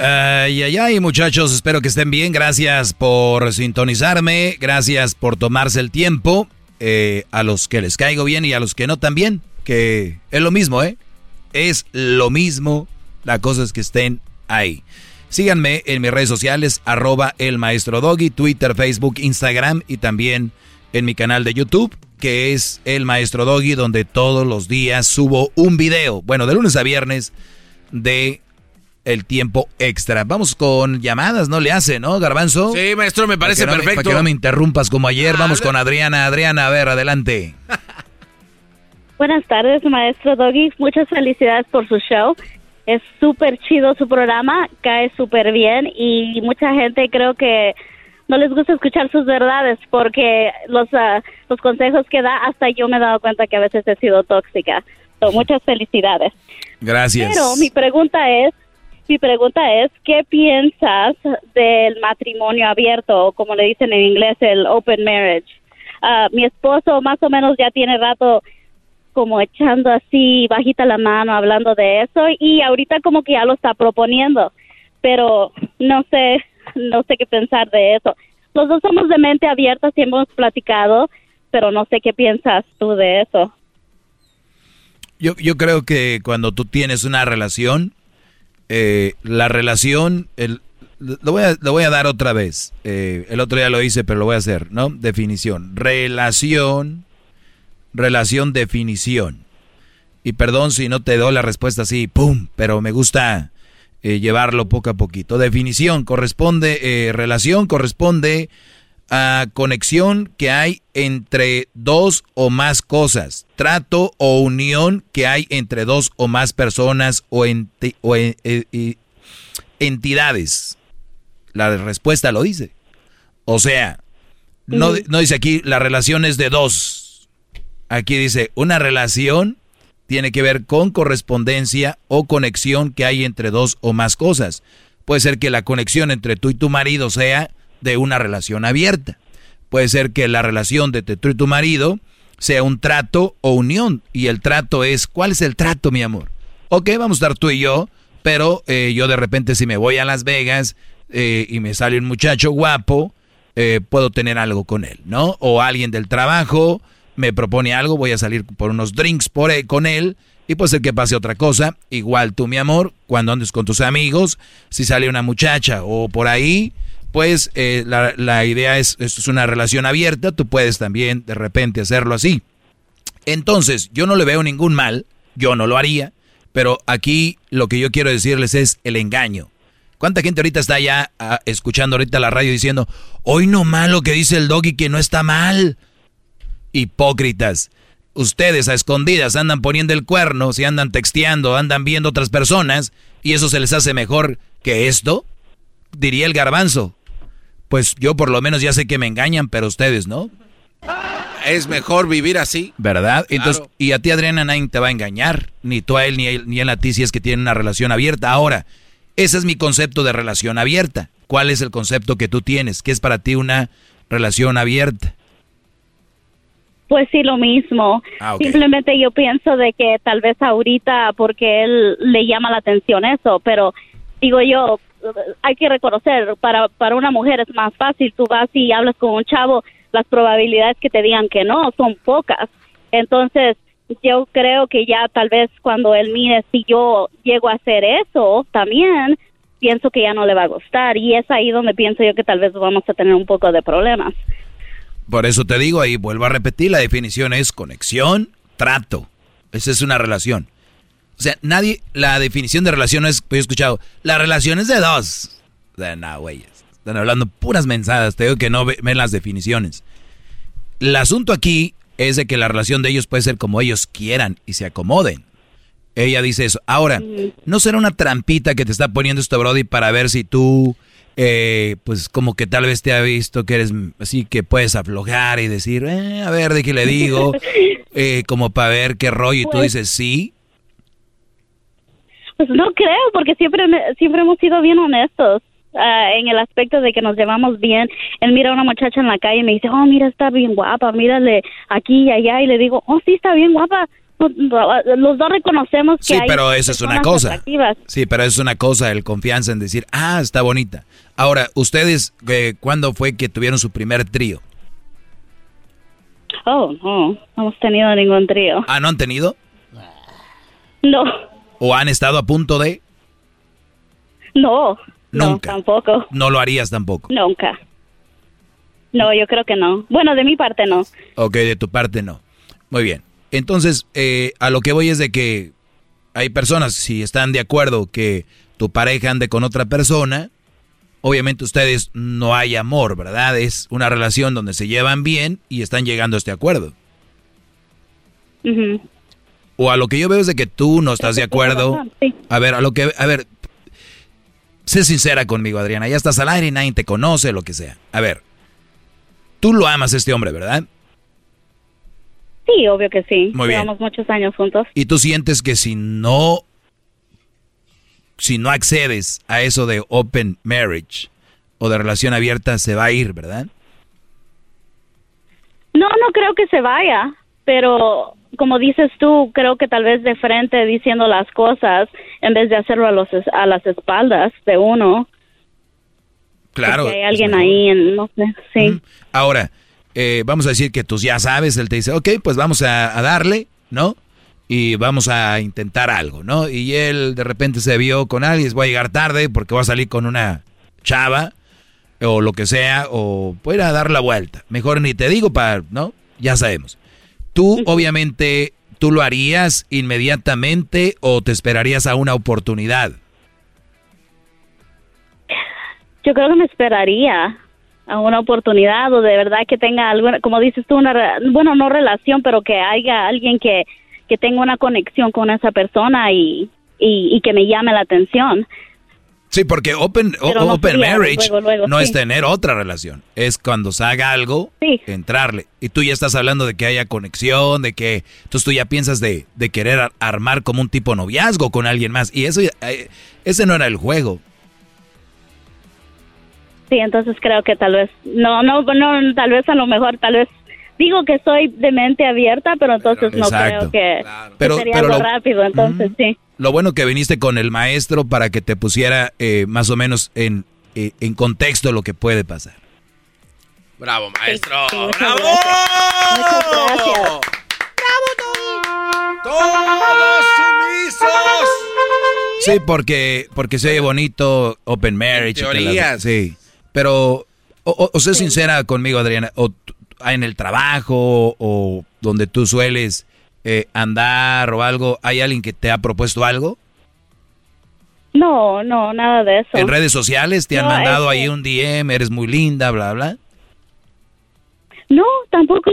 Ay, ay, ay, muchachos, espero que estén bien. Gracias por sintonizarme, gracias por tomarse el tiempo. Eh, a los que les caigo bien y a los que no también, que es lo mismo, ¿eh? Es lo mismo. La cosa es que estén ahí. Síganme en mis redes sociales, arroba el maestro Doggy, Twitter, Facebook, Instagram y también en mi canal de YouTube, que es el maestro Doggy, donde todos los días subo un video, bueno, de lunes a viernes, de el tiempo extra. Vamos con llamadas, ¿no le hace, no, Garbanzo? Sí, maestro, me parece Para que no perfecto. para que no me interrumpas como ayer. Vamos con Adriana. Adriana, a ver, adelante. <laughs> Buenas tardes, maestro Doggy. Muchas felicidades por su show. es súper chido su programa, cae súper bien y mucha gente creo que no les gusta escuchar sus verdades porque los, ah, los consejos que da, hasta yo me he dado cuenta que a veces he sido tóxica. So, muchas felicidades. Gracias. Pero mi pregunta es, mi pregunta es, ¿qué piensas del matrimonio abierto, o como le dicen en inglés, el open marriage? Ah, mi esposo más o menos ya tiene rato como echando así bajita la mano hablando de eso y ahorita como que ya lo está proponiendo, pero no sé, no sé qué pensar de eso. Los dos somos de mente abierta, sí hemos platicado, pero no sé qué piensas tú de eso. Yo, yo creo que cuando tú tienes una relación, eh, la relación, el, lo, voy a, lo voy a dar otra vez. Eh, el otro día lo hice, pero lo voy a hacer, ¿no? Definición. Relación, relación, definición. Y perdón si no te doy la respuesta así, ¡pum! Pero me gusta eh, llevarlo poco a poquito. Definición corresponde, relación corresponde a conexión que hay entre dos o más cosas, trato o unión que hay entre dos o más personas o, o entidades. La respuesta lo dice. O sea, no, no dice aquí la relación es de dos. Aquí dice una relación tiene que ver con correspondencia o conexión que hay entre dos o más cosas. Puede ser que la conexión entre tú y tu marido sea de una relación abierta. Puede ser que la relación de tú y tu marido sea un trato o unión. Y el trato es, ¿cuál es el trato, mi amor? Ok, vamos a estar tú y yo, pero eh, yo de repente si me voy a Las Vegas eh, y me sale un muchacho guapo, eh, puedo tener algo con él, ¿no? O alguien del trabajo me propone algo, voy a salir por unos drinks con él y puede ser que pase otra cosa. Igual tú, mi amor, cuando andes con tus amigos, si sale una muchacha o por ahí, pues eh, la, la, idea es, esto es una relación abierta, tú puedes también de repente hacerlo así. Entonces, yo no le veo ningún mal, yo no lo haría, pero aquí lo que yo quiero decirles es el engaño. ¿Cuánta gente ahorita está ya ah, escuchando ahorita la radio diciendo, hoy no malo que dice el doggy que no está mal? Hipócritas. Ustedes a escondidas andan poniendo el cuerno, si andan texteando, andan viendo otras personas, y eso se les hace mejor que esto. Diría el garbanzo, pues yo por lo menos ya sé que me engañan, pero ustedes no. Es mejor vivir así. ¿Verdad? Entonces, y a ti, Adriana, nadie te va a engañar. Ni tú a él, ni, él, ni él a ti, si es que tienen una relación abierta. Ahora, ese es mi concepto de relación abierta. ¿Cuál es el concepto que tú tienes? ¿Qué es para ti una relación abierta? Pues sí, lo mismo. Ah, okay. Simplemente yo pienso de que tal vez ahorita, porque él le llama la atención eso, pero digo yo, hay que reconocer, para, para una mujer es más fácil, tú vas y hablas con un chavo, las probabilidades que te digan que no son pocas. Entonces, yo creo que ya tal vez cuando él mire si yo llego a hacer eso también, pienso que ya no le va a gustar y es ahí donde pienso yo que tal vez vamos a tener un poco de problemas. Por eso te digo ahí, vuelvo a repetir, la definición es conexión, trato. Esa es una relación. O sea, nadie, la definición de relación es, he escuchado, la relación es de dos. De no, güeyes. Están hablando puras mensadas, te digo que no ven las definiciones. El asunto aquí es de que la relación de ellos puede ser como ellos quieran y se acomoden. Ella dice eso. Ahora, ¿no será una trampita que te está poniendo esto, Brody, para ver si tú, eh, pues como que tal vez te ha visto que eres así, que puedes aflojar y decir, eh, a ver, de qué le digo, <laughs> eh, como para ver qué rollo, y tú Pues- dices, sí. Pues no creo, porque siempre, siempre hemos sido bien honestos. ah, en el aspecto de que nos llevamos bien, él mira a una muchacha en la calle y me dice, oh, mira, está bien guapa, mírale aquí y allá, y le digo, oh, sí, está bien guapa. Los dos reconocemos que Sí, hay pero esa es una cosa. Sí, pero es una cosa, el confianza en decir, ah, está bonita. Ahora, ¿ustedes eh, cuándo fue que tuvieron su primer trío? Oh, no, no hemos tenido ningún trío. ¿Ah, no han tenido? No, ¿O han estado a punto de? no, no, Nunca. tampoco, No lo harías tampoco. nunca. No, yo creo que no. Bueno, de mi parte no. Ok, de tu parte no. Muy bien. Entonces, eh, a lo que voy es de que hay personas, si están de acuerdo que tu pareja ande con otra persona, obviamente ustedes no hay amor, ¿verdad? Es una relación donde se llevan bien y están llegando a este acuerdo. Ujú. O a lo que yo veo es de que tú no estás de acuerdo. <laughs> A ver, a lo que, a ver, sé sincera conmigo, Adriana. Ya estás al aire y nadie te conoce, lo que sea. A ver, tú lo amas a este hombre, ¿verdad? Sí, obvio que sí. Muy bien. Llevamos muchos años juntos. Y tú sientes que si no, si no accedes a eso de open marriage o de relación abierta, se va a ir, ¿verdad? No, no creo que se vaya, pero como dices tú, creo que tal vez de frente diciendo las cosas en vez de hacerlo a, los, a las espaldas de uno. Claro. Porque hay alguien ahí, en, no sé, sí. Ahora, eh, vamos a decir que tú ya sabes, él te dice, ok, pues vamos a, darle, ¿no? Y vamos a intentar algo, ¿no? Y él de repente se vio con alguien, voy a llegar tarde porque voy a salir con una chava o lo que sea, o puede a dar la vuelta. Mejor ni te digo para, ¿no? Ya sabemos. Tú, obviamente, ¿tú lo harías inmediatamente o te esperarías a una oportunidad? Yo creo que me esperaría a una oportunidad o de verdad que tenga alguna, como dices tú, una, bueno, no relación, pero que haya alguien que, que tenga una conexión con esa persona y, y, que me llame la atención. Sí, porque open, open marriage no es tener otra relación, es cuando se haga algo, entrarle. Y tú ya estás hablando de que haya conexión, de que entonces tú ya piensas de, de querer armar como un tipo noviazgo con alguien más. Y eso, eh, ese no era el juego. Sí, entonces creo que tal vez, no, no, no, tal vez a lo mejor, tal vez digo que soy de mente abierta, pero entonces no creo que, sería algo rápido, entonces sí. Lo bueno que viniste con el maestro para que te pusiera eh, más o menos en, eh, en contexto lo que puede pasar. Bravo, maestro. ¡Bravo! Bravo todos sumisos. Sí, porque, porque se oye bonito, open marriage. Teorías. sí. Pero, o, sé sincera conmigo, Adriana, o en el trabajo o donde tú sueles eh, andar o algo, ¿hay alguien que te ha propuesto algo? No, no, nada de eso. ¿En redes sociales te han mandado ahí un DM, eres muy linda, bla, bla? No, tampoco.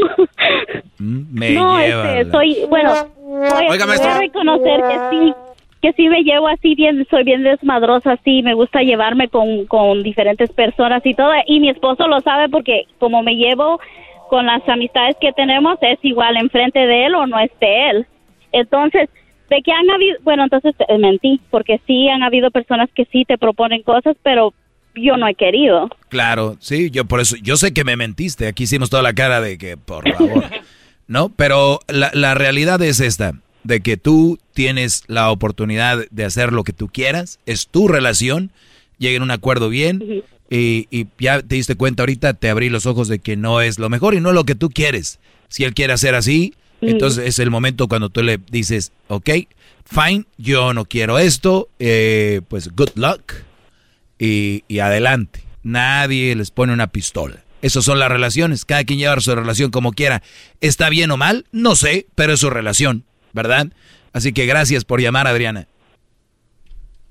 Mm, me no, lleva este, soy, bueno, voy, Oiga, voy maestro. a reconocer que sí, que sí me llevo así bien, soy bien desmadrosa, así, me gusta llevarme con, con diferentes personas y todo, y mi esposo lo sabe porque como me llevo con las amistades que tenemos es igual enfrente de él o no es de él. Entonces, de que han habido, bueno, entonces eh, mentí, porque sí han habido personas que sí te proponen cosas, pero yo no he querido. Claro, sí, yo por eso, yo sé que me mentiste, aquí hicimos toda la cara de que, por favor, <laughs> ¿no? Pero la, la realidad es esta, de que tú tienes la oportunidad de hacer lo que tú quieras, es tu relación, lleguen a un acuerdo bien y, y ya te diste cuenta ahorita, te abrí los ojos de que no es lo mejor y no es lo que tú quieres. Si él quiere hacer así, entonces es el momento cuando tú le dices, ok, fine, yo no quiero esto, eh, pues good luck y, y adelante. Nadie les pone una pistola. Esas son las relaciones. Cada quien lleva su relación como quiera. ¿Está bien o mal? No sé, pero es su relación, ¿verdad? Así que gracias por llamar, Adriana.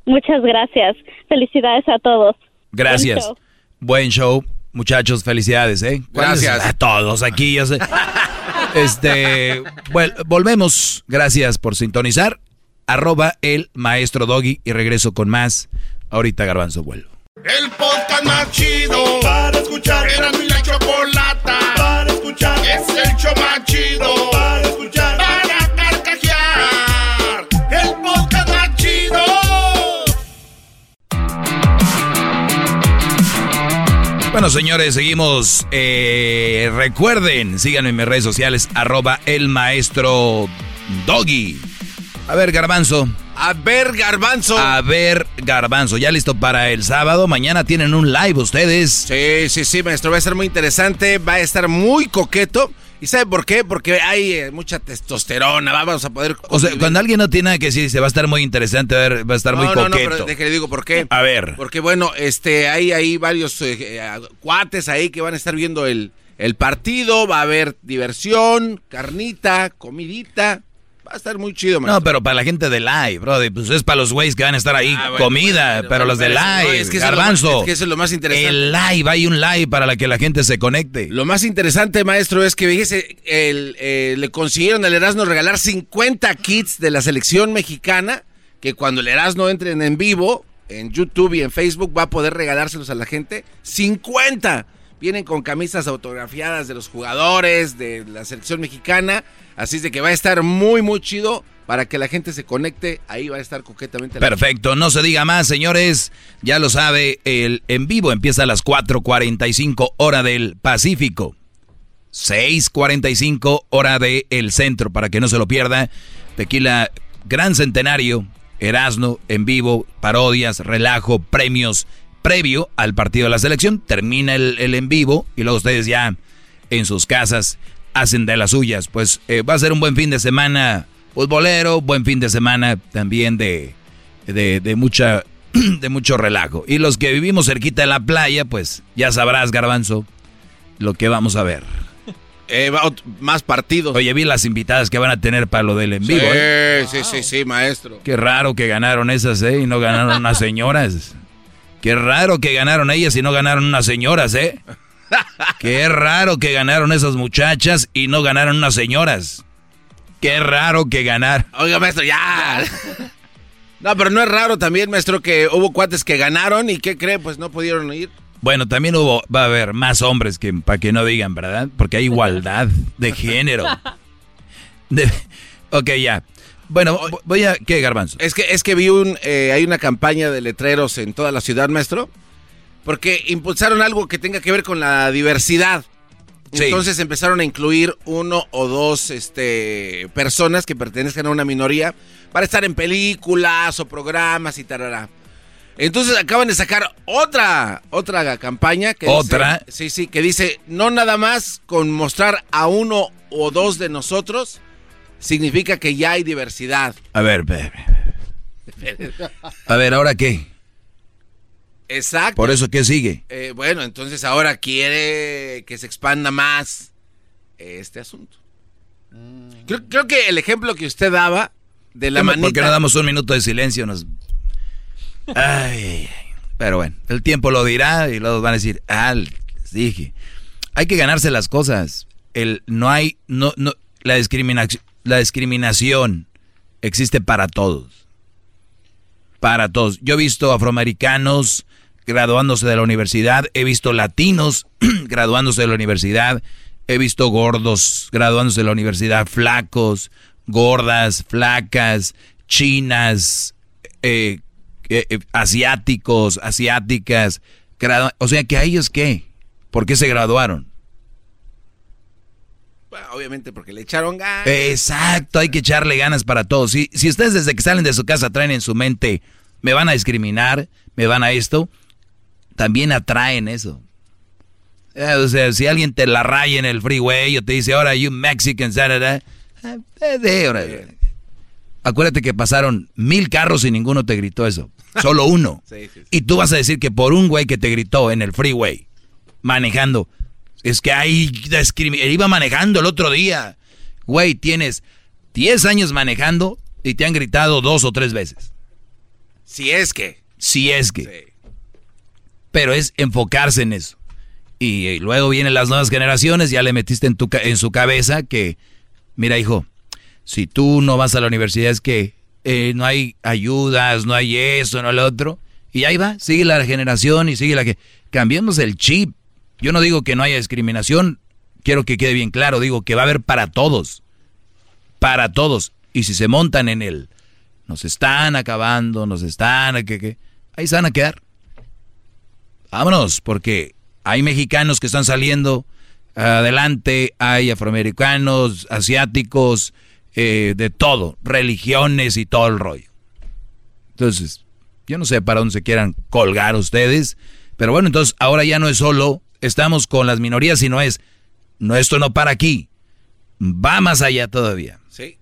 Muchas gracias. Felicidades a todos. Gracias. Buen show. Buen show. Muchachos, felicidades, ¿eh? Gracias. A todos aquí, yo sé. Este, bueno, volvemos. Gracias por sintonizar. Arroba el maestro Doggy y regreso con más. Ahorita Garbanzo vuelvo. El podcast más chido para escuchar. Era mi la chocolata para escuchar. Es el show más chido para Bueno, señores, seguimos. Eh, recuerden, síganme en mis redes sociales, arroba el maestro Doggy. A ver, Garbanzo. A ver, Garbanzo. A ver, Garbanzo. ¿Ya listo para el sábado? Mañana tienen un live ustedes. Sí, sí, sí, maestro. Va a estar muy interesante. Va a estar muy coqueto. ¿Y sabe por qué? Porque hay eh, mucha testosterona. Vamos a poder. O sea, cuando alguien no tiene nada que decir, se va a estar muy interesante, a ver, va a estar muy no, no, coqueto. no, pero déjale digo por qué. A ver. Porque bueno, este, hay ahí varios eh, eh, cuates ahí que van a estar viendo el, el partido. Va a haber diversión, carnita, comidita. Va a estar muy chido, maestro. No, pero para la gente de live, bro, pues es para los güeyes que van a estar ahí, Ah, bueno, comida, bueno, pero bueno, los de live, no, es que eso es lo garbanzo. más- es que eso es lo más interesante. El live, hay un live para la que la gente se conecte. Lo más interesante, maestro, es que fíjese, el, eh, le consiguieron al Erasmo regalar 50 kits de la selección mexicana, que cuando el Erasmo entre en, en vivo, en YouTube y en Facebook, va a poder regalárselos a la gente. 50. Vienen con camisas autografiadas de los jugadores, de la selección mexicana. Así es de que va a estar muy, muy chido para que la gente se conecte. Ahí va a estar coquetamente. Perfecto, no se diga más, señores. Ya lo sabe, el en vivo empieza a las 4:45 hora del Pacífico. 6:45 hora del el centro, para que no se lo pierda. Tequila Gran Centenario, Erasno en vivo, parodias, relajo, premios, previo al partido de la selección. Termina el, el en vivo y luego ustedes ya en sus casas hacen de las suyas. Pues eh, va a ser un buen fin de semana futbolero, buen fin de semana también de, de, de mucha, <clears throat> de mucho relajo. Y los que vivimos cerquita de la playa, pues ya sabrás, garbanzo, lo que vamos a ver. <laughs> Eh, más partidos. Oye, vi las invitadas que van a tener para lo del en vivo. Sí, ¿eh? sí, sí, sí, maestro. Qué raro que ganaron esas, ¿eh? Y no ganaron unas <laughs> señoras. Qué raro que ganaron ellas y no ganaron unas señoras, ¿eh? Qué raro que ganaron esas muchachas y no ganaron unas señoras. Qué raro que ganar. Oiga, maestro, ya. No, pero no es raro también, maestro, que hubo cuates que ganaron y ¿qué cree? Pues no pudieron ir. Bueno, también hubo, va a haber más hombres que para que no digan, ¿verdad? Porque hay igualdad de género. <laughs> De- ok, ya. Bueno, voy a... ¿Qué, Garbanzo? Es que, es que vi un, eh, hay una campaña de letreros en toda la ciudad, maestro, porque impulsaron algo que tenga que ver con la diversidad. Sí. Entonces empezaron a incluir uno o dos este, personas que pertenezcan a una minoría para estar en películas o programas y tarará. Entonces acaban de sacar otra, otra campaña. Que ¿Otra? Dice, sí, sí, que dice, no nada más con mostrar a uno o dos de nosotros, significa que ya hay diversidad. A ver, ve- a ver, ¿ahora qué? Exacto. Por eso, ¿qué sigue? Eh, bueno, entonces ahora quiere que se expanda más este asunto. Creo, creo que el ejemplo que usted daba de la ¿Por manita... qué no damos un minuto de silencio? Nos... Ay, ay, ay. Pero bueno, el tiempo lo dirá y luego van a decir, ah, les dije. Hay que ganarse las cosas. El, no hay, no, no, la discriminación, la discriminación existe para todos. Para todos. Yo he visto afroamericanos graduándose de la universidad, he visto latinos <clears throat> graduándose de la universidad, he visto gordos graduándose de la universidad, flacos, gordas, flacas, chinas, eh, eh, eh, asiáticos, asiáticas. O sea, que a ellos qué? ¿Por qué se graduaron? Bueno, obviamente porque le echaron ganas. Exacto, hay que echarle ganas para todos. Si, si ustedes desde que salen de su casa traen en su mente, me van a discriminar, me van a esto, también atraen eso. Eh, o sea, si alguien te la raya en el freeway o te dice, ahora you Mexican, da, da, da, eh, de, ahora, Acuérdate que pasaron mil carros y ninguno te gritó eso. <laughs> Solo uno. Sí, sí, sí. Y tú vas a decir que por un güey que te gritó en el freeway, manejando, es que hay. Iba manejando el otro día. Güey, tienes 10 años manejando y te han gritado dos o tres veces. Si es que. Si es que. Pero es enfocarse en eso. Y, luego vienen las nuevas generaciones, ya le metiste en, tu, en su cabeza que, mira hijo, si tú no vas a la universidad es que eh, no hay ayudas, no hay eso, no lo otro. Y ahí va, sigue la generación y sigue la que... Cambiemos el chip. Yo no digo que no haya discriminación, quiero que quede bien claro, digo que va a haber para todos. Para todos. Y si se montan en el... Nos están acabando, nos están... Que, que, ahí se van a quedar. Vámonos, porque hay mexicanos que están saliendo adelante, hay afroamericanos, asiáticos, eh, de todo, religiones y todo el rollo. Entonces, yo no sé para dónde se quieran colgar ustedes, pero bueno, entonces ahora ya no es solo estamos con las minorías, sino es, no, esto no para aquí, va más allá todavía. Sí.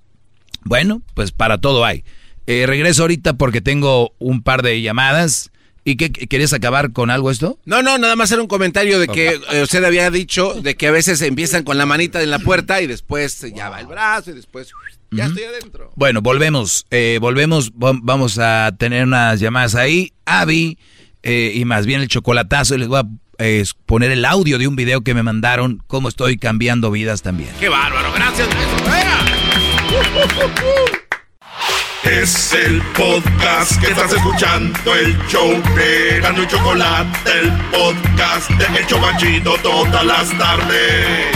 Bueno, pues para todo hay. Eh, regreso ahorita porque tengo un par de llamadas. ¿Y qué querías acabar con algo esto? No, no, nada más era un comentario de que eh, usted había dicho de que a veces empiezan con la manita en la puerta y después ya va el brazo y después ya estoy adentro. Bueno, volvemos, eh, volvemos, vam- vamos a tener unas llamadas ahí. Avi, eh, y más bien el chocolatazo, y les voy a eh, poner el audio de un video que me mandaron, cómo estoy cambiando vidas también. ¡Qué bárbaro! ¡Gracias! Es el podcast que estás escuchando, el show de Gano y Chocolate, el podcast de El Chobachito todas las tardes.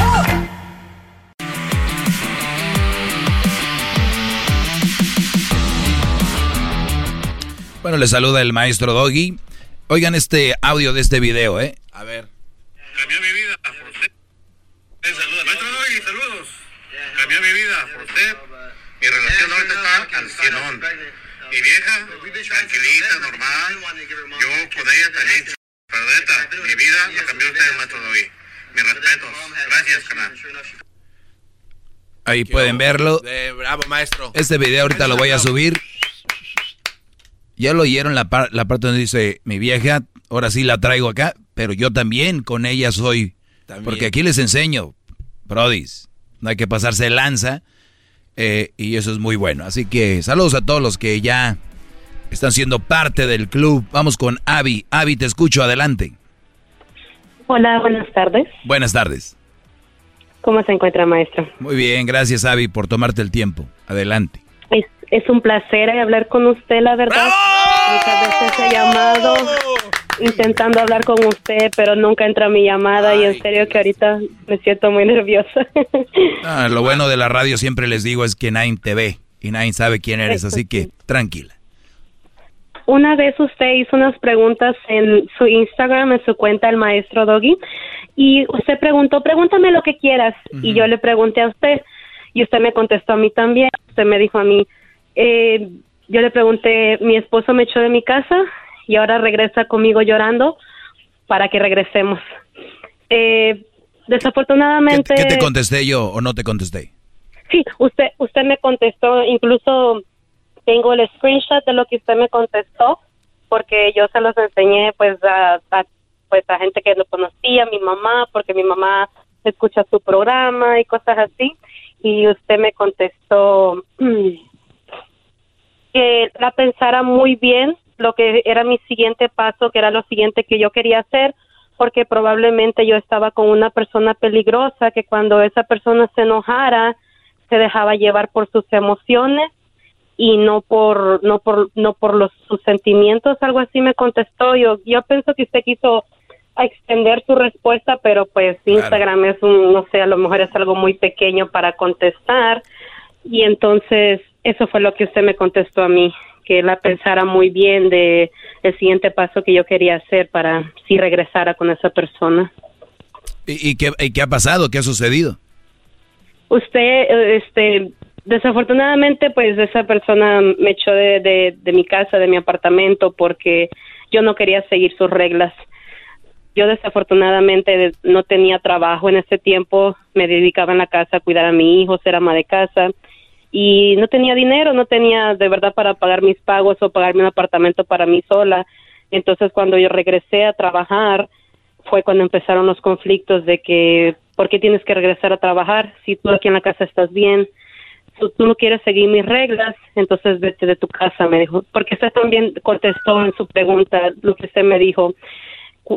Bueno, les saluda el maestro Doggy. Oigan este audio de este video, ¿eh? A ver. Cambió mi vida, José. Saludos, maestro Doggy, saludos. Cambió mi vida, José. Mi relación ahorita está al cienón. Mi vieja, tranquilita, normal. Yo con ella también. Pero neta, mi vida la cambió usted, maestro Doggy. Mis respetos. Gracias, canal. Ahí pueden verlo. De- bravo, maestro. Este video ahorita lo voy a subir. Ya lo oyeron la, par- la parte donde dice, mi vieja, ahora sí la traigo acá, pero yo también con ella soy. También. Porque aquí les enseño, brodis, no hay que pasarse de lanza. eh, y eso es muy bueno. Así que saludos a todos los que ya están siendo parte del club. Vamos con Avi. Avi, te escucho, adelante. Hola, buenas tardes. Buenas tardes. ¿Cómo se encuentra, maestro? Muy bien, gracias Avi por tomarte el tiempo. Adelante. Es, es un placer hablar con usted, la verdad. Muchas veces he llamado intentando hablar con usted, pero nunca entra mi llamada y en serio que ahorita me siento muy nerviosa. Ah, lo bueno de la radio siempre les digo es que nadie te ve y nadie sabe quién eres, así que tranquila. Una vez usted hizo unas preguntas en su Instagram, en su cuenta, el maestro Doggy, y usted preguntó, pregúntame lo que quieras. Y yo le pregunté a usted, y usted me contestó a mí también. Usted me dijo a mí, eh, yo le pregunté, mi esposo me echó de mi casa y ahora regresa conmigo llorando para que regresemos. Eh, desafortunadamente... ¿Qué te contesté yo o no te contesté? Sí, usted, usted me contestó, incluso tengo el screenshot de lo que usted me contestó, porque yo se los enseñé pues a, a, pues a gente que lo conocía, a mi mamá, porque mi mamá escucha su programa y cosas así, y usted me contestó <clears throat> que la pensara muy bien lo que era mi siguiente paso, que era lo siguiente que yo quería hacer, porque probablemente yo estaba con una persona peligrosa, que cuando esa persona se enojara, se dejaba llevar por sus emociones y no por no por no por los sus sentimientos algo así me contestó. Yo yo pienso que usted quiso extender su respuesta pero pues Instagram es un no sé a lo mejor es algo muy pequeño para contestar. Y entonces eso fue lo que usted me contestó a mí que la pensara muy bien de el siguiente paso que yo quería hacer para si regresara con esa persona ¿Y, y qué, y qué ha pasado? ¿Qué ha sucedido? Usted, eh, este, desafortunadamente, pues esa persona me echó de, de, de mi casa, de mi apartamento, porque yo no quería seguir sus reglas. Yo desafortunadamente no tenía trabajo en ese tiempo, me dedicaba en la casa a cuidar a mi hijo, ser ama de casa y no tenía dinero, no tenía de verdad para pagar mis pagos o pagarme un apartamento para mí sola. Entonces cuando yo regresé a trabajar fue cuando empezaron los conflictos de que ¿por qué tienes que regresar a trabajar si tú aquí en la casa estás bien? Tú, tú no quieres seguir mis reglas, entonces vete de tu casa, me dijo. Porque usted también contestó en su pregunta lo que usted me dijo.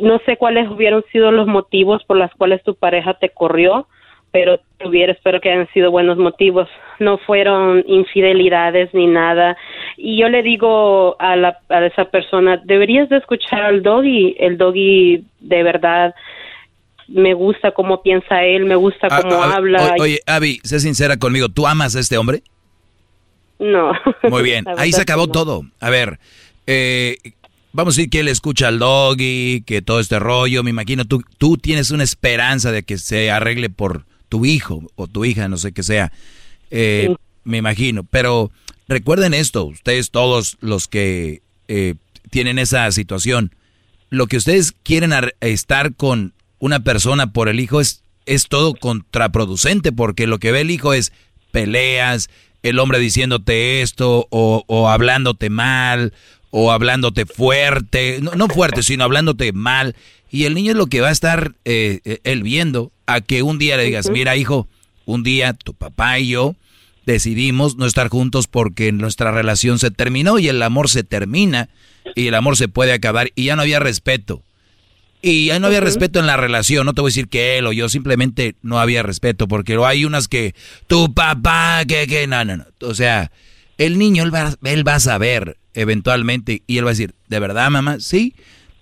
No sé cuáles hubieran sido los motivos por los cuales tu pareja te corrió, pero tuviera, espero que hayan sido buenos motivos. No fueron infidelidades ni nada. Y yo le digo a, la, a esa persona, deberías de escuchar al doggy. El doggy de verdad me gusta cómo piensa él, me gusta Ah, cómo ah, habla. o- Oye, Avi, sé sincera conmigo. ¿Tú amas a este hombre? no. Muy bien. <laughs> Ahí se acabó no. todo. A ver, eh, vamos a decir que él escucha al doggy, que todo este rollo. Me imagino, tú, tú tienes una esperanza de que se arregle por tu hijo o tu hija, no sé qué sea. Eh, Me imagino. Pero recuerden esto, ustedes todos los que eh, tienen esa situación. Lo que ustedes quieren ar- estar con una persona por el hijo es, es todo contraproducente, porque lo que ve el hijo es peleas, el hombre diciéndote esto o, o hablándote mal o hablándote fuerte, no, no fuerte, sino hablándote mal. Y el niño es lo que va a estar eh, eh, él viendo, a que un día le digas, mira hijo, un día tu papá y yo decidimos no estar juntos porque nuestra relación se terminó y el amor se termina y el amor se puede acabar y ya no había respeto. Y ya no había respeto en la relación, no te voy a decir que él o yo, simplemente no había respeto, porque hay unas que, tu papá, que, que, no, no, no. O sea, el niño, él va, él va a saber eventualmente y él va a decir, ¿de verdad, mamá? Sí.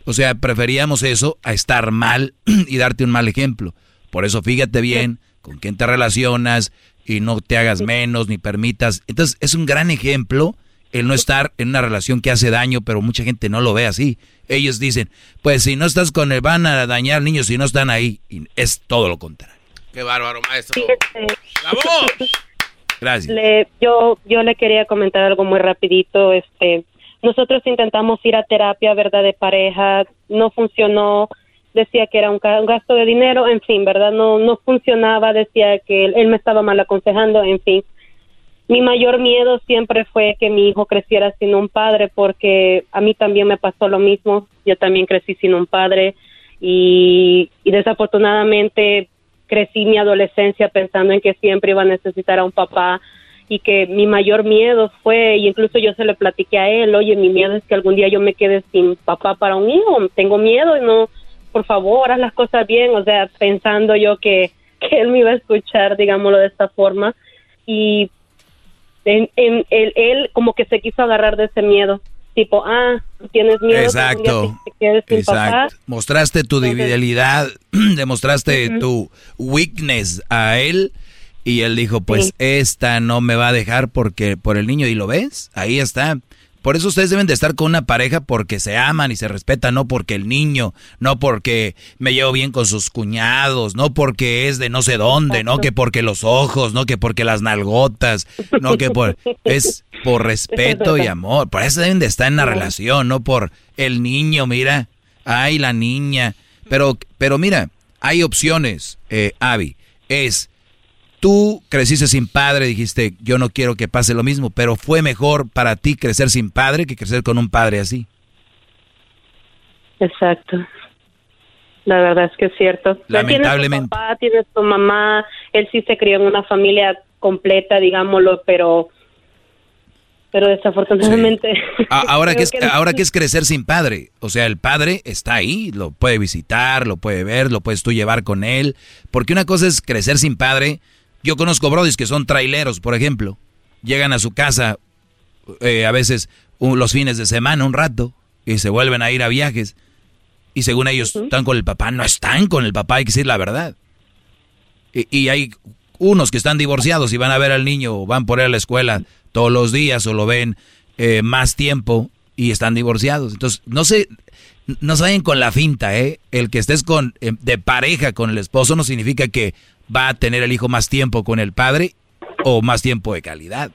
O sea, preferíamos eso a estar mal <clears throat> y darte un mal ejemplo. Por eso fíjate bien con quién te relacionas y no te hagas menos ni permitas. Entonces, es un gran ejemplo el no estar en una relación que hace daño, pero mucha gente no lo ve así. Ellos dicen, pues si no estás con él, van a dañar niños si no están ahí. Y es todo lo contrario. Qué bárbaro, maestro. Gracias. Le, yo, yo le quería comentar algo muy rapidito. Este, nosotros intentamos ir a terapia, ¿verdad? De pareja, no funcionó. Decía que era un, gasto de dinero, en fin, ¿verdad? No, no funcionaba. Decía que él, él me estaba mal aconsejando, en fin. Mi mayor miedo siempre fue que mi hijo creciera sin un padre, porque a mí también me pasó lo mismo. Yo también crecí sin un padre y, y desafortunadamente crecí mi adolescencia pensando en que siempre iba a necesitar a un papá y que mi mayor miedo fue, y incluso yo se le platiqué a él, oye, mi miedo es que algún día yo me quede sin papá para un hijo, tengo miedo y no, por favor, haz las cosas bien, o sea, pensando yo que, <laughs> que él me iba a escuchar, digámoslo de esta forma, y en, en, él, él como que se quiso agarrar de ese miedo, tipo, ah, tienes miedo. Exacto. Que te quedes sin papá. Exacto. Mostraste tu debilidad, <clears throat> demostraste tu weakness a él y él dijo, pues Sí. esta no me va a dejar porque por el niño y lo ves, ahí está. Por eso ustedes deben de estar con una pareja porque se aman y se respetan, no porque el niño, no porque me llevo bien con sus cuñados, no porque es de no sé dónde, no que porque los ojos, no que porque las nalgotas, no que por es por respeto y amor. Por eso deben de estar en la relación, no por el niño, mira, ay la niña. Pero, pero mira, hay opciones, eh, Abby. Es tú creciste sin padre, dijiste, yo no quiero que pase lo mismo, pero fue mejor para ti crecer sin padre que crecer con un padre así. Exacto. La verdad es que es cierto. Lamentablemente. Tienes tu papá, tienes tu mamá, él sí se crió en una familia completa, digámoslo, pero pero desafortunadamente <laughs> ahora que es ahora que es crecer sin padre, o sea, el padre está ahí, lo puede visitar, lo puede ver, lo puedes tú llevar con él, porque una cosa es crecer sin padre. Yo conozco brodis que son traileros, por ejemplo, llegan a su casa eh, a veces un- los fines de semana un rato y se vuelven a ir a viajes y según ellos están con el papá, no están con el papá, hay que decir la verdad. Y, y hay unos que están divorciados y van a ver al niño o van por él a la escuela todos los días o lo ven eh, más tiempo y están divorciados. Entonces, no se, no se vayan con la finta, ¿eh? El que estés con, eh, de pareja con el esposo no significa que va a tener el hijo más tiempo con el padre o más tiempo de calidad.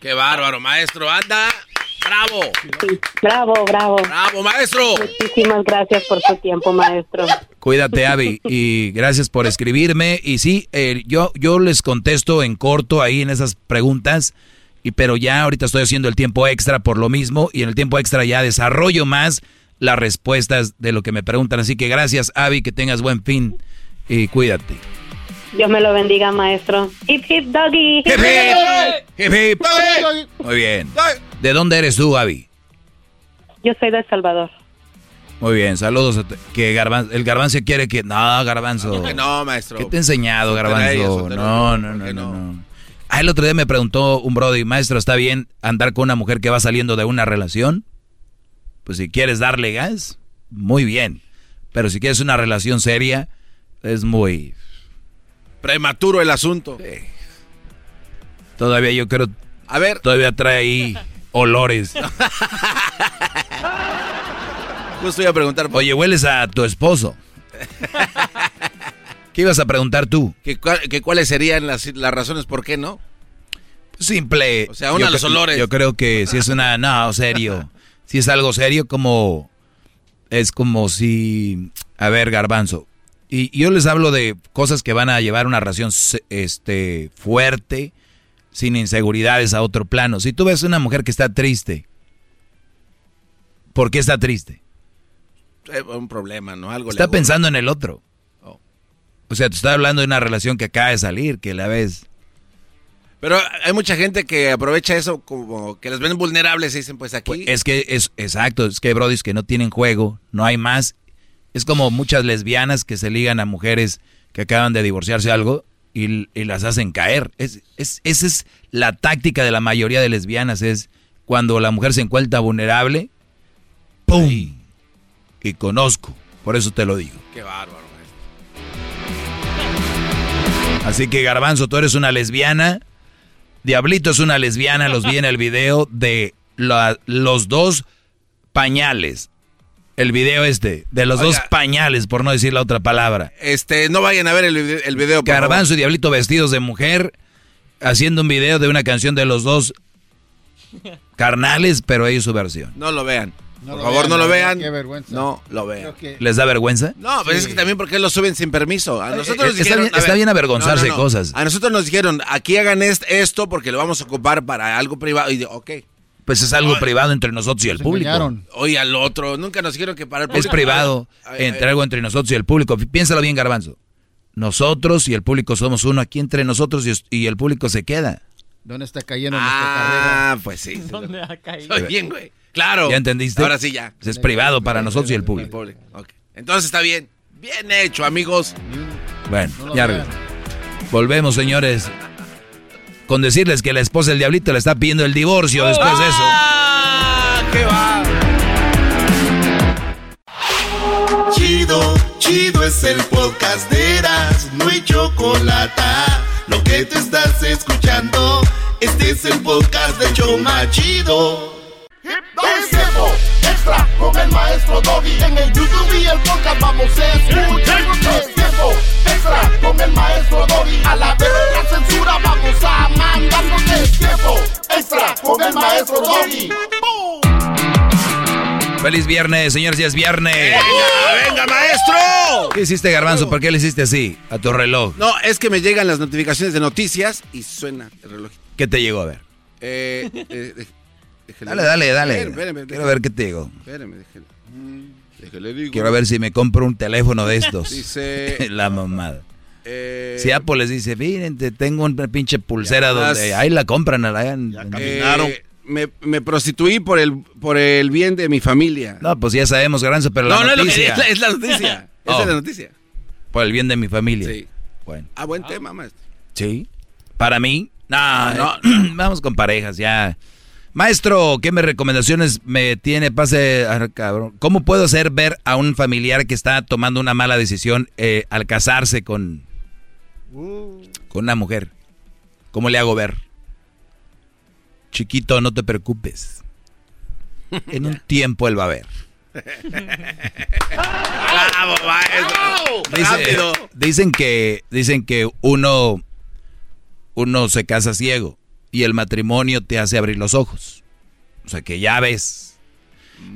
Qué bárbaro, maestro. Anda. Bravo. bravo, bravo. Bravo, maestro. Muchísimas gracias por su tiempo, maestro. Cuídate, Abby, y gracias por escribirme. Y sí, eh, yo, yo les contesto en corto ahí en esas preguntas, y, pero ya ahorita estoy haciendo el tiempo extra por lo mismo, y en el tiempo extra ya desarrollo más las respuestas de lo que me preguntan. Así que gracias, Abby, que tengas buen fin y cuídate. Dios me lo bendiga, maestro. Hip hip doggy. Hip, hip. Hip, hip. Muy bien. ¿De dónde eres tú, Abby? Yo soy de El Salvador. Muy bien, saludos. a Que Garbanzo, el Garbanzo quiere que... No, Garbanzo. Que no, maestro. ¿Qué te he enseñado, Garbanzo? No, no, ¿por no, no, no. Ah, el otro día me preguntó un brother, maestro, ¿está bien andar con una mujer que va saliendo de una relación? Pues si quieres darle gas, muy bien. Pero si quieres una relación seria, es muy... Prematuro el asunto. Todavía yo creo... A ver. Todavía trae ahí olores. <laughs> Justo iba a preguntar. Oye, hueles a tu esposo. <laughs> ¿Qué ibas a preguntar tú? ¿Que, cuál- que ¿Cuáles serían las, las razones por qué no? Simple. O sea, una Yo los olores. Yo creo que si es una, no, serio. Si es algo serio, como es como si, a ver, garbanzo. Y, y yo les hablo de cosas que van a llevar una relación se- este fuerte, sin inseguridades a otro plano. Si tú ves una mujer que está triste ¿Por qué está triste? Un problema, ¿no? Algo Está le- pensando en el otro. O sea, te está hablando de una relación que acaba de salir, que la ves. Pero hay mucha gente que aprovecha eso como que les ven vulnerables y dicen, pues aquí... Es que es exacto, es que brodis que no tienen juego, no hay más. Es como muchas lesbianas que se ligan a mujeres que acaban de divorciarse o algo y, y las hacen caer. Es, es, esa es la táctica de la mayoría de lesbianas, es cuando la mujer se encuentra vulnerable, ¡pum! Y conozco, por eso te lo digo. Qué bárbaro. Así que Garbanzo, tú eres una lesbiana. Diablito es una lesbiana, los vi en el video de la- los dos pañales. El video este, de los dos pañales, por no decir la otra palabra. Este, no vayan a ver el, vide- el video, por Garbanzo y Diablito vestidos de mujer, haciendo un video de una canción de los dos carnales, pero ellos su versión. No lo vean. No por favor, vean, no lo vean. qué vergüenza. No lo vean. ¿Les da vergüenza? No, pero es que también porque lo suben sin permiso. A nosotros eh, nos está dijeron, bien- a está bien avergonzarse de cosas. A nosotros nos dijeron, aquí hagan est- esto porque lo vamos a ocupar para algo privado. Y de, ok. Pues es algo privado entre nosotros y el público. Oye, al otro. Nunca nos dijeron que para el Es público. privado, Ay, ay, entre algo entre nosotros y el público. Piénsalo bien, Garbanzo. Nosotros y el público somos uno. Aquí entre nosotros y, y el público se queda. ¿Dónde está cayendo Ah, pues sí. <laughs> ¿Dónde ha caído? Estoy bien, güey. Claro. ¿Ya entendiste? Ahora sí ya. Es privado para nosotros y el El público. público. ok. Entonces está bien. Bien hecho, amigos. Bueno, No ya vean. Volvemos, señores. Con decirles que la esposa del diablito le está pidiendo el divorcio después de eso. Ah, ¿Qué va? Chido, chido es el podcast de Eras, no hay chocolate. Lo que te estás escuchando, este es el podcast de Choma Chido. Es tiempo extra con el maestro Doggy. En el YouTube y el podcast vamos a escuchar. Es tiempo extra con el maestro Doggy. A la vez la censura vamos a mandar. Porque es tiempo extra con el maestro Doggy. Feliz viernes, señores, ya es viernes. ¡Venga, venga, maestro! ¿Qué hiciste, Garbanzo? ¿Por qué le hiciste así a tu reloj? No, es que me llegan las notificaciones de noticias y suena el reloj. ¿Qué te llegó a ver? Eh, eh, déjele- Dale, dale, dale. Espérame, espérame, Quiero ver qué te llegó. Espérame, déjele. Déjele digo. Quiero ver si me compro un teléfono de estos. Dice- <laughs> la mamada. Eh, Si Apple les dice, miren, te tengo una pinche pulsera Ya donde ahí la compran. allá en- en- eh, me, me prostituí por el, por el bien de mi familia. No, pues ya sabemos, Garbanzo, pero no, la no es que- noticia. es la, es la noticia. <laughs> Esa Oh, es la noticia. Por el bien de mi familia. Sí. Bueno. Ah, buen tema, maestro. Sí. Para mí, no, No, eh, <clears throat> vamos con parejas, ya. Maestro, ¿qué me recomendaciones me tiene? Pase, ah, cabrón. ¿Cómo puedo hacer ver a un familiar que está tomando una mala decisión eh, al casarse con, con una mujer? ¿Cómo le hago ver? Chiquito, no te preocupes. <laughs> En un tiempo él va a ver. ¡Bravo, maestro! Dice- ¡Rápido! dicen que dicen que uno uno se casa ciego y el matrimonio te hace abrir los ojos. O sea que ya ves.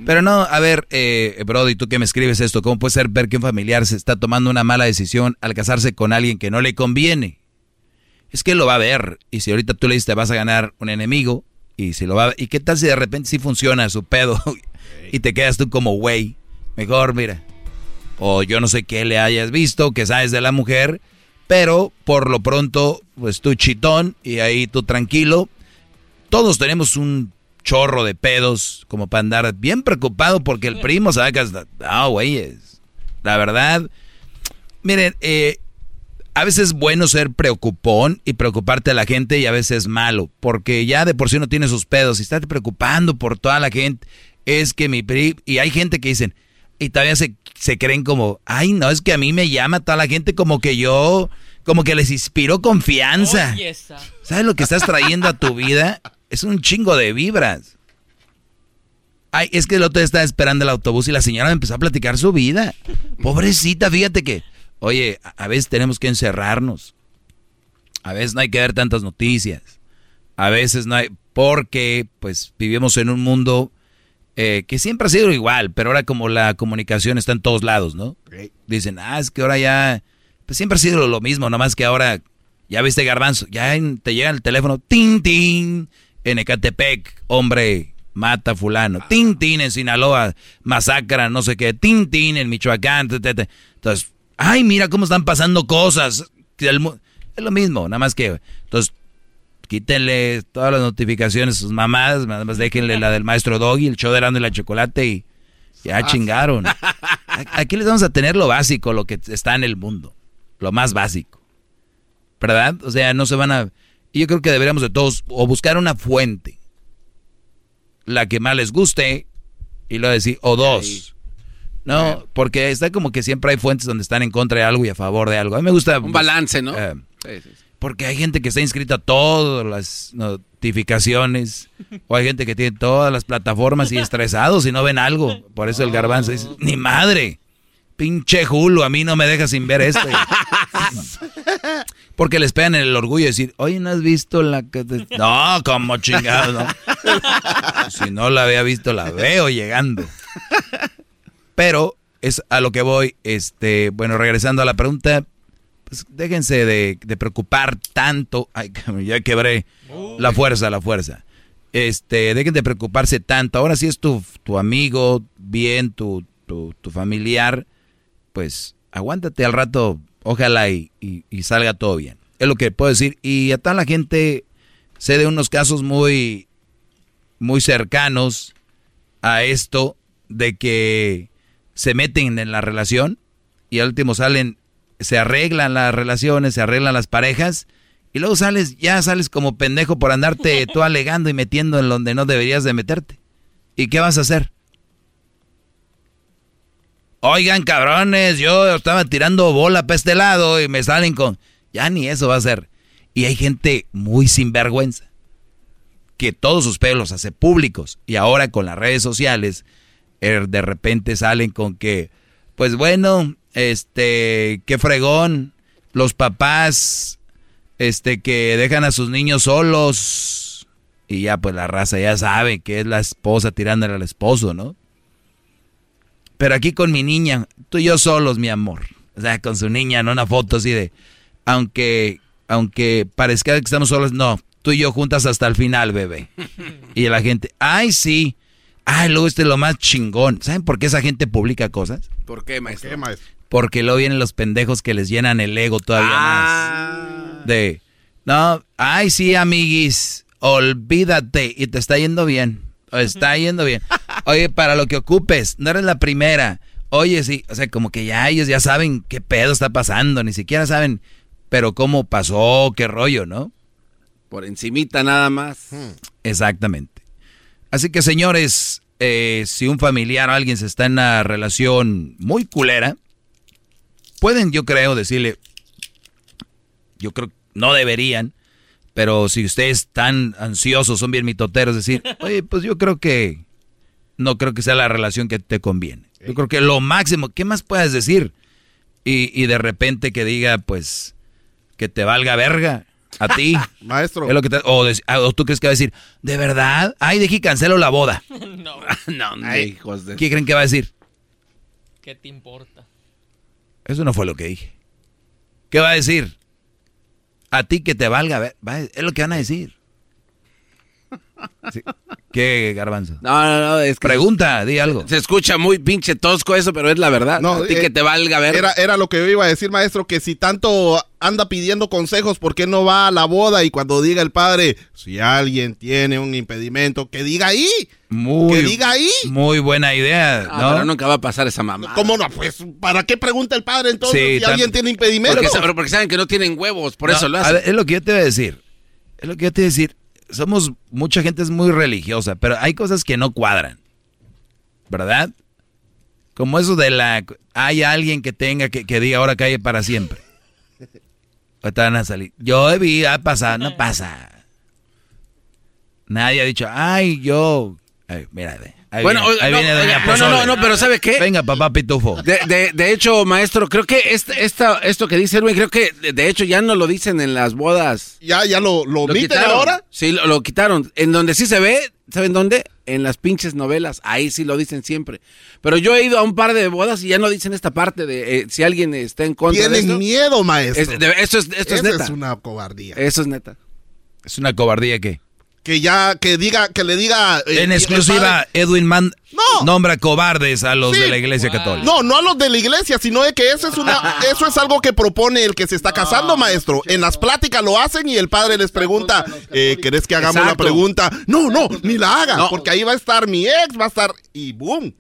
Pero no, a ver, eh, Brody, tú que me escribes esto, ¿cómo puede ser ver que un familiar se está tomando una mala decisión al casarse con alguien que no le conviene? Es que lo va a ver. Y si ahorita tú le dices te vas a ganar un enemigo, y si lo va a ¿y qué tal si de repente sí funciona su pedo? <laughs> y te quedas tú como güey. Mejor, mira, o yo no sé qué le hayas visto, que sabes de la mujer, pero por lo pronto, pues tú chitón y ahí tú tranquilo. Todos tenemos un chorro de pedos como para andar bien preocupado porque el primo sabe que hasta... Ah, güeyes. La verdad, miren, eh, a veces es bueno ser preocupón y preocuparte a la gente y a veces es malo, porque ya de por sí uno tiene sus pedos y estás preocupando por toda la gente. Es que mi pri... Y hay gente que dicen, y todavía se, se creen como, ay, no, es que a mí me llama toda la gente como que yo, como que les inspiró confianza. Esa. ¿Sabes lo que estás trayendo a tu vida? Es un chingo de vibras. Ay, es que el otro día estaba esperando el autobús y la señora me empezó a platicar su vida. Pobrecita, fíjate que, oye, a- a veces tenemos que encerrarnos. A veces no hay que ver tantas noticias. A veces no hay, porque pues vivimos en un mundo eh, que siempre ha sido igual, pero ahora como la comunicación está en todos lados, ¿no? Dicen, ah, es que ahora ya, pues siempre ha sido lo mismo, nomás que ahora, ya viste garbanzo, ya en- te llega el teléfono, tin, tin, en Ecatepec, hombre, mata a fulano. Tintín en Sinaloa, masacra, no sé qué. Tintín en Michoacán. te, te, te. Entonces, ay, mira cómo están pasando cosas. Es lo mismo, nada más que... Entonces, quítenle todas las notificaciones a sus mamás, nada más déjenle la del maestro Doggy, el show de y la chocolate y ya chingaron. <laughs> Aquí les vamos a tener lo básico, lo que está en el mundo. Lo más básico. ¿Verdad? O sea, no se van a... y Yo creo que deberíamos de todos o buscar una fuente. La que más les guste y luego decir, o dos. No, porque está como que siempre hay fuentes donde están en contra de algo y a favor de algo. A mí me gusta... Un balance, ¿no? eh, Sí, sí, sí. Porque hay gente que está inscrita a todas las notificaciones. O hay gente que tiene todas las plataformas y estresados y no ven algo. Por eso el garbanzo dice, ni madre. Pinche Hulu, a mí no me deja sin ver esto. Porque les pegan en el orgullo de decir, oye, ¿no has visto la que te-?" No, como chingado, ¿no? Si no la había visto, la veo llegando. Pero es a lo que voy, este, bueno, regresando a la pregunta, pues déjense de, de preocupar tanto. Ay, ya quebré la fuerza, la fuerza. Este, dejen de preocuparse tanto. Ahora sí es tu, tu amigo, bien, tu, tu, tu familiar, pues aguántate al rato, ojalá y, y- y salga todo bien. Es lo que puedo decir. Y a toda la gente, sé de unos casos muy, muy cercanos a esto, de que se meten en la relación y al último salen, se arreglan las relaciones, se arreglan las parejas y luego sales, ya sales como pendejo por andarte tú <laughs> alegando y metiendo en donde no deberías de meterte. ¿Y qué vas a hacer? Oigan, cabrones, yo estaba tirando bola para este lado y me salen con... Ya ni eso va a ser. Y hay gente muy sinvergüenza que todos sus pelos los hace públicos y ahora con las redes sociales eh, de repente salen con que, pues bueno, este, qué fregón, los papás, este, que dejan a sus niños solos y ya pues la raza ya sabe que es la esposa tirándole al esposo, ¿no? Pero aquí con mi niña, tú y yo solos, mi amor. O sea, con su niña, en una foto así de, aunque, aunque parezca que estamos solos, no, tú y yo juntas hasta el final, bebé. Y la gente, ay, sí. Ay, luego este es lo más chingón. ¿Saben por qué esa gente publica cosas? ¿Por qué, maestro? Porque luego vienen los pendejos que les llenan el ego todavía más. De, no, ay, sí, amiguis, olvídate. Y te está yendo bien. Está yendo bien. Oye, para lo que ocupes, no eres la primera. Oye, sí, o sea, como que ya ellos ya saben qué pedo está pasando. Ni siquiera saben, pero cómo pasó, qué rollo, ¿no? Por encimita nada más. Exactamente. Así que señores, eh, si un familiar o alguien se está en una relación muy culera, pueden, yo creo, decirle, yo creo, no deberían, pero si ustedes están ansiosos, son bien mitoteros, decir, <laughs> oye, pues yo creo que no creo que sea la relación que te conviene. Yo creo que lo máximo, ¿qué más puedes decir? Y, y de repente que diga, pues, que te valga verga a ti. <laughs> Maestro. Es lo que te- o, de- ah, o tú crees que va a decir, ¿de verdad? Ay, aquí cancelo la boda. <laughs> no. <laughs> no, no, Ay, hijos de... ¿Qué creen que va a decir? ¿Qué te importa? Eso no fue lo que dije. ¿Qué va a decir? A ti que te valga ver. va- es lo que van a decir. Sí. ¿Qué, garbanzo? No, no, no, es que... Pregunta, di algo. Se escucha muy pinche tosco eso, pero es la verdad. No, a ti eh, que te valga ver. Era, era lo que yo iba a decir, maestro, que si tanto anda pidiendo consejos, ¿por qué no va a la boda? Y cuando diga el padre, si alguien tiene un impedimento, que diga ahí. Muy, que diga ahí. Muy buena idea, Ah, ¿no? pero nunca va a pasar esa mamá. ¿Cómo no? Pues, ¿para qué pregunta el padre entonces Sí, si tan- alguien tiene impedimento? Porque, sa- porque saben que no tienen huevos, por No, eso lo a hacen. ver, es lo que yo te voy a decir. Es lo que yo te voy a decir. Somos, mucha gente es muy religiosa, pero hay cosas que no cuadran. ¿Verdad? Como eso de la... Hay alguien que tenga, que, que diga ahora calle para siempre. <laughs> Ahorita van a salir. Yo vi, ha pasado, no pasa. Nadie ha dicho, ay, yo... Ay, mira, ve, ahí Bueno, viene, ahí no, viene Doña no, no, Pozole. no, no, pero ¿sabe qué? Venga, papá pitufo. De, de, de hecho, maestro, creo que este, esta, esto que dice Erwin, creo que de, de hecho ya no lo dicen en las bodas. ¿Ya, ya lo, lo omiten quitaron. ahora? Sí, lo, lo quitaron. En donde sí se ve, ¿saben dónde? En las pinches novelas. Ahí sí lo dicen siempre. Pero yo he ido a un par de bodas y ya no dicen esta parte de eh, si alguien está en contra de Tienen esto. miedo, maestro. Es- de- esto es, esto es Esa neta. es una cobardía. Eso es neta. ¿Es una cobardía qué? Que ya, que diga, que le diga. eh, En exclusiva, Edwin Man No. nombra cobardes a los Sí. de la iglesia católica. No, no a los de la iglesia, sino de que eso es una, <laughs> eso es algo que propone el que se está casando, maestro. En las pláticas lo hacen y el padre les pregunta, eh, ¿querés que hagamos Exacto. la pregunta? No, no, ni la haga, No. porque ahí va a estar mi ex, va a estar y boom.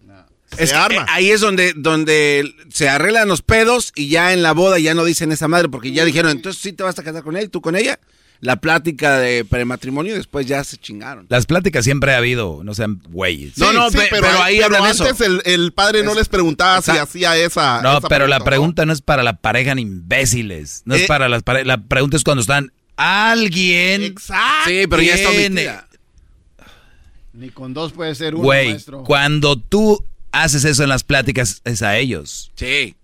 Se Es que, arma. eh, ahí es donde, donde se arreglan los pedos y ya en la boda ya no dicen esa madre porque ya dijeron, entonces sí te vas a casar con él, tú con ella. La plática de prematrimonio y después ya se chingaron. Las pláticas siempre ha habido, no sean güeyes. No, no, pe- pero ahí eso. antes el, el padre no les preguntaba si hacía esa. No, esa pero la pregunta, no es para la pareja ni imbéciles. No Eh. es para las parejas. La pregunta es cuando están alguien. Exacto. Sí, pero ya está omitida. Ni con dos puede ser uno, Güey, maestro. cuando tú haces eso en las pláticas, es a ellos. Sí.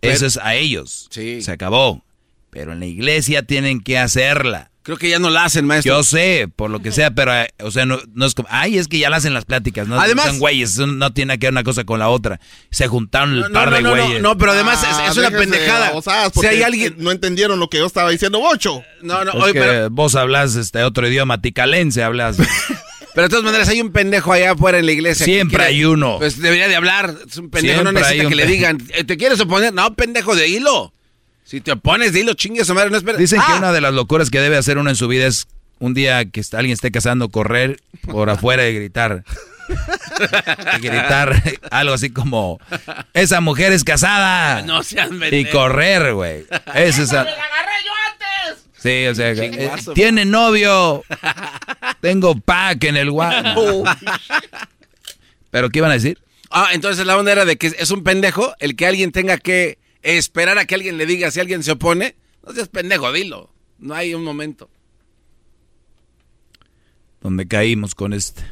Eso es a ellos. Sí. Se acabó. Pero en la iglesia tienen que hacerla. Creo que ya no la hacen, maestro. Yo sé, por lo que sea, pero, eh, o sea, no, no es como, ay, es que ya la hacen las pláticas, no Además- son güeyes, eso no tiene que ver una cosa con la otra. Se juntaron el No, par no, de güeyes. no, pero además es, Ah, es una pendejada. Si hay alguien... No entendieron lo que yo estaba diciendo, Bocho. No, no, Es oye, que pero, vos hablas este otro idioma, ticalense hablas. <laughs> pero de todas maneras hay un pendejo allá afuera en la iglesia. que Siempre quiere- hay uno. Pues debería de hablar. Es un pendejo, no Siempre necesita que le digan, "Eh, ¿te quieres oponer? No, pendejo, de hilo. Si te opones, dilo, chingue su madre, no esperes. Dicen que Ah, una de las locuras que debe hacer uno en su vida es un día que está- alguien esté casando, correr por <laughs> afuera y gritar. y gritar algo así como, esa mujer es casada. No seas y correr, güey. Esa es... a- Sí, o sea, eh, Chingazo. tiene novio. <laughs> Tengo pack en el guapo. <laughs> ¿Pero qué iban a decir? Ah, entonces la onda era de que es un pendejo el que alguien tenga que esperar a que alguien le diga si alguien se opone. No seas pendejo, dilo. No hay un momento. Donde caímos con este.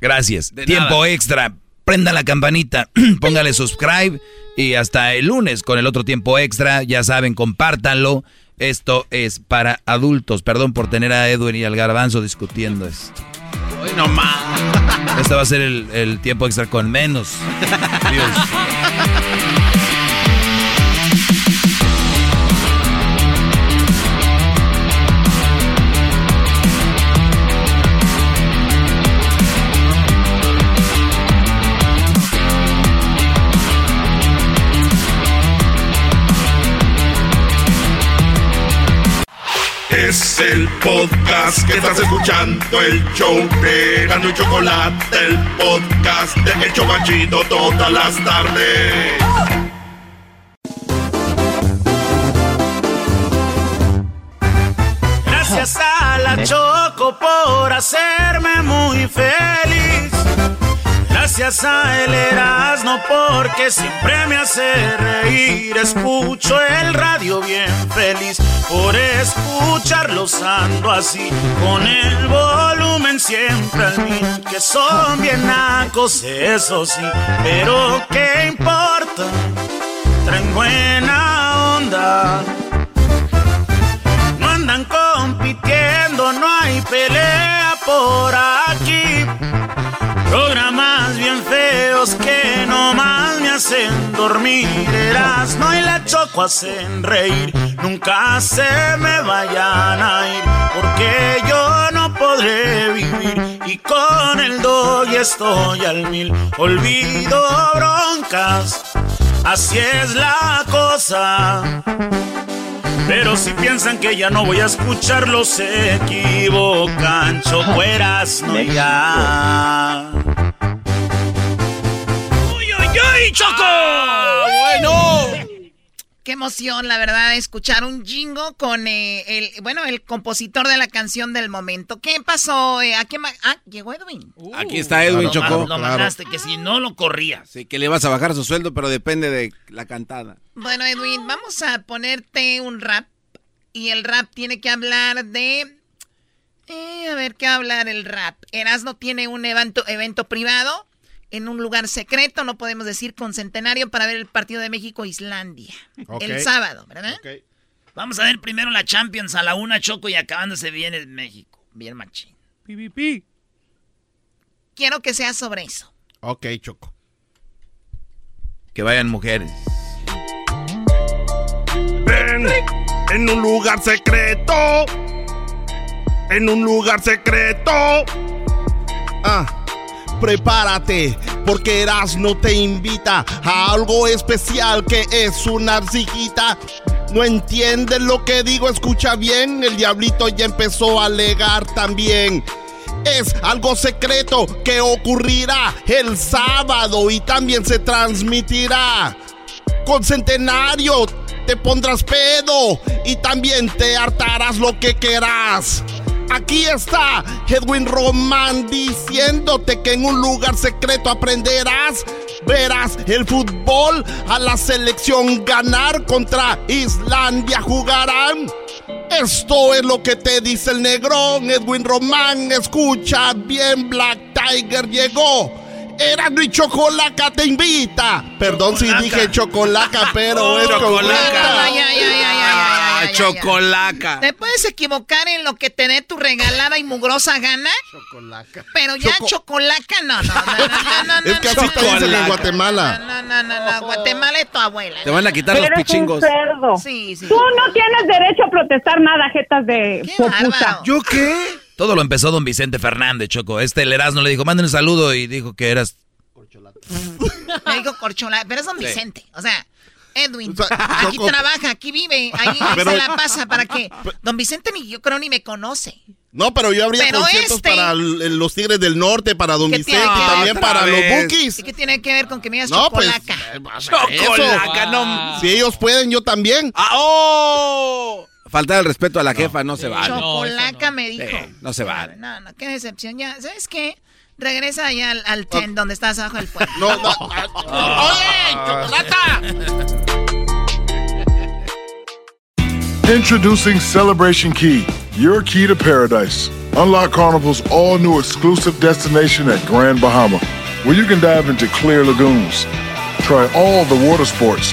Gracias. De Tiempo nada. extra. Prenda la campanita, <clears throat> póngale subscribe y hasta el lunes con el otro tiempo extra. Ya saben, compártanlo. Esto es para adultos. Perdón por tener a Edwin y al garbanzo discutiendo esto. Hoy no más. Este va a ser el, el tiempo extra con menos. <laughs> Dios. Podcast que estás escuchando, el show de Gano y Chocolate, el podcast de El Chobachito todas las tardes. Gracias a la Choco por hacerme muy feliz. Gracias a el Erasmo porque siempre me hace reír. Escucho el radio bien feliz. Por escucharlos ando así. Con el volumen siempre al mil. Que son bien nacos, eso sí. Pero qué importa. Traen buena onda. No andan compitiendo, no hay pelea por aquí. Programas bien feos que nomás me hacen dormir. Erasmo y la choco hacen reír. Nunca se me vayan a ir, porque yo no podré vivir. Y con el doy estoy al mil. Olvido broncas, así es la cosa. Pero si piensan que ya no voy a escucharlos, se equivocan. Chocueras, no ya. Choco! bueno! Qué emoción, la verdad, escuchar un jingo con eh, el, bueno, el compositor de la canción del momento. ¿Qué pasó? Eh, ¿A qué ah, llegó Edwin. Aquí está Edwin Chocó. ma- Lo mandaste, que si no lo corrías. Sí, que le vas a bajar su sueldo, pero depende de la cantada. Bueno, Edwin, vamos a ponerte un rap. Y el rap tiene que hablar de. eh, a ver, ¿qué va a hablar el rap? Erasmo tiene un evento, evento privado en un lugar secreto, no podemos decir con centenario, para ver el partido de México-Islandia. Ok. El sábado, ¿verdad? Vamos a ver primero la Champions a la una, Choco, y acabándose bien el México. Bien machín. Quiero que sea sobre eso. Ok, Choco. Que vayan mujeres. Ven, En un lugar secreto. En un lugar secreto. Ah, prepárate, porque Erasmo te invita a algo especial que es una arcillita. ¿No entiendes lo que digo? Escucha bien, el diablito ya empezó a alegar también. Es algo secreto que ocurrirá el sábado y también se transmitirá. Con centenario te pondrás pedo y también te hartarás lo que querrás. Aquí está Edwin Román diciéndote que en un lugar secreto aprenderás. Verás el fútbol a la selección ganar contra Islandia jugarán. Esto es lo que te dice el negrón Edwin Román. Escucha bien, Black Tiger llegó. Era mi chocolaca te invita. Perdón si dije chocolaca, pero es chocolaca. Ay, ay, ay, ay, ay, ay, Chocolaca. ¿Te puedes equivocar en lo que te dé tu regalada y mugrosa gana? Chocolaca. Pero ya Choco- chocolaca no, no, no, no, no, no, Es que así te dicen en Guatemala. No, no, no, no, Guatemala es tu abuela. Te van a quitar los Eres un pichingos. cerdo. Sí, sí. Tú no tienes derecho a protestar nada, jetas de popusa. ¿Yo qué? Todo lo empezó don Vicente Fernández, Choco. Este el Erasmo le dijo, manden un saludo y dijo que eras... Me <laughs> dijo corchola, pero es don Sí. Vicente. O sea, Edwin, O sea, aquí Choco- trabaja, aquí vive, ahí, Pero- <laughs> se la pasa para que don Vicente ni yo creo ni me conoce. No, pero yo habría Pero conciertos este- para los Tigres del Norte, para Don ¿Qué Vicente también para vez. los Bookies. ¿Y qué tiene que ver con que me digas No, pues, chocolaca? Chocolaca, no. Si ellos pueden, yo también. Ah, ¡Oh! Faltar el respeto a la jefa no se vale. Chocolaca me dijo. Sí, no se vale. No, no, qué decepción. Ya, ¿sabes qué? Regresa allá al, al ten donde estás abajo del puente. No, <laughs> no. ¡Oye, chocolata! Introducing Celebration Key, your key to paradise. Unlock Carnival's all new exclusive destination at Grand Bahama, where you can dive into clear lagoons, try all the water sports,